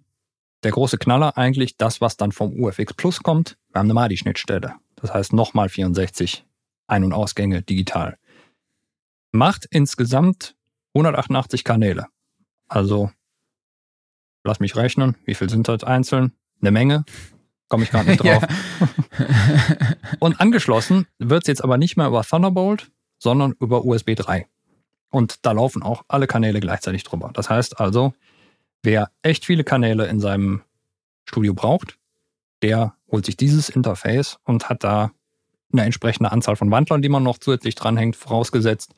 der große Knaller eigentlich das, was dann vom UFX Plus kommt. Wir haben eine MADI-Schnittstelle. Das heißt nochmal 64 Ein- und Ausgänge digital. Macht insgesamt 188 Kanäle. Also, lass mich rechnen. Wie viel sind das einzeln? Eine Menge. Komme ich gerade nicht drauf. Und angeschlossen wird es jetzt aber nicht mehr über Thunderbolt, sondern über USB 3. Und da laufen auch alle Kanäle gleichzeitig drüber. Das heißt also, wer echt viele Kanäle in seinem Studio braucht, der holt sich dieses Interface und hat da eine entsprechende Anzahl von Wandlern, die man noch zusätzlich dranhängt, vorausgesetzt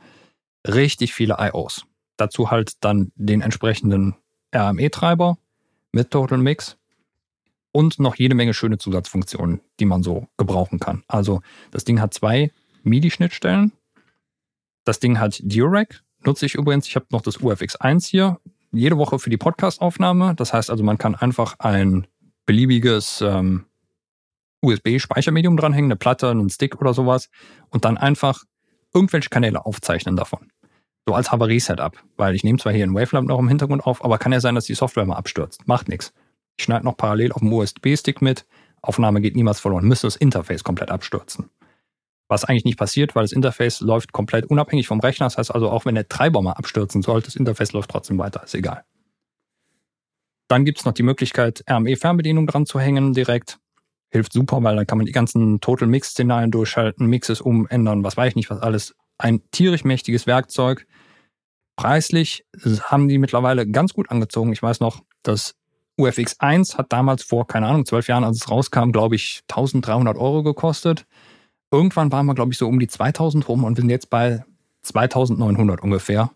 richtig viele IOs. Dazu halt dann den entsprechenden RME-Treiber mit Total Mix und noch jede Menge schöne Zusatzfunktionen, die man so gebrauchen kann. Also das Ding hat zwei MIDI-Schnittstellen. Das Ding hat Durac, nutze ich übrigens. Ich habe noch das UFX1 hier, jede Woche für die Podcast-Aufnahme. Das heißt also, man kann einfach ein beliebiges ähm, USB-Speichermedium dranhängen, eine Platte, einen Stick oder sowas und dann einfach irgendwelche Kanäle aufzeichnen davon. So als Havarie-Setup, weil ich nehme zwar hier ein Wavelamp noch im Hintergrund auf, aber kann ja sein, dass die Software mal abstürzt. Macht nichts. Ich schneide noch parallel auf dem USB-Stick mit. Aufnahme geht niemals verloren. Müsste das Interface komplett abstürzen. Was eigentlich nicht passiert, weil das Interface läuft komplett unabhängig vom Rechner. Das heißt also, auch wenn der Treiber mal abstürzen sollte, das Interface läuft trotzdem weiter. Ist egal. Dann gibt es noch die Möglichkeit, RME-Fernbedienung dran zu hängen direkt. Hilft super, weil dann kann man die ganzen Total Mix-Szenarien durchschalten, Mixes umändern, was weiß ich nicht, was alles. Ein tierisch mächtiges Werkzeug. Preislich haben die mittlerweile ganz gut angezogen. Ich weiß noch, das UFX 1 hat damals vor, keine Ahnung, zwölf Jahren, als es rauskam, glaube ich, 1300 Euro gekostet. Irgendwann waren wir, glaube ich, so um die 2000 rum und wir sind jetzt bei 2900 ungefähr.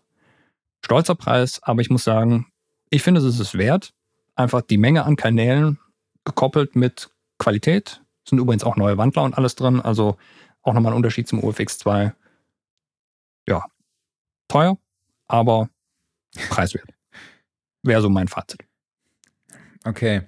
Stolzer Preis, aber ich muss sagen, ich finde, es ist es wert. Einfach die Menge an Kanälen gekoppelt mit Qualität. Sind übrigens auch neue Wandler und alles drin. Also auch nochmal ein Unterschied zum UFX 2. Ja, teuer, aber preiswert. Wäre so mein Fazit. Okay.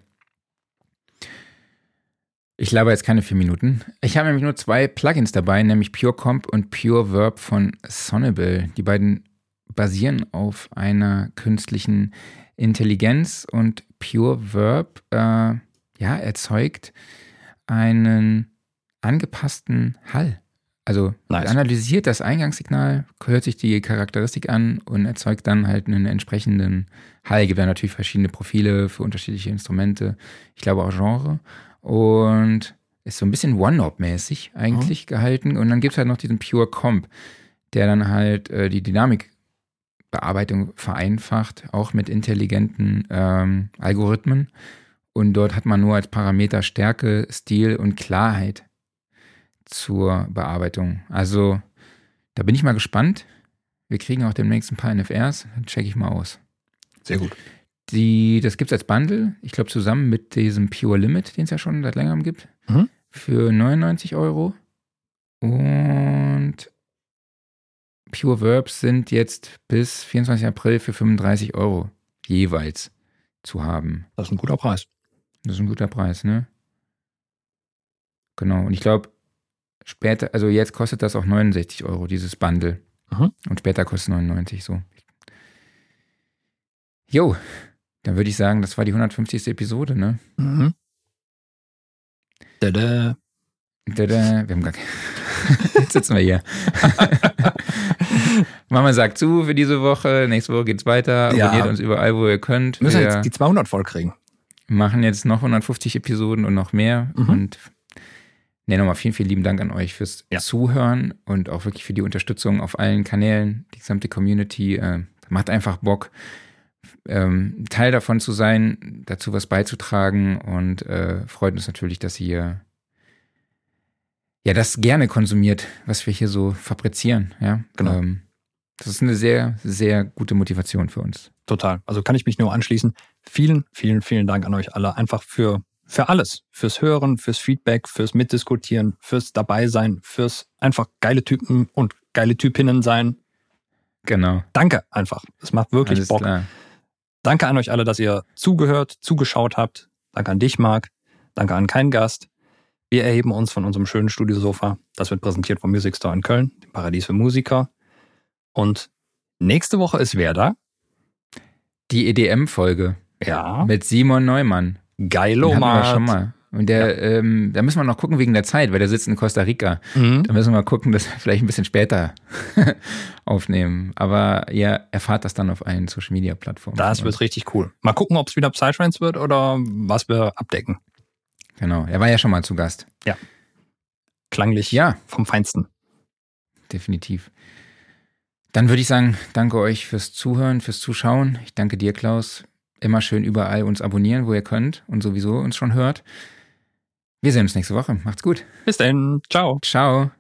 Ich laber jetzt keine vier Minuten. Ich habe nämlich nur zwei Plugins dabei, nämlich PureComp und PureVerb von Sonnable. Die beiden basieren auf einer künstlichen Intelligenz und PureVerb äh, ja, erzeugt einen angepassten Hall. Also Nice. analysiert das Eingangssignal, hört sich die Charakteristik an und erzeugt dann halt einen entsprechenden Hall. Gibt dann natürlich verschiedene Profile für unterschiedliche Instrumente. Ich glaube auch Genre. Und ist so ein bisschen One-Knob-mäßig eigentlich gehalten. Und dann gibt es halt noch diesen Pure Comp, der dann halt äh, die Dynamikbearbeitung vereinfacht, auch mit intelligenten ähm, Algorithmen. Und dort hat man nur als Parameter Stärke, Stil und Klarheit zur Bearbeitung. Also da bin ich mal gespannt. Wir kriegen auch demnächst ein paar NFRs. Dann checke ich mal aus. Sehr gut. Die, das gibt es als Bundle, ich glaube zusammen mit diesem Pure Limit, den es ja schon seit längerem gibt. Mhm. für 99 Euro. Und Pure Verbs sind jetzt bis 24. April für 35 Euro jeweils zu haben. Das ist ein guter Preis. Das ist ein guter Preis, ne? Genau. Und ich glaube, später, also jetzt kostet das auch 69 Euro, dieses Bundle. Mhm. Und später kostet es 99 so. Jo, dann würde ich sagen, das war die 150. Episode, ne? Mhm. Tada. Tada. Wir haben gar. Jetzt sitzen wir hier. Mama sagt zu für diese Woche. Nächste Woche geht's weiter. Ja. Abonniert uns überall, wo ihr könnt. Wir müssen wir jetzt die 200 voll kriegen. machen jetzt noch 150 Episoden und noch mehr. Mhm. Und ne, nochmal vielen, vielen lieben Dank an euch fürs Ja. Zuhören und auch wirklich für die Unterstützung auf allen Kanälen. Die gesamte Community äh, macht einfach Bock, ähm, Teil davon zu sein, dazu was beizutragen und äh, freut uns natürlich, dass ihr ja das gerne konsumiert, was wir hier so fabrizieren. Ja, Genau. Ähm, das ist eine sehr, sehr gute Motivation für uns. Total. Also kann ich mich nur anschließen. Vielen, vielen, vielen Dank an euch alle. Einfach für, für alles. Fürs Hören, fürs Feedback, fürs Mitdiskutieren, fürs Dabeisein, fürs einfach geile Typen und geile Typinnen sein. Genau. Danke einfach. Es macht wirklich Alles Bock. klar. Danke an euch alle, dass ihr zugehört, zugeschaut habt. Danke an dich, Marc. Danke an keinen Gast. Wir erheben uns von unserem schönen Studiosofa. Das wird präsentiert vom Music Store in Köln, dem Paradies für Musiker. Und nächste Woche ist wer da? Die EDM-Folge Ja, mit Simon Neumann. Geilo, Marc. schon mal. Und der, ähm, da müssen wir noch gucken wegen der Zeit, weil der sitzt in Costa Rica. Mhm. Da müssen wir mal gucken, dass wir vielleicht ein bisschen später aufnehmen. Aber ihr erfahrt das dann auf allen Social Media Plattformen. Das wird richtig cool. Mal gucken, ob es wieder Psytrance wird oder was wir abdecken. Genau. Er war ja schon mal zu Gast. Klanglich Ja, vom Feinsten. definitiv. Dann würde ich sagen, danke euch fürs Zuhören, fürs Zuschauen. Ich danke dir, Klaus. Immer schön überall uns abonnieren, wo ihr könnt und sowieso uns schon hört. Wir sehen uns nächste Woche. Macht's gut. Bis dann. Ciao. Ciao.